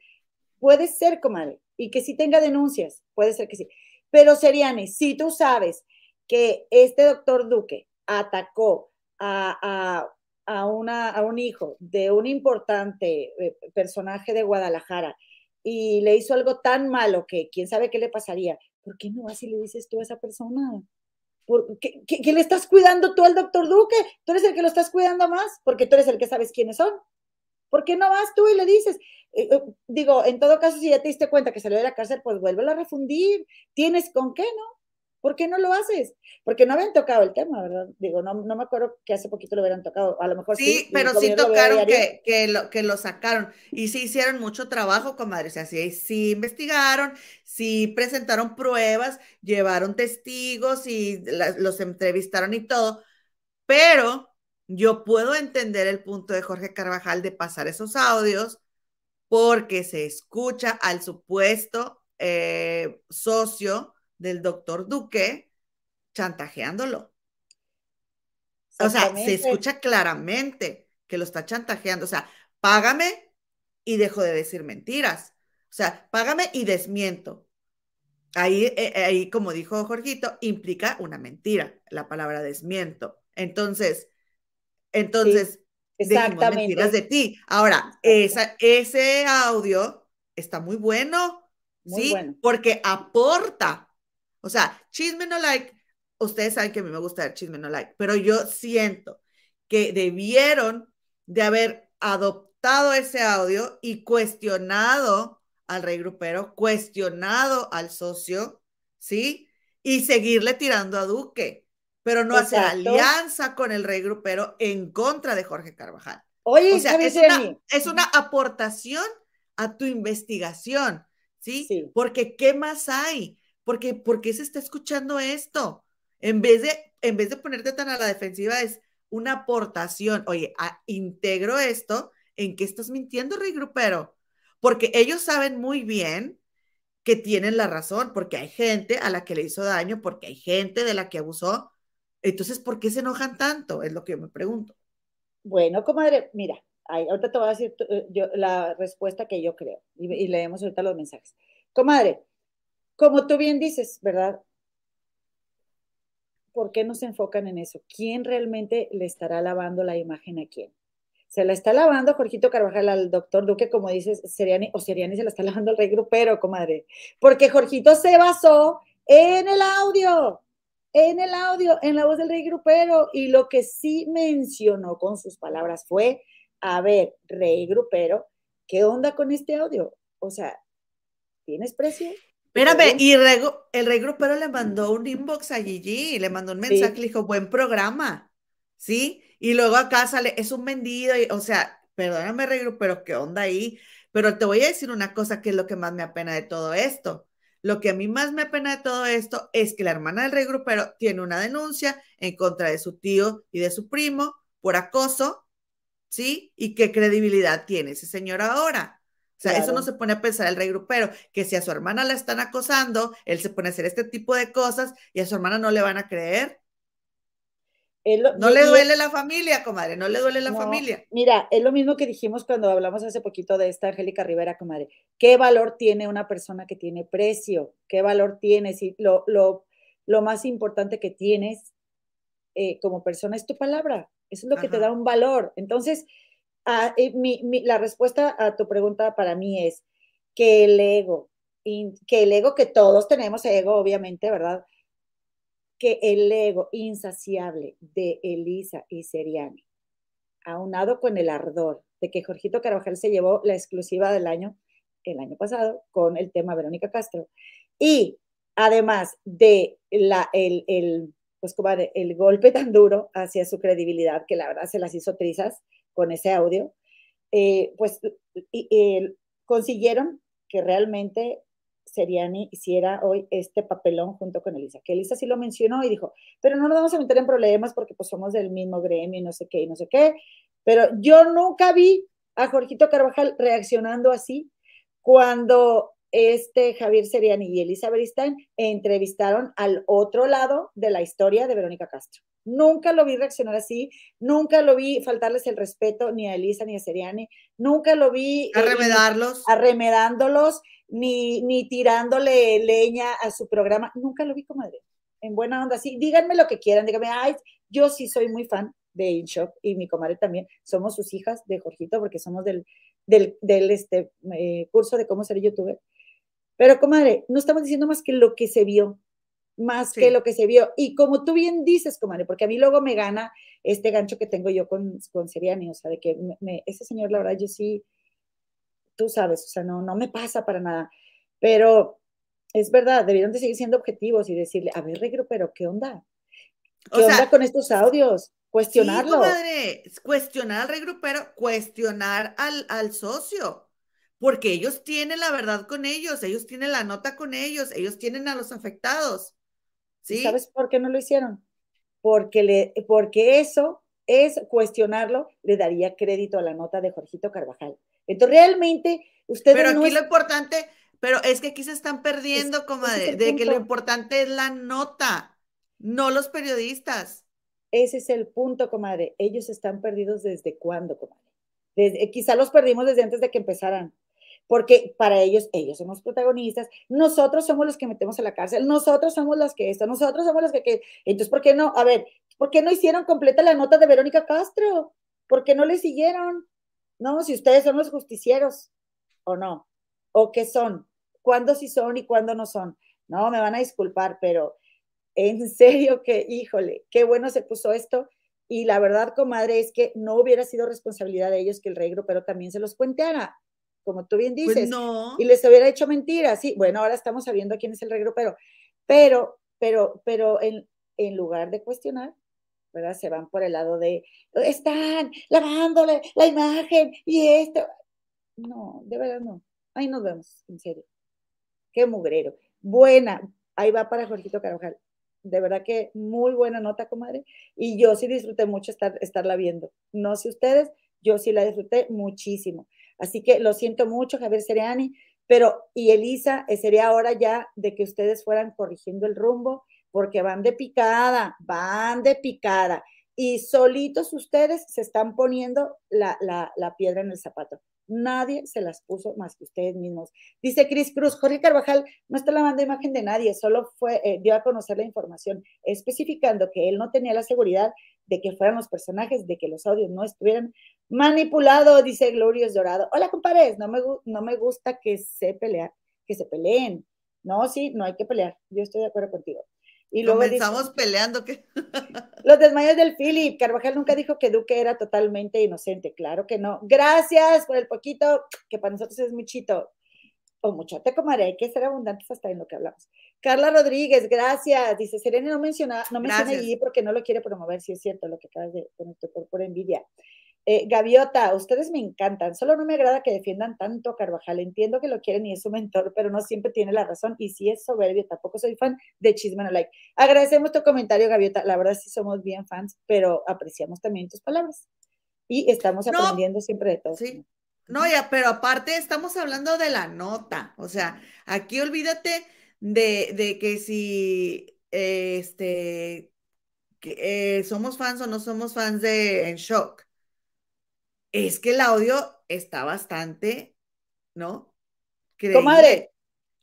Puede ser, comadre, y que sí tenga denuncias, puede ser que sí. Pero Seriani, si tú sabes que este doctor Duque atacó a, una, a un hijo de un importante eh, personaje de Guadalajara y le hizo algo tan malo que quién sabe qué le pasaría, ¿por qué no vas y le dices tú a esa persona? ¿Por qué, le estás cuidando tú al doctor Duque? Tú eres el que lo estás cuidando más, porque tú eres el que sabes quiénes son. ¿Por qué no vas tú y le dices? Eh, eh, digo, en todo caso, si ya te diste cuenta que salió de la cárcel, pues vuelve a refundir. ¿Tienes con qué, no? ¿Por qué no lo haces? Porque no habían tocado el tema, ¿verdad? Digo, no, no me acuerdo que hace poquito lo hubieran tocado. A lo mejor sí. Sí, pero sí tocaron que, que, lo, que lo sacaron. Y sí hicieron mucho trabajo, comadre. O sea, sí, sí investigaron, sí presentaron pruebas, llevaron testigos y los entrevistaron y todo. Pero yo puedo entender el punto de Jorge Carvajal de pasar esos audios porque se escucha al supuesto eh, socio del doctor Duque chantajeándolo. O sea, se escucha claramente que lo está chantajeando. O sea, págame y dejo de decir mentiras. O sea, págame y desmiento. Ahí, eh, eh, ahí, como dijo Jorgito, implica una mentira, la palabra desmiento. Entonces, entonces, Exactamente. mentiras de ti. Ahora, esa, ese audio está muy bueno, ¿sí? Porque aporta. O sea, chisme no like, ustedes saben que a mí me gusta el chisme no like, pero yo siento que debieron de haber adoptado ese audio y cuestionado al rey grupero, cuestionado al socio, ¿sí? Y seguirle tirando a Duque pero no hace alianza con el rey grupero en contra de Jorge Carvajal. Oye, o sea, es una, es una, aportación a tu investigación, ¿sí? Porque ¿qué más hay? Porque ¿por qué se está escuchando esto? En vez de en vez de ponerte tan a la defensiva es una aportación. Oye, integro esto en que estás mintiendo, rey grupero, porque ellos saben muy bien que tienen la razón, porque hay gente a la que le hizo daño, porque hay gente de la que abusó, entonces, ¿por qué se enojan tanto? Es lo que yo me pregunto. Bueno, comadre, mira, ahorita te voy a decir eh, yo, la respuesta que yo creo y, leemos ahorita los mensajes. Comadre, como tú bien dices, ¿verdad? ¿Por qué no se enfocan en eso? ¿Quién realmente le estará lavando la imagen a quién? Se la está lavando Jorgito Carvajal al doctor Duque, como dices, Seriani, o Seriani se la está lavando al rey grupero, comadre, porque Jorgito se basó en el audio en el audio, en la voz del rey grupero. Y lo que sí mencionó con sus palabras fue, a ver, rey grupero, ¿qué onda con este audio? O sea, ¿tienes precio? Espérame, y el rey grupero le mandó un inbox a Gigi, le mandó un mensaje, le dijo, buen programa, ¿sí? Y luego acá sale, es un vendido, y, o sea, perdóname, rey grupero, ¿qué onda ahí? Pero te voy a decir una cosa que es lo que más me apena de todo esto. Lo que a mí más me apena de todo esto es que la hermana del rey grupero tiene una denuncia en contra de su tío y de su primo por acoso, ¿sí? ¿Y qué credibilidad tiene ese señor ahora? O sea, eso no se pone a pensar el rey grupero, que si a su hermana la están acosando, él se pone a hacer este tipo de cosas y a su hermana no le van a creer no le duele la familia, comadre, no le duele la familia. Mira, es lo mismo que dijimos cuando hablamos hace poquito de esta Angélica Rivera, comadre. ¿Qué valor tiene una persona que tiene precio? ¿Qué valor tiene? Si lo, lo, lo más importante que tienes eh, como persona es tu palabra. Eso es lo que te da un valor. Entonces, eh, la respuesta a tu pregunta para mí es que el ego, que el ego, que todos tenemos ego, obviamente, ¿verdad? Que el ego insaciable de Elisa y Seriani, aunado con el ardor de que Jorgito Carvajal se llevó la exclusiva del año, el año pasado, con el tema Verónica Castro, y además de la, el, el, pues el golpe tan duro hacia su credibilidad, que la verdad se las hizo trizas con ese audio, eh, pues consiguieron que realmente Seriani hiciera hoy este papelón junto con Elisa, que Elisa sí lo mencionó y dijo, pero no nos vamos a meter en problemas porque pues somos del mismo gremio y no sé qué y no sé qué, pero yo nunca vi a Jorgito Carvajal reaccionando así cuando este Javier Seriani y Elisa Beristain entrevistaron al otro lado de la historia de Verónica Castro. Nunca lo vi reaccionar así, nunca lo vi faltarles el respeto ni a Elisa ni a Seriani, nunca lo vi arremedarlos, arremedándolos ni, ni tirándole leña a su programa. Nunca lo vi, comadre. En buena onda, sí. Díganme lo que quieran, díganme, ay, yo sí soy muy fan de InShop y mi comadre también. Somos sus hijas de Jorgito porque somos del, del, del este, eh, curso de cómo ser youtuber. Pero, comadre, no estamos diciendo más que lo que se vio, más que lo que se vio. Y como tú bien dices, comadre, porque a mí luego me gana este gancho que tengo yo con, con Seriani, o sea, de que me, ese señor, la verdad, yo sí, tú sabes, o sea, no, no me pasa para nada. Pero es verdad, debieron de seguir siendo objetivos y decirle, a ver, Regro, pero ¿qué onda? ¿Qué onda con estos audios? Cuestionarlo. Sí, cuestionar al regrupero, cuestionar al, al socio, porque ellos tienen la verdad con ellos, ellos tienen la nota con ellos, ellos tienen a los afectados. ¿sí? ¿Sabes por qué no lo hicieron? Porque, le, porque eso es cuestionarlo, le daría crédito a la nota de Jorgito Carvajal. Entonces, realmente Ustedes pero aquí lo importante, pero es que aquí se están perdiendo, como de que lo importante es la nota, no los periodistas. Ese es el punto, comadre. Ellos están perdidos desde cuándo, comadre. Desde, quizá los perdimos desde antes de que empezaran, porque para ellos, ellos somos protagonistas, nosotros somos los que metemos a la cárcel, nosotros somos los que esto, nosotros somos los que, que... Entonces, ¿por qué no? A ver, ¿por qué no hicieron completa la nota de Verónica Castro? ¿Por qué no le siguieron? No, si ustedes son los justicieros o no, o qué son, cuándo sí son y cuándo no son. No, me van a disculpar, pero en (laughs) serio que, híjole, qué bueno se puso esto. Y la verdad, comadre, es que no hubiera sido responsabilidad de ellos que el rey pero también se los cuenteara, como tú bien pues dices. Y les hubiera hecho mentiras. Sí, bueno, ahora estamos sabiendo quién es el rey pero, pero, pero, pero en, en lugar de cuestionar, ¿verdad? Se van por el lado de, están lavándole la imagen y esto. No, de verdad no. Ahí nos vemos, en serio. Qué mugrero. Buena, ahí va para Jorgito Carvajal de verdad que muy buena nota, comadre. Y yo sí disfruté mucho estar, estarla viendo. No sé ustedes, yo sí la disfruté muchísimo. Así que lo siento mucho, Javier Seriani, pero y Elisa, eh, sería hora ya de que ustedes fueran corrigiendo el rumbo, porque van de picada, van de picada. Y solitos ustedes se están poniendo la, la, la piedra en el zapato. Nadie se las puso más que ustedes mismos. Dice Cris Cruz, Jorge Carvajal no está lavando imagen de nadie, solo fue, eh, dio a conocer la información, especificando que él no tenía la seguridad de que fueran los personajes, de que los audios no estuvieran manipulados, dice Glorious Dorado. Hola, compadres, no me, no me gusta que se pelea, que se peleen. No, sí, no hay que pelear. Yo estoy de acuerdo contigo. Y luego Comenzamos peleando. ¿qué? (laughs) Los desmayos del Philip. Carvajal nunca dijo que Duque era totalmente inocente. Claro que no. Gracias por el poquito, que para nosotros es muchito. O muchote, comadre. Hay que ser abundantes hasta en lo que hablamos. Carla Rodríguez, gracias. Dice, Serena no menciona, no menciona allí porque no lo quiere promover. Si es cierto lo que acabas de poner por, por envidia. Eh, Gaviota, ustedes me encantan, solo no me agrada que defiendan tanto a Carvajal. Entiendo que lo quieren y es su mentor, pero no siempre tiene la razón. Y si es soberbio, tampoco soy fan de Chisman Like. Agradecemos tu comentario, Gaviota. La verdad sí somos bien fans, pero apreciamos también tus palabras. Y estamos aprendiendo siempre de todo. Sí. No, ya, pero aparte estamos hablando de la nota. O sea, aquí olvídate de, que si este que, eh, somos fans o no somos fans de En Shock es que el audio está bastante, ¿no? Creíble. Comadre.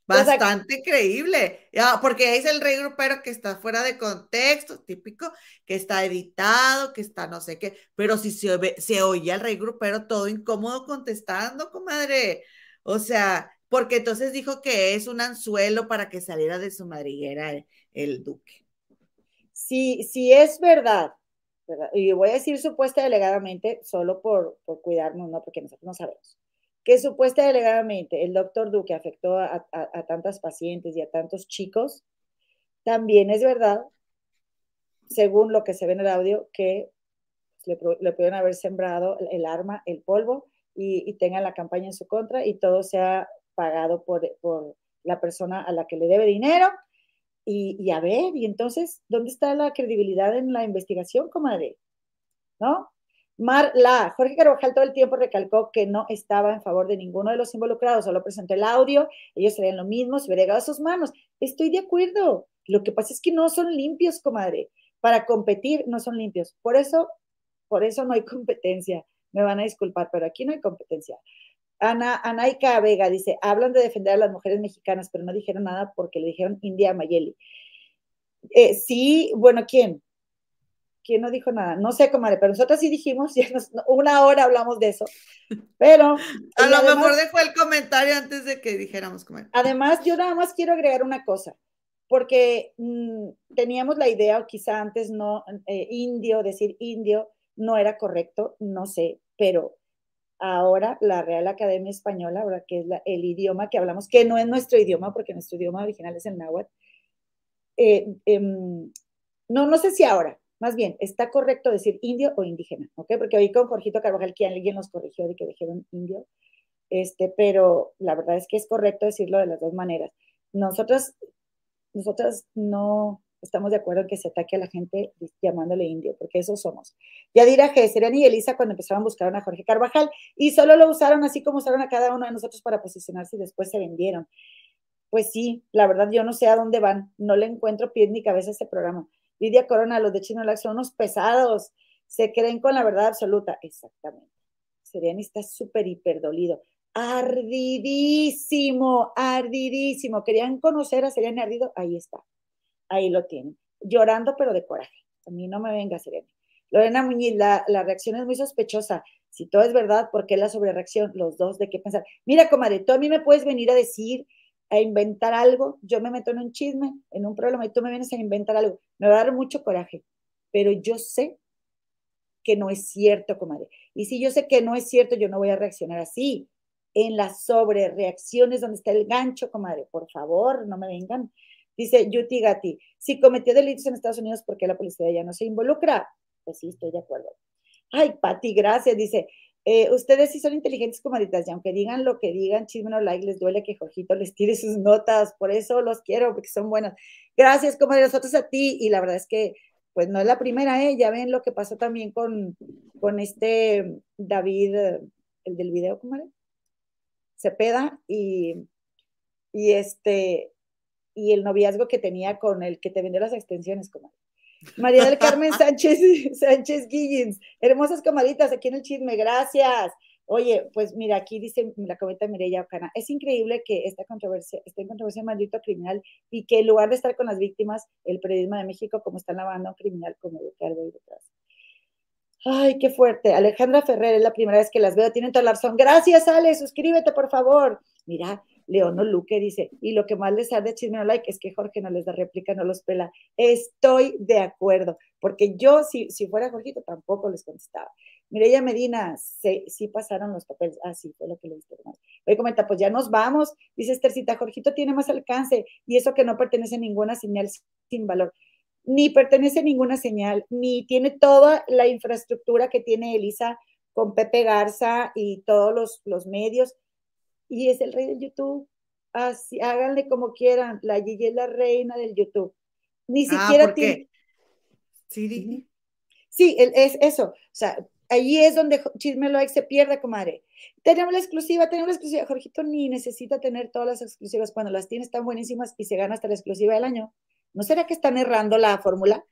Bastante creíble, porque es el rey grupero que está fuera de contexto, típico, que está editado, que está no sé qué, pero si se, se oye al rey grupero todo incómodo contestando, comadre. O sea, porque entonces dijo que es un anzuelo para que saliera de su madriguera el, el duque. Sí, sí es verdad y voy a decir supuesta delegadamente solo por, por cuidarnos, ¿no? Porque nosotros no sabemos. Que supuesta delegadamente el doctor Duque afectó a, tantas pacientes y a tantos chicos, también es verdad, según lo que se ve en el audio, que le, le pueden haber sembrado el arma, el polvo, y, y, tengan la campaña en su contra y todo sea pagado por, por la persona a la que le debe dinero y, a ver, y entonces, ¿dónde está la credibilidad en la investigación, comadre? ¿No? Mar La, Jorge Carvajal todo el tiempo recalcó que no estaba en favor de ninguno de los involucrados, solo presentó el audio, ellos serían lo mismo, se hubiera llegado a sus manos. Estoy de acuerdo. Lo que pasa es que no son limpios, comadre. Para competir no son limpios. Por eso, por eso no hay competencia. Me van a disculpar, pero aquí no hay competencia. Ana, Anaika Vega dice, hablan de defender a las mujeres mexicanas, pero no dijeron nada porque le dijeron India Mayeli. Eh, sí, bueno, ¿quién? ¿Quién no dijo nada? No sé, comadre, pero nosotros sí dijimos, (laughs) ya una hora hablamos de eso, pero... (laughs) a lo mejor dejó el comentario antes de que dijéramos, comadre. Además, yo nada más quiero agregar una cosa, porque mm, teníamos la idea, o quizá antes no, eh, indio, decir indio, no era correcto, no sé, pero ahora la Real Academia Española, ahora que es el idioma que hablamos, que no es nuestro idioma, porque nuestro idioma original es el náhuatl. Eh, em, no, no sé si ahora, más bien, está correcto decir indio o indígena, ¿ok? Porque hoy con Jorgito Carvajal, que alguien nos corrigió de que dijeron indio, este, pero la verdad es que es correcto decirlo de las dos maneras. Nosotros, nosotros no, estamos de acuerdo en que se ataque a la gente llamándole indio, porque eso somos. Yadira G, Serena y Elisa cuando empezaron a buscar a Jorge Carvajal y solo lo usaron así como usaron a cada uno de nosotros para posicionarse y después se vendieron. Pues sí, la verdad yo no sé a dónde van, no le encuentro pie ni cabeza a ese programa. Lidia Corona, los de Chino son unos pesados, se creen con la verdad absoluta. Exactamente. Serena está súper hiper dolido ardidísimo, ardidísimo. Querían conocer a Serena Ardido, ahí está, ahí lo tienen, llorando pero de coraje. A mí no me venga Serena. Lorena Muñiz, la, reacción es muy sospechosa. Si todo es verdad, ¿por qué la sobrereacción? Los dos, ¿de qué pensar? Mira, comadre, tú a mí me puedes venir a decir, a inventar algo, yo me meto en un chisme, en un problema, y tú me vienes a inventar algo. Me va a dar mucho coraje, pero yo sé que no es cierto, comadre. Y si yo sé que no es cierto, yo no voy a reaccionar así en las sobrereacciones donde está el gancho, comadre. Por favor, no me vengan. Dice Yuti Gatti, si cometió delitos en Estados Unidos, ¿por qué la policía ya no se involucra? Pues sí, estoy de acuerdo. Ay, Pati, gracias. Dice, eh, ustedes sí son inteligentes, comadritas, y aunque digan lo que digan, chisme no like, les duele que Jorgito les tire sus notas. Por eso los quiero, porque son buenas. Gracias, comadre, nosotros a ti. Y la verdad es que, pues no es la primera, ¿eh? Ya ven lo que pasó también con, con este David, el del video, comadre. Cepeda y, y este y el noviazgo que tenía con el que te vendió las extensiones, comadre. María del Carmen (laughs) Sánchez, Sánchez Guillins, hermosas comaditas aquí en el chisme, gracias. Oye, pues mira, aquí dice la cometa Mireya Ocana, es increíble que esta controversia, esté en controversia maldito criminal y que en lugar de estar con las víctimas, el periodismo de México, como están lavando a un criminal como Ricardo y detrás. Ay, qué fuerte. Alejandra Ferrer, es la primera vez que las veo, tienen toda la razón. Gracias, Ale, suscríbete, por favor. Mira, Leono Luque dice, y lo que más les sale de chisme no like es que Jorge no les da réplica, no los pela. Estoy de acuerdo, porque yo, si, si fuera Jorgito, tampoco les contestaba. Mireya Medina, sí, sí pasaron los papeles. Ah, sí, fue lo que le diste. Hoy comenta, pues ya nos vamos. Dice Estercita, Jorgito tiene más alcance y eso que no pertenece a ninguna señal sin valor ni pertenece a ninguna señal, ni tiene toda la infraestructura que tiene Elisa con Pepe Garza y todos los, medios. Y es el rey del YouTube. Así, háganle como quieran. La Gigi es la reina del YouTube. Ni ah, siquiera tiene. Sí, sí, es eso. O sea, ahí es donde Chisme Like se pierde, comadre. Tenemos la exclusiva, tenemos la exclusiva. Jorgito ni necesita tener todas las exclusivas cuando las tiene, están buenísimas y se gana hasta la exclusiva del año. ¿No será que están errando la fórmula?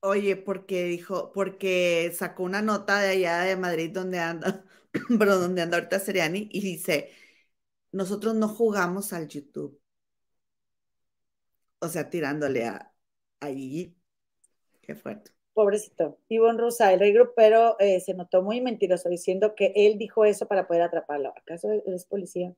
Oye, porque dijo, porque sacó una nota de allá de Madrid donde anda, (clears throat) pero donde anda ahorita Seriani y dice, nosotros no jugamos al YouTube. O sea, tirándole a, allí. Qué fuerte. Pobrecito. Ivonne Rosa, el rey grupero eh, se notó muy mentiroso diciendo que él dijo eso para poder atraparlo. ¿Acaso es policía?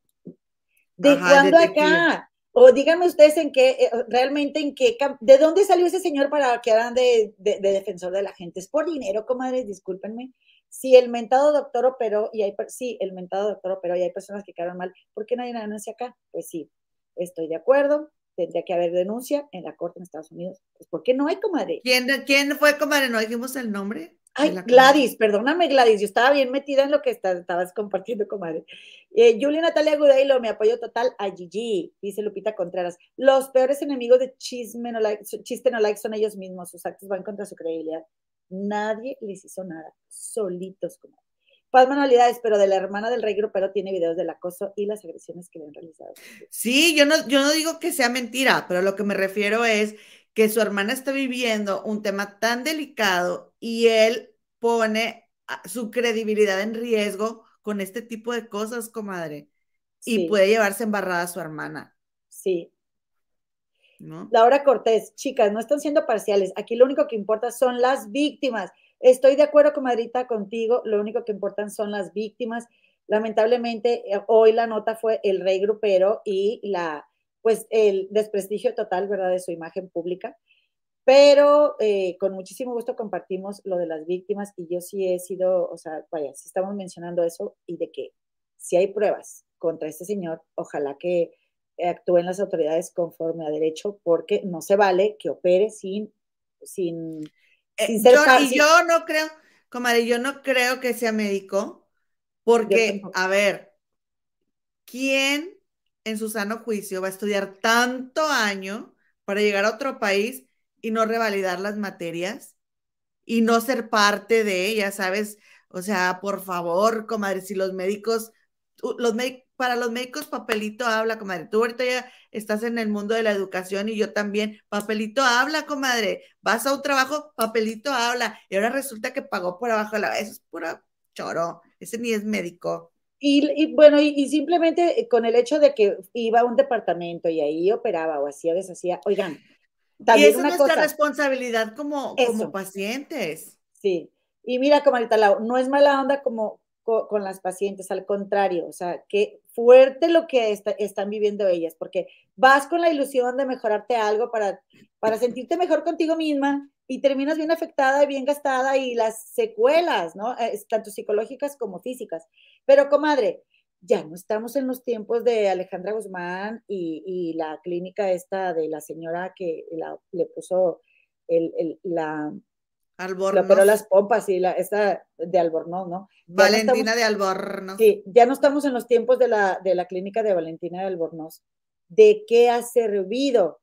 ¿De cuándo acá? O díganme ustedes en qué, eh, realmente en qué, ¿de dónde salió ese señor para que hagan de, defensor de la gente? ¿Es por dinero, comadres? Discúlpenme. Si el mentado doctor operó, y hay, sí, el mentado doctor operó y hay personas que quedaron mal, ¿por qué nadie denuncia acá? Pues sí, estoy de acuerdo, tendría que haber denuncia en la corte en Estados Unidos. Pues ¿por qué no hay, comadre? ¿Quién, quién fue, comadre? ¿No dijimos el nombre? Ay, Gladys, perdóname, Gladys, yo estaba bien metida en lo que estabas compartiendo, comadre. Eh, Julia Natalia Gudeilo, me apoyo total a Gigi, dice Lupita Contreras. Los peores enemigos de chisme no like, chiste no like son ellos mismos, sus actos van contra su credibilidad. Nadie les hizo nada, solitos, comadre. Paz manualidades, pero de la hermana del rey grupero tiene videos del acoso y las agresiones que le han realizado. Sí, yo no, yo no digo que sea mentira, pero lo que me refiero es que su hermana está viviendo un tema tan delicado y él pone su credibilidad en riesgo con este tipo de cosas, comadre. Y puede llevarse embarrada a su hermana. Sí. ¿No? Laura Cortés, chicas, no están siendo parciales. Aquí lo único que importa son las víctimas. Estoy de acuerdo, comadrita, contigo. Lo único que importan son las víctimas. Lamentablemente, eh, hoy la nota fue el rey grupero y la, pues el desprestigio total, ¿verdad?, de su imagen pública. Pero eh, con muchísimo gusto compartimos lo de las víctimas y yo sí he sido, o sea, vaya, si estamos mencionando eso y de que si hay pruebas contra este señor, ojalá que actúen las autoridades conforme a derecho, porque no se vale que opere sin, sin, eh, sin ser yo, Y yo no creo, comadre, yo no creo que sea médico, porque, a ver, ¿quién en su sano juicio va a estudiar tanto año para llegar a otro país y no revalidar las materias y no ser parte de ellas, ¿sabes? O sea, por favor, comadre, si los médicos, los para los médicos papelito habla, comadre. Tú ahorita ya estás en el mundo de la educación y yo también. Papelito habla, comadre. Vas a un trabajo, papelito habla. Y ahora resulta que pagó por abajo de la... Eso es puro choro. Ese ni es médico. Y, bueno, y, simplemente eh, con el hecho de que iba a un departamento y ahí operaba o hacía, deshacía, oigan. También y esa es nuestra responsabilidad como, como pacientes. Sí. Y mira, Lau, no es mala onda como con, las pacientes, al contrario, o sea, qué fuerte lo que están viviendo ellas, porque vas con la ilusión de mejorarte algo para, para sentirte mejor contigo misma y terminas bien afectada y bien gastada y las secuelas, ¿no? Tanto psicológicas como físicas. Pero, comadre, ya no estamos en los tiempos de Alejandra Guzmán y, la clínica esta de la señora que le puso el, la, Albornoz. pero las pompas y la, esta de Albornoz, ¿no? Valentina de Albornoz. Sí, ya no estamos en los tiempos de la, de la clínica de Valentina de Albornoz. ¿De qué ha servido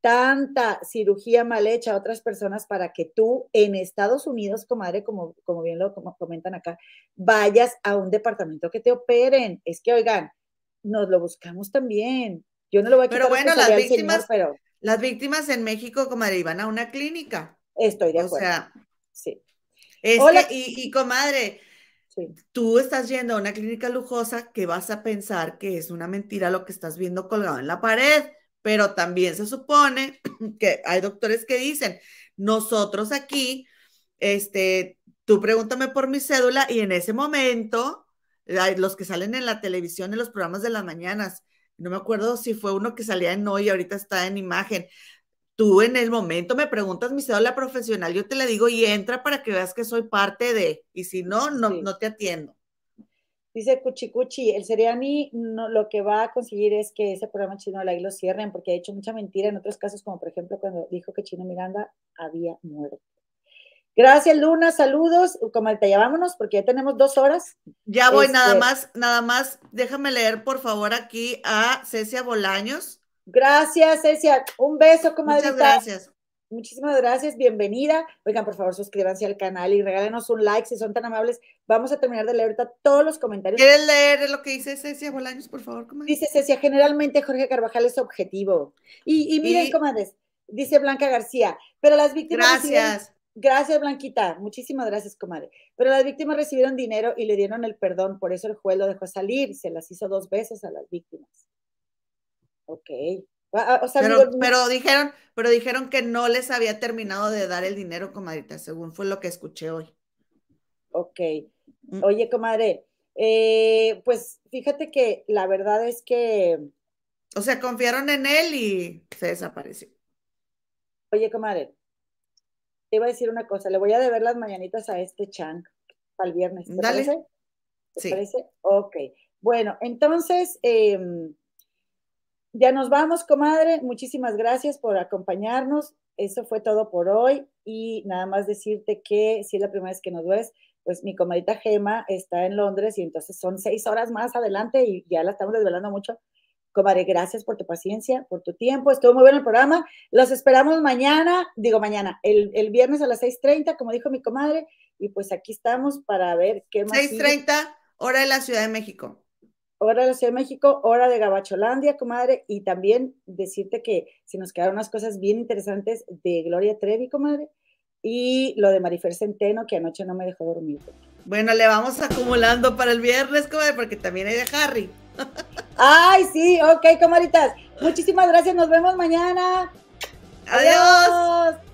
tanta cirugía mal hecha a otras personas para que tú en Estados Unidos, comadre, como, como bien lo comentan acá, vayas a un departamento que te operen? Es que, oigan, nos lo buscamos también. Yo no lo voy a quitar Pero bueno, las víctimas, pero... las víctimas en México, comadre, iban a una clínica Estoy de acuerdo. O sea, sí. y, comadre, tú estás yendo a una clínica lujosa que vas a pensar que es una mentira lo que estás viendo colgado en la pared, pero también se supone (clears throat) que hay doctores que dicen, nosotros aquí, este, tú pregúntame por mi cédula y en ese momento, los que salen en la televisión en los programas de las mañanas, no me acuerdo si fue uno que salía en hoy, ahorita está en imagen, tú en el momento me preguntas mi cédula profesional, yo te la digo y entra para que veas que soy parte de, y si no, no, no te atiendo. Dice Cuchicuchi, el Seriani no, lo que va a conseguir es que ese programa Chino ahí lo cierren, porque ha hecho mucha mentira en otros casos, como por ejemplo cuando dijo que Chino Miranda había muerto. Gracias, Luna, saludos. Como ya vámonos, porque ya tenemos dos horas. Ya voy, nada este más, nada más, déjame leer por favor aquí a Cecia Bolaños. Gracias, Cecia. Un beso, comadre. Muchas gracias. Muchísimas gracias, bienvenida. Oigan, por favor, suscríbanse al canal y regálenos un like si son tan amables. Vamos a terminar de leer todos los comentarios. ¿Quieres leer lo que dice Cecia Bolaños, por favor, comadre? Dice Cecia, generalmente Jorge Carvajal es objetivo. Y, miren, comadres, dice Blanca García, pero las víctimas. Gracias. Gracias, Blanquita. Muchísimas gracias, comadre. Pero las víctimas recibieron dinero y le dieron el perdón, por eso el juez lo dejó salir. Se las hizo dos veces a las víctimas. Ok. Ah, ah, pero, dijeron, pero dijeron que no les había terminado de dar el dinero, comadrita, según fue lo que escuché hoy. Ok. Mm. Oye, comadre, eh, pues fíjate que la verdad es que. O sea, confiaron en él y se desapareció. Oye, comadre, te iba a decir una cosa, le voy a deber las mañanitas a este Chang para el viernes. ¿Te parece? ¿Te parece? Ok. Bueno, entonces, em, ya nos vamos, comadre. Muchísimas gracias por acompañarnos. Eso fue todo por hoy. Y nada más decirte que si es la primera vez que nos ves, pues mi comadita Gema está en Londres y entonces son seis horas más adelante y ya la estamos desvelando mucho. Comadre, gracias por tu paciencia, por tu tiempo. Estuvo muy bueno el programa. Los esperamos mañana, digo mañana, el, el viernes a las 6.30, como dijo mi comadre. Y pues aquí estamos para ver qué más. 6.30, hora de la Ciudad de México hora de la Ciudad de México, hora de Gabacholandia, comadre, y también decirte que se nos quedaron unas cosas bien interesantes de Gloria Trevi, comadre, y lo de Marifer Centeno, que anoche no me dejó dormir. Bueno, le vamos acumulando para el viernes, comadre, porque también hay de Harry. Ay, sí, ok, comadritas. Muchísimas gracias, nos vemos mañana. Adiós.